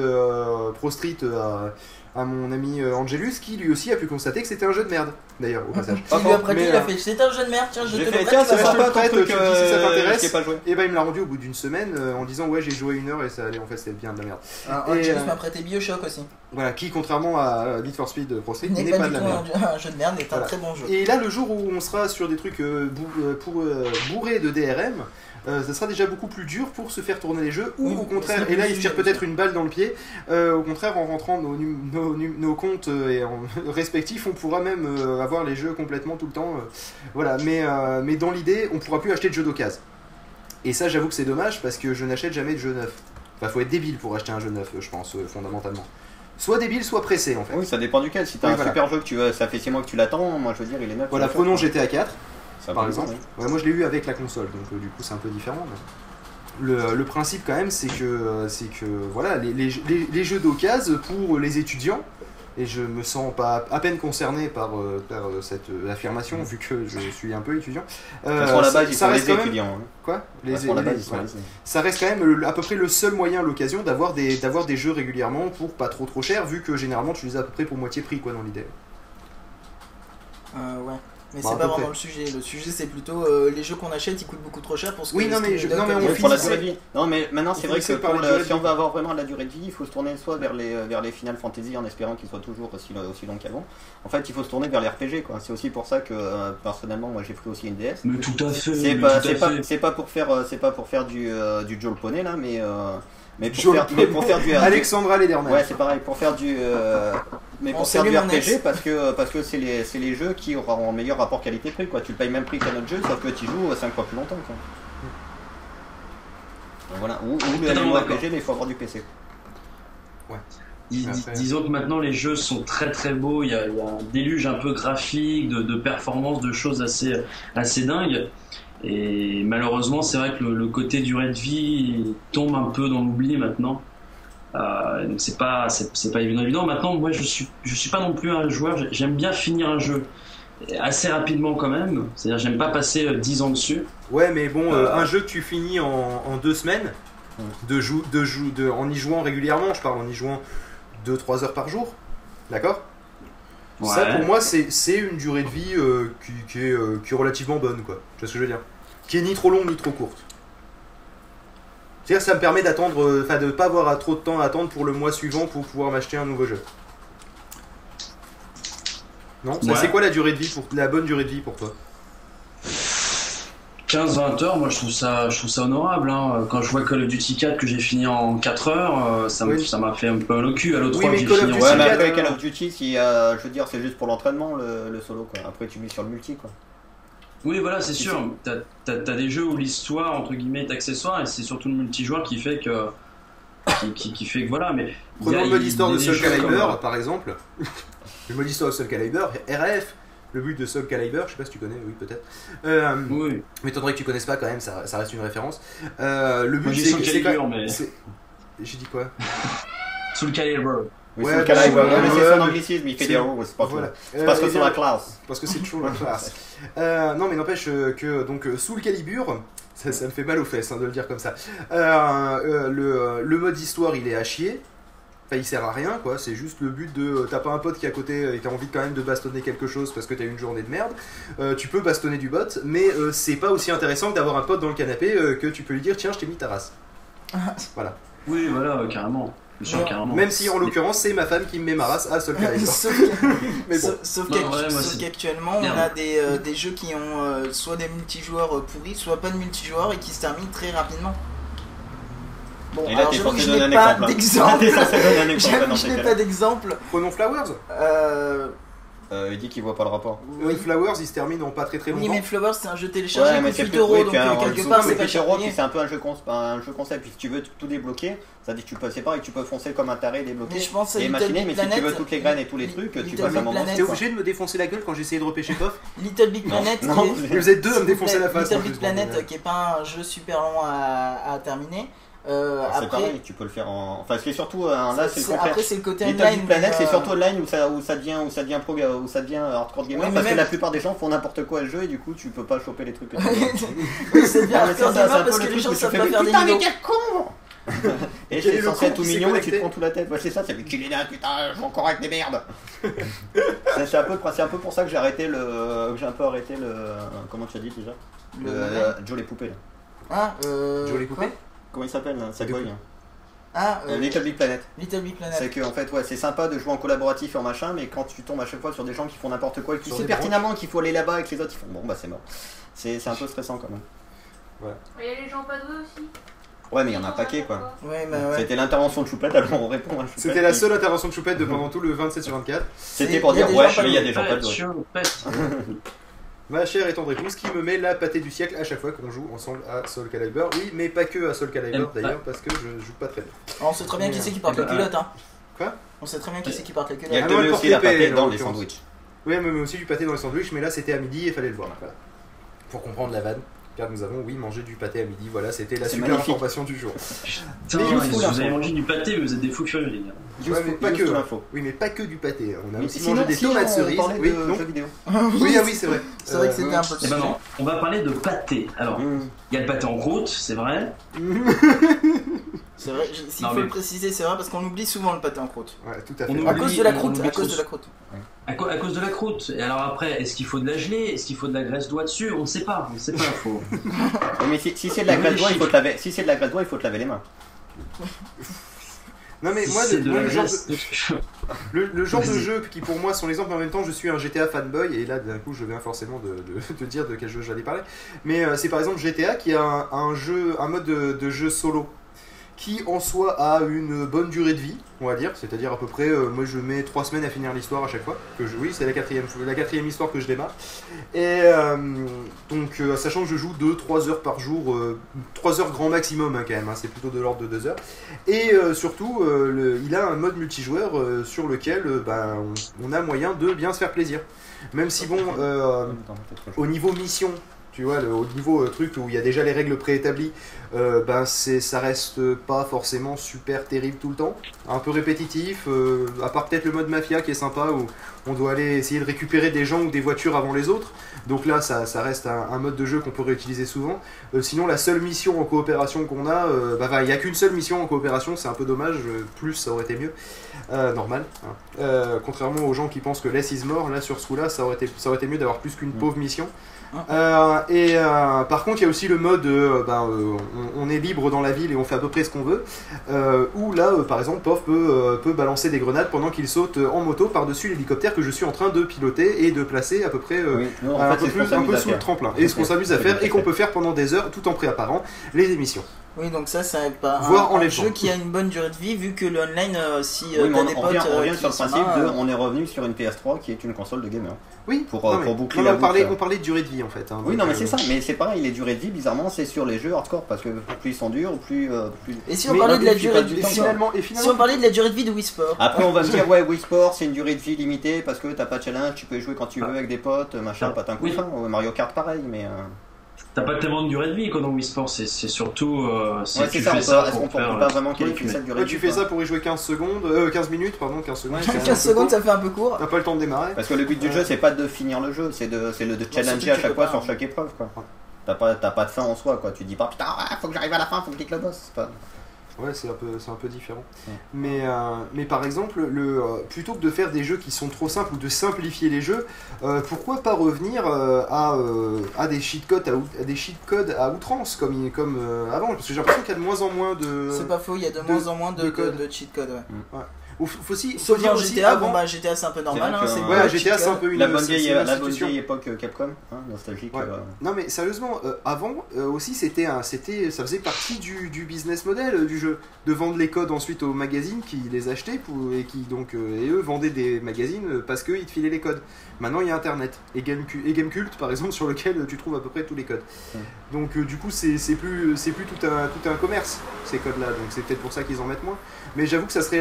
Pro Street à, à mon ami euh, Angelus, qui lui aussi a pu constater que c'était un jeu de merde, d'ailleurs, au passage. Il lui a prêté, il a euh, fait C'est un jeu de merde, tiens, je te fait, le tiens, prête. c'est sympa truc, tu me dis si ça euh, t'intéresse. Et ben il me l'a rendu au bout d'une semaine euh, en disant ouais j'ai joué une heure et ça allait en fait c'était bien de la merde. Ah, Et, Angelus euh, m'a prêté Bioshock aussi. Voilà, qui contrairement à Need for Speed Pro Street n'est pas, pas de la merde. un, jeu de merde, est un très bon jeu. Et là, le jour où on sera sur des trucs euh, bou- euh, pour, euh, bourrés de DRM, euh, ça sera déjà beaucoup plus dur pour se faire tourner les jeux, ou Oui, au contraire, et là il se tire peut-être une balle dans le pied, euh, au contraire en rentrant nos, nos, comptes euh, et en- respectifs, on pourra même euh, avoir les jeux complètement tout le temps. voilà, mais, mais dans l'idée, on pourra plus acheter de jeux d'occasion. Et ça, j'avoue que c'est dommage parce que je n'achète jamais de jeux neufs. Enfin, faut être débile pour acheter un jeu neuf, je pense, fondamentalement. Soit débile, soit pressé en fait. Oui, ça dépend duquel. Si t'as Oui, un voilà. super jeu que tu veux, ça fait 6 mois que tu l'attends, moi je veux dire, il est neuf. Voilà, prenons GTA 4, Ça par exemple. Ouais, moi je l'ai eu avec la console, donc euh, du coup c'est un peu différent. mais Le, le principe quand même, c'est que, euh, c'est que voilà, les, les- les- les jeux d'occasion pour les étudiants, et je me sens pas à peine concerné par, euh, par euh, cette euh, affirmation, vu que je suis un peu étudiant. La ça- base, ils ça sont reste les quand même- hein. Quoi? À la base, ils sont voilà. lésés. Ça reste quand même le- à peu près le seul moyen l'occasion d'avoir des, d'avoir des jeux régulièrement pour pas trop trop cher, vu que généralement tu les as à peu près pour moitié prix quoi dans l'idée. Euh, ouais. Mais Bon, c'est pas vraiment le sujet. Le sujet, c'est plutôt euh, les jeux qu'on achète, ils coûtent beaucoup trop cher pour ce que Oui, non, mais je- non, mais on pour la finissait. durée de vie. Non, mais maintenant, c'est vrai que pour le- si on veut avoir vraiment de la durée de vie, il faut se tourner soit vers les, vers les Final Fantasy en espérant qu'ils soient toujours aussi, aussi longs qu'avant. En fait, il faut se tourner vers les RPG. quoi. C'est aussi pour ça que, euh, personnellement, moi j'ai pris aussi une DS. Mais tout à fait. C'est pas, pas, pas pour faire, euh, c'est pas pour faire du, euh, du Joel Poney là, mais, euh, mais pour faire, mais pour Poney. faire du Alexandra Lederman. Ouais, c'est pareil, pour faire du, euh, mais pour faire du RPG parce que parce que c'est les, c'est les jeux qui auront un meilleur rapport qualité-prix quoi. Tu le payes même prix qu'un autre jeu, sauf que tu joues 5 fois plus longtemps quoi. Donc Voilà, ou, ou le MMORPG, d'accord. mais il faut avoir du PC. Dis- dis- disons que maintenant les jeux sont très très beaux, il y a, il y a un déluge un peu graphique, de, de performance, de choses assez, assez dingues. Et malheureusement, c'est vrai que le, le côté durée de vie tombe un peu dans l'oubli maintenant. Euh, donc c'est pas c'est pas évident évident. Maintenant, moi je suis je suis pas non plus un joueur. j'ai- J'aime bien finir un jeu assez rapidement quand même. C'est-à-dire j'aime pas passer euh, 10 ans dessus. Ouais, mais bon, euh, Euh. un jeu que tu finis en, en deux semaines, de jou de jou de, en y jouant régulièrement, je parle en y jouant 2-3 heures par jour, d'accord? Ça pour moi c'est une durée de vie euh, qui, qui est, euh, qui est relativement bonne, quoi. Tu vois ce que je veux dire? Qui est ni trop longue ni trop courte. C'est-à-dire ça me permet d'attendre, euh, enfin de pas avoir à trop de temps à attendre pour le mois suivant pour pouvoir m'acheter un nouveau jeu. Non? Ouais. C'est quoi la durée de vie pour la bonne durée de vie pour toi? 15-20 heures, moi je trouve ça, je trouve ça honorable. hein. Quand je vois Call of Duty 4 que j'ai fini en 4 heures, euh, ça me- Oui. ça m'a fait un peu au cul. À l'autre Oui, fois, mais j'ai Call of fini en Duty Ouais, mais 4, après euh, Call of Duty, si, euh, je veux dire, c'est juste pour l'entraînement le, le solo quoi. Après tu mises sur le multi quoi. Oui, voilà, c'est sûr. T'as t'as- t'as des jeux où l'histoire, entre guillemets, est accessoire et c'est surtout le multijoueur qui fait que. Qui, qui- qui fait que voilà, mais. Prenons le mode histoire de Soul comme, Calibur, par exemple. le mode histoire de Soul Calibur, RF, le but de Soul Calibur, je sais pas si tu connais, oui peut-être. Euh, Oui, M'étonnerait que tu connaisses pas quand même, ça, ça reste une référence. Euh, le but c'est Soul Calibur, mais- c'est- J'ai dit quoi? Soul Calibur. Oui, Ouais, ouais, ouais, mais ouais, c'est ouais, son mais- anglicisme, il fait c'est- des rules, c'est pas voilà. C'est parce Euh, que eh c'est la classe. Parce que c'est toujours la classe. Euh, non, mais n'empêche euh, que donc euh, sous le calibre, ça, ça me fait mal aux fesses hein, de le dire comme ça. Euh, euh, le, le mode histoire, il est à chier. Enfin, il sert à rien, quoi. C'est juste le but de. euh, T'as pas un pote qui est à côté et t'as envie quand même de bastonner quelque chose parce que t'as eu une journée de merde. Euh, tu peux bastonner du bot, mais euh, c'est pas aussi intéressant que d'avoir un pote dans le canapé euh, que tu peux lui dire tiens, je t'ai mis ta race. voilà. Oui, voilà, euh, carrément. Bien sûr, Ouais. carrément. Même si en l'occurrence, c'est ma femme qui me met ma race à seul Calibur. sauf qu'actuellement, on a des, euh, des jeux qui ont euh, soit des multijoueurs euh, pourris, soit pas de multijoueurs et qui se terminent très rapidement. Bon, Et là, alors t'es censé que je donner n'ai un pas exemple, hein. d'exemple. Je n'ai pas d'exemple. Prenons Flowers. Euh, Euh, il dit qu'il voit pas le rapport. Oui, Flowers, il se termine en pas très très oui, longtemps. mais Flowers, c'est un jeu téléchargé qui mais coûte c'est 8 plus- euros, oui, donc un- euh, quelque part, c'est oui, pas cher c'est un peu un jeu, cons- un jeu concept. Puis si tu veux tout débloquer, ça dit que tu peux, c'est pareil, tu peux foncer comme un taré, débloquer Mais je pense et Little machiner. Mais si tu Planet, veux toutes les graines et tous les trucs, tu Little passes un Big moment. Planet, T'es obligé de me défoncer la gueule quand j'essayais de repêcher Koff Little Big Non, Planet, non, est- vous êtes deux à me défoncer la face. Little Big Planet, qui est pas un jeu super long à terminer. Euh, C'est après, pareil, tu peux le faire en. Enfin, c'est surtout un- là, c'est le contraire. après, c'est le côté online. Mais, c'est euh, surtout online où ça, où ça devient, où ça devient pro, où ça devient hardcore gamer Ouais, parce que même- la plupart des gens font n'importe quoi à le jeu et du coup tu peux pas choper les trucs. que c'est bien Ah, mais ça, hardcore ça, c'est gamer parce que les gens savent pas mais faire des putain, mais quel con Et c'est censé être tout mignon et tu te prends tout la tête. Ouais, c'est ça, c'est mais qu'il est là, putain, je joue encore avec des merdes. c'est c'est un, peu- c'est un peu pour ça que j'ai arrêté le. que j'ai un peu arrêté le. Comment tu as dit déjà? Le Joe les poupées là. Ah, euh. Jolie quoi? poupée Comment il s'appelle là. Ah, Euh, euh, Little Big Planet. Little Big Planet. C'est que en fait ouais c'est sympa de jouer en collaboratif et en machin mais quand tu tombes à chaque fois sur des gens qui font n'importe quoi et sais des pertinemment qu'il faut aller là-bas et que les autres ils font bon bah c'est mort. C'est c'est un peu stressant quand même. Il y a les gens pas doués aussi. Ouais mais il y en a un paquet quoi. Ouais, bah ouais. C'était l'intervention de Choupette alors on répond à Choupette. C'était la qui- seule intervention de Choupette de pendant tout le 27 sur 24. C'était pour dire ouais mais il y a des gens pas doués. Ma chère et tendre épouse qui me met la pâtée du siècle à chaque fois qu'on joue ensemble à Soul Calibur. Oui, mais pas que à Soul Calibur Euh, d'ailleurs, parce que je joue pas très bien. On sait très bien qui c'est qui porte les culottes, hein. Quoi? On sait très bien qui c'est qui porte les Il y a culottes. que Ah, aussi la pâtée dans les sandwichs. Oui, met aussi du pâté dans les sandwichs, mais là c'était à midi et il fallait le voir. Voilà. Pour comprendre la vanne. Car nous avons, oui, mangé du pâté à midi. Voilà, c'était la super magnifique. information du jour. Putain, Mais vous juste avez mangé du pâté, mais vous êtes des fous furieux, les gars. Ouais, mais pas juste que. l'info. Oui, mais pas que du pâté. On a Mais aussi sinon, mangé des si tomates on cerises. Oui, de non. jeux vidéo. Oui, ah oui, c'est vrai. C'est vrai que c'était Euh, un peu Eh ben non, on va parler de pâté. Alors, il y a le pâté en croûte, c'est vrai. C'est vrai, je- s'il faut mais- le préciser, c'est vrai parce qu'on oublie souvent le pâté en croûte. Ouais, tout à On fait. oublie- À cause de la on croûte, à cause de la croûte. À, co- à cause de la croûte. Et alors après, est-ce qu'il faut de la gelée? Est-ce qu'il faut de la graisse d'oie dessus? On ne sait pas. On ne sait pas. Faut... Mais si, si c'est de la graisse d'oie, il faut te laver. Si c'est de la graisse d'oie, il faut te laver les mains. Non, mais moi, le, de moi, la le genre de, le, le genre de Vas-y. jeu qui pour moi sont l'exemple, mais en même temps je suis un GTA fanboy, et là d'un coup je viens forcément de, de, de dire de quel jeu j'allais parler. Mais euh, c'est par exemple GTA qui a un, un jeu, un mode de, de jeu solo qui en soi a une bonne durée de vie, on va dire, c'est-à-dire à peu près, euh, moi je mets 3 semaines à finir l'histoire à chaque fois, que je, oui c'est la quatrième, la quatrième histoire que je démarre, et euh, donc euh, sachant que je joue 2-3 heures par jour, 3 heures grand maximum hein, quand même, hein, c'est plutôt de l'ordre de 2 heures, et surtout le- il a un mode multijoueur sur lequel ben, on, on a moyen de bien se faire plaisir, même si bon, au niveau mission, tu vois, le- au niveau euh, truc où il y a déjà les règles préétablies, euh, ben c'est, ça reste pas forcément super terrible tout le temps. Un peu répétitif, euh, à part peut-être le mode mafia qui est sympa où on doit aller essayer de récupérer des gens ou des voitures avant les autres. Donc là, ça, ça reste un, un mode de jeu qu'on peut réutiliser souvent. Euh, sinon, la seule mission en coopération qu'on a, bah, bah, il n'y a qu'une seule mission en coopération, c'est un peu dommage, plus ça aurait été mieux. Normal. hein. Contrairement aux gens qui pensent que less is more, là sur ce coup-là, ça aurait été, ça aurait été mieux d'avoir plus qu'une pauvre mission. Euh, et euh, par contre, il y a aussi le mode, euh, ben, on, on est libre dans la ville et on fait à peu près ce qu'on veut. Où là, par exemple, Pof peut, peut balancer des grenades pendant qu'il saute en moto par-dessus l'hélicoptère que je suis en train de piloter et de placer à peu près Oui, un, fait, peu plus, un peu sous le tremplin. Et ce qu'on s'amuse à faire et qu'on peut faire pendant des heures tout en préparant les émissions. Oui, donc ça, c'est pas Voire un, un les jeu qui a une bonne durée de vie vu que le online, euh, si euh, Oui, t'as on, des on potes revient, on euh, revient sur le principe là, de euh, on est revenu sur une PS3 qui est une console de gamer. Oui, pour, non, euh, mais- pour boucler non, la mais on, parlait, boucle. on parlait de durée de vie en fait. hein, Oui, non, mais euh, c'est ça, mais c'est pareil, les durées de vie, bizarrement, c'est sur les jeux hardcore parce que plus ils sont durs, plus. euh, plus... Et si on parlait de la durée de vie on- si on parlait de la durée de vie de Wii Sport. Après, on va me dire, ouais, Wii Sport, c'est une durée de vie limitée parce que t'as pas de challenge, tu peux jouer quand tu veux avec des potes, machin, pas un coup de fin. Ouais, Mario Kart, pareil, mais. T'as pas tellement de durée de vie quoi dans Wii Sport, c'est c'est surtout euh, si Ouais, tu c'est ça, fais ça pour faire pas euh, vraiment ça de durée Ouais, tu fais quoi. ça pour y jouer 15 secondes, euh, 15 minutes, pardon, 15 secondes. c'est quand même 15 un peu secondes, court. ça fait un peu court. T'as pas le temps de démarrer. Parce que le but du Ouais. jeu, c'est pas de finir le jeu, c'est de, c'est le de challenger à chaque fois pas- sur chaque épreuve, quoi. T'as pas, t'as pas de fin en soi, quoi. Tu dis pas, putain, faut que j'arrive à la fin, faut que je clique le boss. Ouais, c'est un peu, c'est un peu différent. Mais, euh, mais par exemple, le, euh, plutôt que de faire des jeux qui sont trop simples ou de simplifier les jeux, euh, pourquoi pas revenir euh, à, euh, à des cheat codes à, des cheat codes à outrance comme, il- comme euh, avant? Parce que j'ai l'impression qu'il y a de moins en moins de. C'est pas faux, il y a de, moins en moins de, codes. de cheat code. Ouais. Ouais. Ou faut faut aussi, faut Sauf dire dans aussi GTA, avant- bon bah GTA c'est un peu normal. Hein, c'est euh, pas Ouais, GTA, c'est un peu une- La bonne c'est- vieille, la bonne institution. vieille époque euh, Capcom, hein, nostalgique. Ouais. euh, Non mais sérieusement, euh, avant euh, aussi c'était un, c'était, ça faisait partie du, du business model euh, du jeu, de vendre les codes ensuite aux magazines qui les achetaient pour, et qui donc euh, et eux vendaient des magazines euh, parce qu'ils te filaient les codes. Maintenant il y a Internet et Gamecult par exemple sur lequel euh, tu trouves à peu près tous les codes. Donc euh, du coup c'est, c'est plus c'est plus tout un tout un commerce ces codes là donc c'est peut-être pour ça qu'ils en mettent moins. Mais j'avoue que ça serait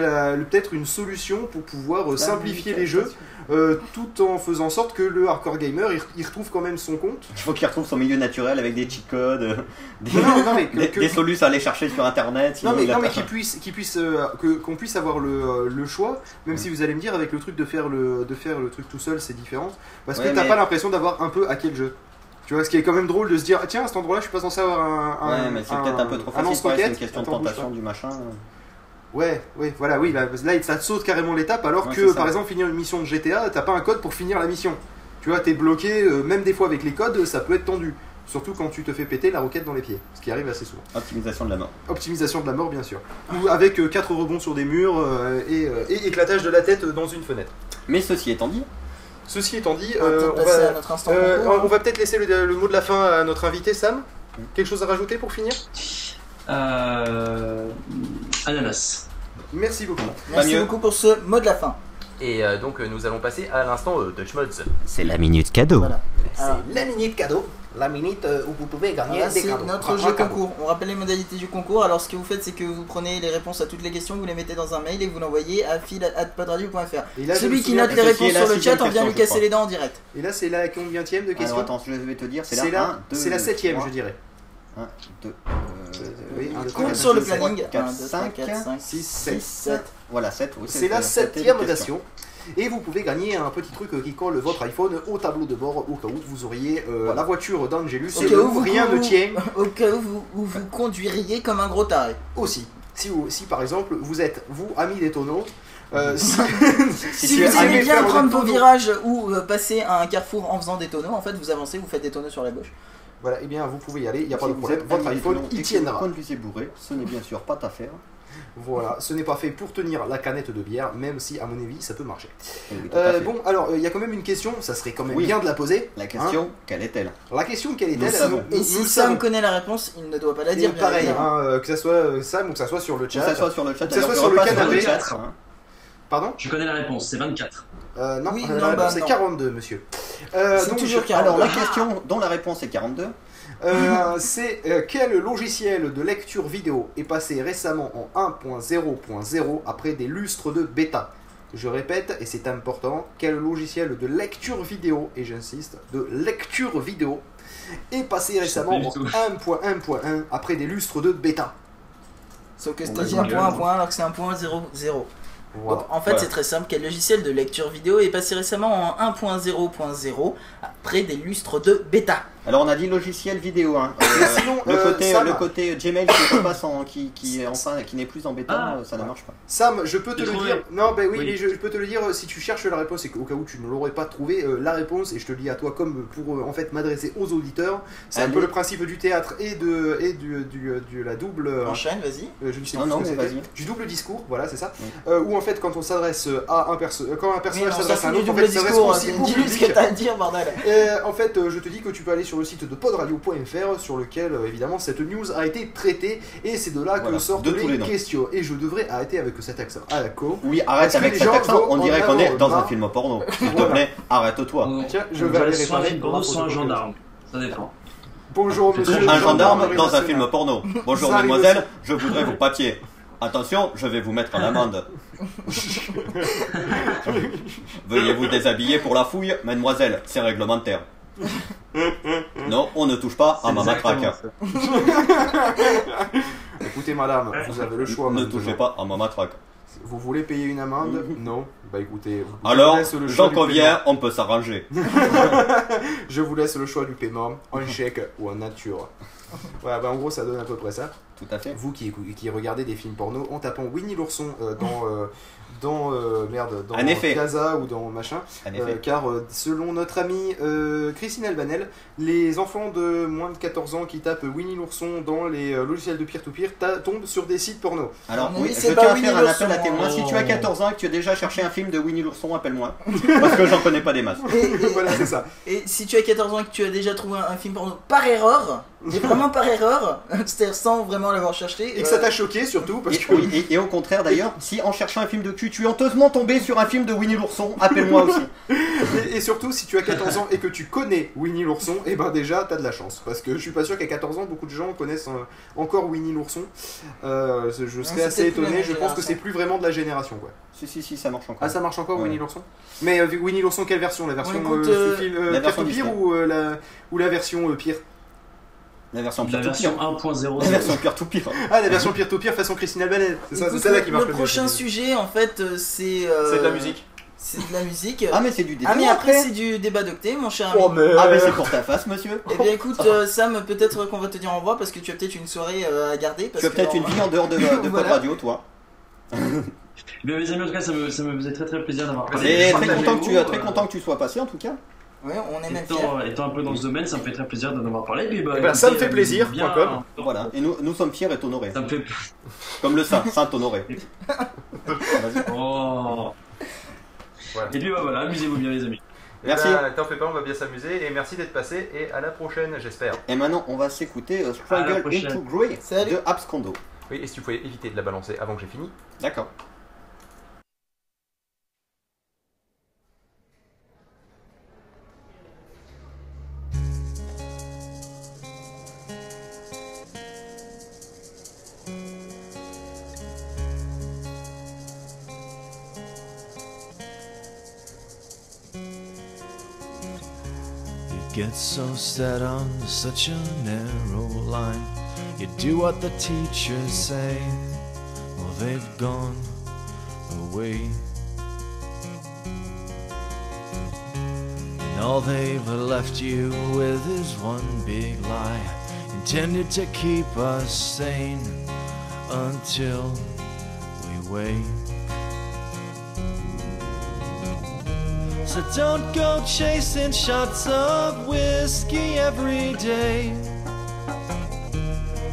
peut-être une solution pour pouvoir euh, simplifier les jeux euh, tout en faisant en sorte que le hardcore gamer il, il retrouve quand même son compte. Il faut qu'il retrouve son milieu naturel avec des cheat codes, euh, des, Non, non, non, mais que- des, que- des solus à aller chercher sur internet. Non mais, il a non, mais pas- qu'il puisse, qu'il puisse, euh, que- qu'on puisse avoir le, euh, le choix, même si vous allez me dire avec le truc de faire le, de faire le truc tout seul c'est différent, parce que t'as mais- pas l'impression d'avoir un peu hacké le jeu. Tu vois, ce qui est quand même drôle de se dire, ah, tiens, à cet endroit-là, je suis pas censé avoir un. un Ouais, mais c'est peut-être un peu trop facile. C'est une question de Attends, tentation du machin. Ouais, ouais, voilà, oui, là, là, ça te saute carrément l'étape, alors Ouais, que par exemple, finir une mission de GTA, t'as pas un code pour finir la mission. Tu vois, t'es bloqué, euh, même des fois avec les codes, ça peut être tendu. Surtout quand tu te fais péter la roquette dans les pieds, ce qui arrive assez souvent. Optimisation de la mort. Optimisation de la mort, bien sûr. Ou avec 4 rebonds sur des murs euh, et, euh, et éclatage de la tête dans une fenêtre. Mais ceci étant dit, Ceci étant dit, va euh, va, euh, on va peut-être laisser le, le mot de la fin à notre invité Sam. Quelque chose à rajouter pour finir? Euh, ananas. Merci beaucoup. Merci mieux. beaucoup pour ce mot de la fin. Et euh, donc euh, nous allons passer à l'instant euh, Touch Mods. C'est la minute cadeau. C'est la minute cadeau. La minute euh, où vous pouvez gagner Voilà, des c'est cadeaux. notre jeu concours. On rappelle les modalités du concours. Alors, ce que vous faites, c'est que vous prenez les réponses à toutes les questions, vous les mettez dans un mail et vous l'envoyez à fil@podradio.fr. Celui qui note les réponses sur le chat, on vient lui casser les dents en direct. Et là, c'est la combienième de question Alors attends, je vais te dire, c'est la la, 1, 2, c'est la septième, je dirais. 1, 2, Oui, un, deux, Compte sur le planning. 4, 1, 2, 3, 5, 4, 5, 6, 6, 7. 7. Voilà, 7, oui. C'est la septième version. Et vous pouvez gagner un petit truc qui colle votre iPhone au tableau de bord au cas où vous auriez euh, la voiture d'Angelus et où vous- rien ne tient. Au cas où vous, où vous conduiriez comme un gros taré. Aussi. Si, vous- si par exemple vous êtes, vous, ami des tonneaux, euh, si, vous aimez bien prendre vos virages ou euh, passer à un carrefour en faisant des tonneaux, en fait, vous avancez, vous faites des tonneaux sur la gauche. Voilà, et bien vous pouvez y aller, il n'y a pas Si de problème, votre iPhone que tiendra. Vous conduisez bourré, ce n'est bien sûr pas ta affaire. Voilà, ce n'est pas fait pour tenir la canette de bière, même si à mon avis ça peut marcher. Oui, Euh, bon, alors il y a quand même une question, ça serait quand même Oui. bien de la poser. La question, Hein quelle est-elle? La question, quelle est-elle? Nous- Et nous si Sam savons. connaît la réponse, il ne doit pas la dire. pareil, hein, euh, que ça soit euh, Sam ou que ça soit sur le Que chat. ça soit sur le chat, Que ça soit sur le canapé. hein. Pardon? Je connais la réponse, c'est 24. Euh, non, oui, euh, non bah, c'est 42, monsieur. Euh, donc, toujours 42. Alors, la ah. question dont la réponse est 42. Euh, c'est quel logiciel de lecture vidéo est passé récemment en 1.0.0 après des lustres de bêta? Je répète, et c'est important, quel logiciel de lecture vidéo, et j'insiste, de lecture vidéo est passé récemment en 1.1.1 après des lustres de bêta? Sauf que c'est 1.1 bah, hein. alors que c'est 1.0.0. En fait, c'est très simple. Quel logiciel de lecture vidéo est passé récemment en 1.0.0 après des lustres de bêta alors, on a dit logiciel vidéo. Hein. Mais sinon, le, euh, côté, Sam- le côté Gmail qui, repasse en- qui, qui, est enfin, qui n'est plus en bêta, Ah. euh, ça ne marche pas. Sam, je peux te le dire. Non, ben oui, je, je peux te le dire euh, si tu cherches la réponse et qu'au cas où tu ne l'aurais pas trouvé, euh, la réponse, et je te le dis à toi comme pour euh, en fait m'adresser aux auditeurs, c'est un peu le principe du théâtre et de et du, du, du- la double. euh, Enchaîne, vas-y. euh, je ne sais Non, plus non, ce que mais c'était. vas-y. Du double discours, voilà, c'est ça. Oui. Euh, où en fait, quand on s'adresse à un perso euh, quand un personnage s'adresse à un autre, en double fait, s'adresse discours. aussi au Dis-lui ce que t'as à dire, bordel. Euh, en fait, euh, je te dis que tu peux aller sur le site de podradio.fr sur lequel euh, évidemment cette news a été traitée et c'est de là que Voilà, sortent de les, les questions. Et je devrais arrêter avec cet accent à la con. Oui, arrête avec cet accent, on dirait qu'on est dans un film porno. S'il te plaît, arrête-toi. Tiens, je vais va aller réparer un gendarme. Ça dépend. Bonjour monsieur. Un gendarme dans un film porno. Bonjour mademoiselle, je voudrais vos papiers. Attention, je vais vous mettre en amende. Veuillez vous déshabiller pour la fouille, mademoiselle, c'est réglementaire. Non, on ne touche pas à ma matraque. Écoutez madame, vous avez le choix. Ne maintenant. touchez pas à ma matraque. Vous voulez payer une amende? Non Bah écoutez, vous- Alors, vous laisse le choix j'en du conviens, on peut s'arranger. paiement. Je vous laisse le choix du paiement, en chèque ou en nature. Voilà, bah en gros ça donne à peu près ça. Tout à fait. Vous qui, qui regardez des films porno en tapant Winnie l'ourson euh, dans, euh, dans euh, merde, dans. Gaza ou dans machin, euh, effet. car euh, selon notre amie euh, Christine Albanel, les enfants de moins de 14 ans qui tapent Winnie l'ourson dans les euh, logiciels de peer-to-peer tombent sur des sites porno. Alors, Mais oui, c'est je tiens à faire un appel à l'ourson. témoin. Si tu as 14 ans et que tu as déjà cherché un film de Winnie l'ourson, appelle-moi. Parce que j'en connais pas des masses. Et, et- voilà, c'est ça. et si tu as 14 ans et que tu as déjà trouvé un, un film porno par erreur, et vraiment par erreur, c'est-à-dire sans vraiment l'avoir cherché, Et que euh, ça t'a choqué surtout parce Et, que. oui, et- et au contraire d'ailleurs, si en cherchant un film de tu es honteusement tombé sur un film de Winnie l'ourson, appelle-moi aussi. Et, et surtout, si tu as 14 ans et que tu connais Winnie l'ourson, et ben déjà, t'as de la chance. Parce que je suis pas sûr qu'à 14 ans, beaucoup de gens connaissent euh, encore Winnie l'ourson. Euh, je je serais assez étonné, je pense que c'est plus vraiment de la génération. Quoi. Si, si, si, ça marche encore. Ah, ça marche encore Ouais. Winnie l'ourson? Mais euh, Winnie l'ourson, quelle version? La version écoute, euh, euh, fil- euh, la version peer-to-peer Disney. ou, euh, la, ou la version euh, pire? La version pire to version pire. 1.0. La version pire to pire. Ah, la version pire-to-pire façon Christine Albanel. C'est ça, c'est celle-là qui marche Le prochain sujet, en fait, euh, c'est. euh, C'est de la musique. C'est de la musique. Ah, mais c'est du débat. Ah, mais après, c'est du débat d'octet, mon cher ami. Oh, mais. Ah, mais c'est pour ta face, monsieur. Eh bien écoute euh, Sam, peut-être qu'on va te dire au revoir parce que tu as peut-être une soirée euh, à garder. Parce Tu as peut-être une vie en dehors de, de Pod Voilà. Radio, toi. Bien, mes amis, en tout cas, ça me, ça me faisait très très plaisir d'avoir parlé. Et très content, que tu, très content que tu sois passé, en tout cas. Ouais, on est même fiers. Étant, étant un peu dans ce domaine, ça me fait très plaisir d'en avoir parlé. Puis, bah, Eh ben, ça me fait plaisir, bien- com. Voilà. Et nous, nous sommes fiers et honorés. Ça me fait. Comme le saint, saint honoré. Oh. Voilà. Et puis bah, voilà, amusez-vous bien, les amis. Eh Merci. T'en fais pas, on va bien s'amuser. Et merci d'être passé. Et à la prochaine, j'espère. Et maintenant, on va s'écouter euh, Struggle into Grey de Abscondo. Oui, et si tu pouvais éviter de la balancer avant que j'ai fini. D'accord. Get so set on such a narrow line. You do what the teachers say, well, they've gone away. And all they've left you with is one big lie, intended to keep us sane until we wake. So don't go chasing shots of whiskey every day.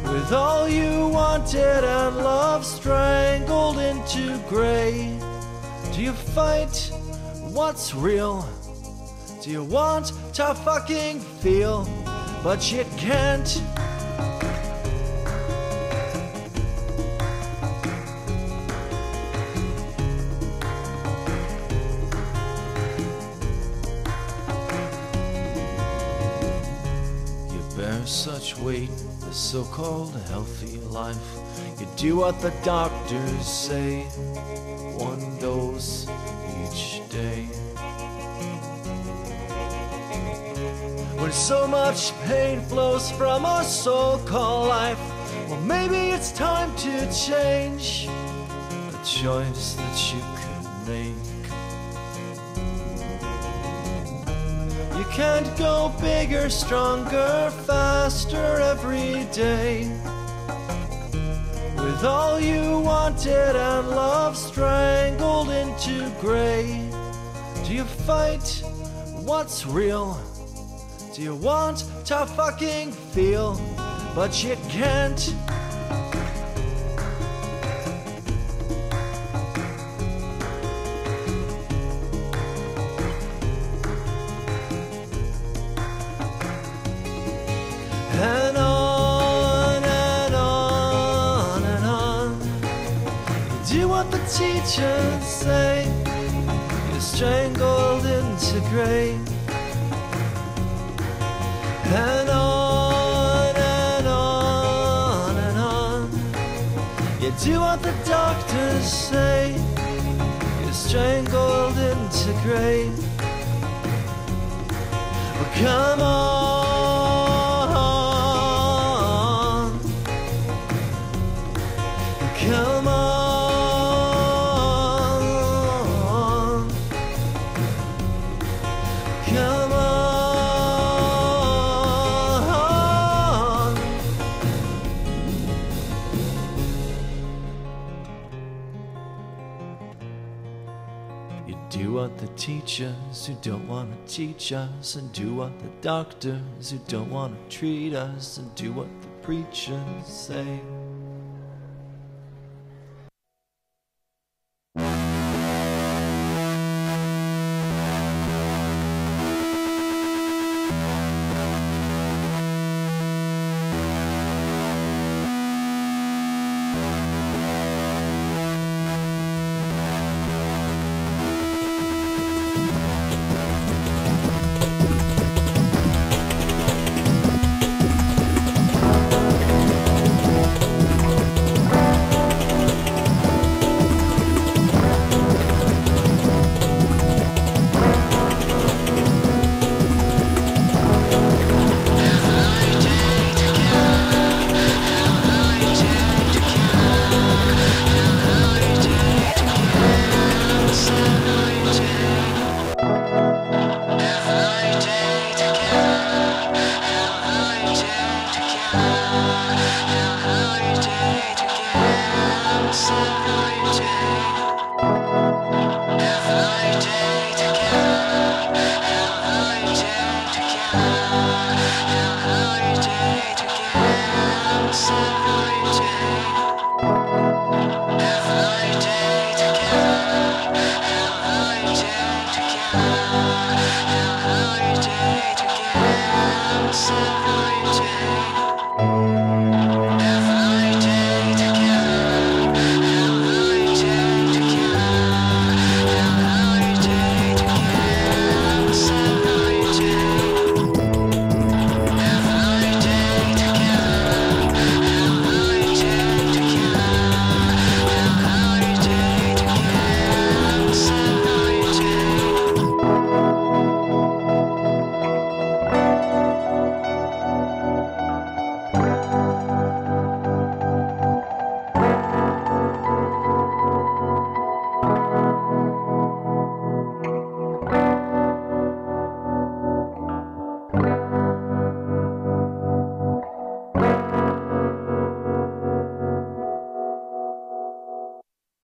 With all you wanted and love strangled into gray. Do you fight what's real? Do you want to fucking feel? But you can't. Such weight, the so called healthy life. You do what the doctors say, one dose each day. When so much pain flows from our so called life, well, maybe it's time to change the choice that you can't go bigger, stronger, faster every day. With all you wanted and love strangled into gray. Do you fight what's real? Do you want to fucking feel? But you can't. Teachers say. You're strangled into gray. And on and on and on. You do what the doctors say. You're strangled into gray. Well, come on. Who don't want to teach us, and do what the doctors who don't want to treat us, and do what the preachers say.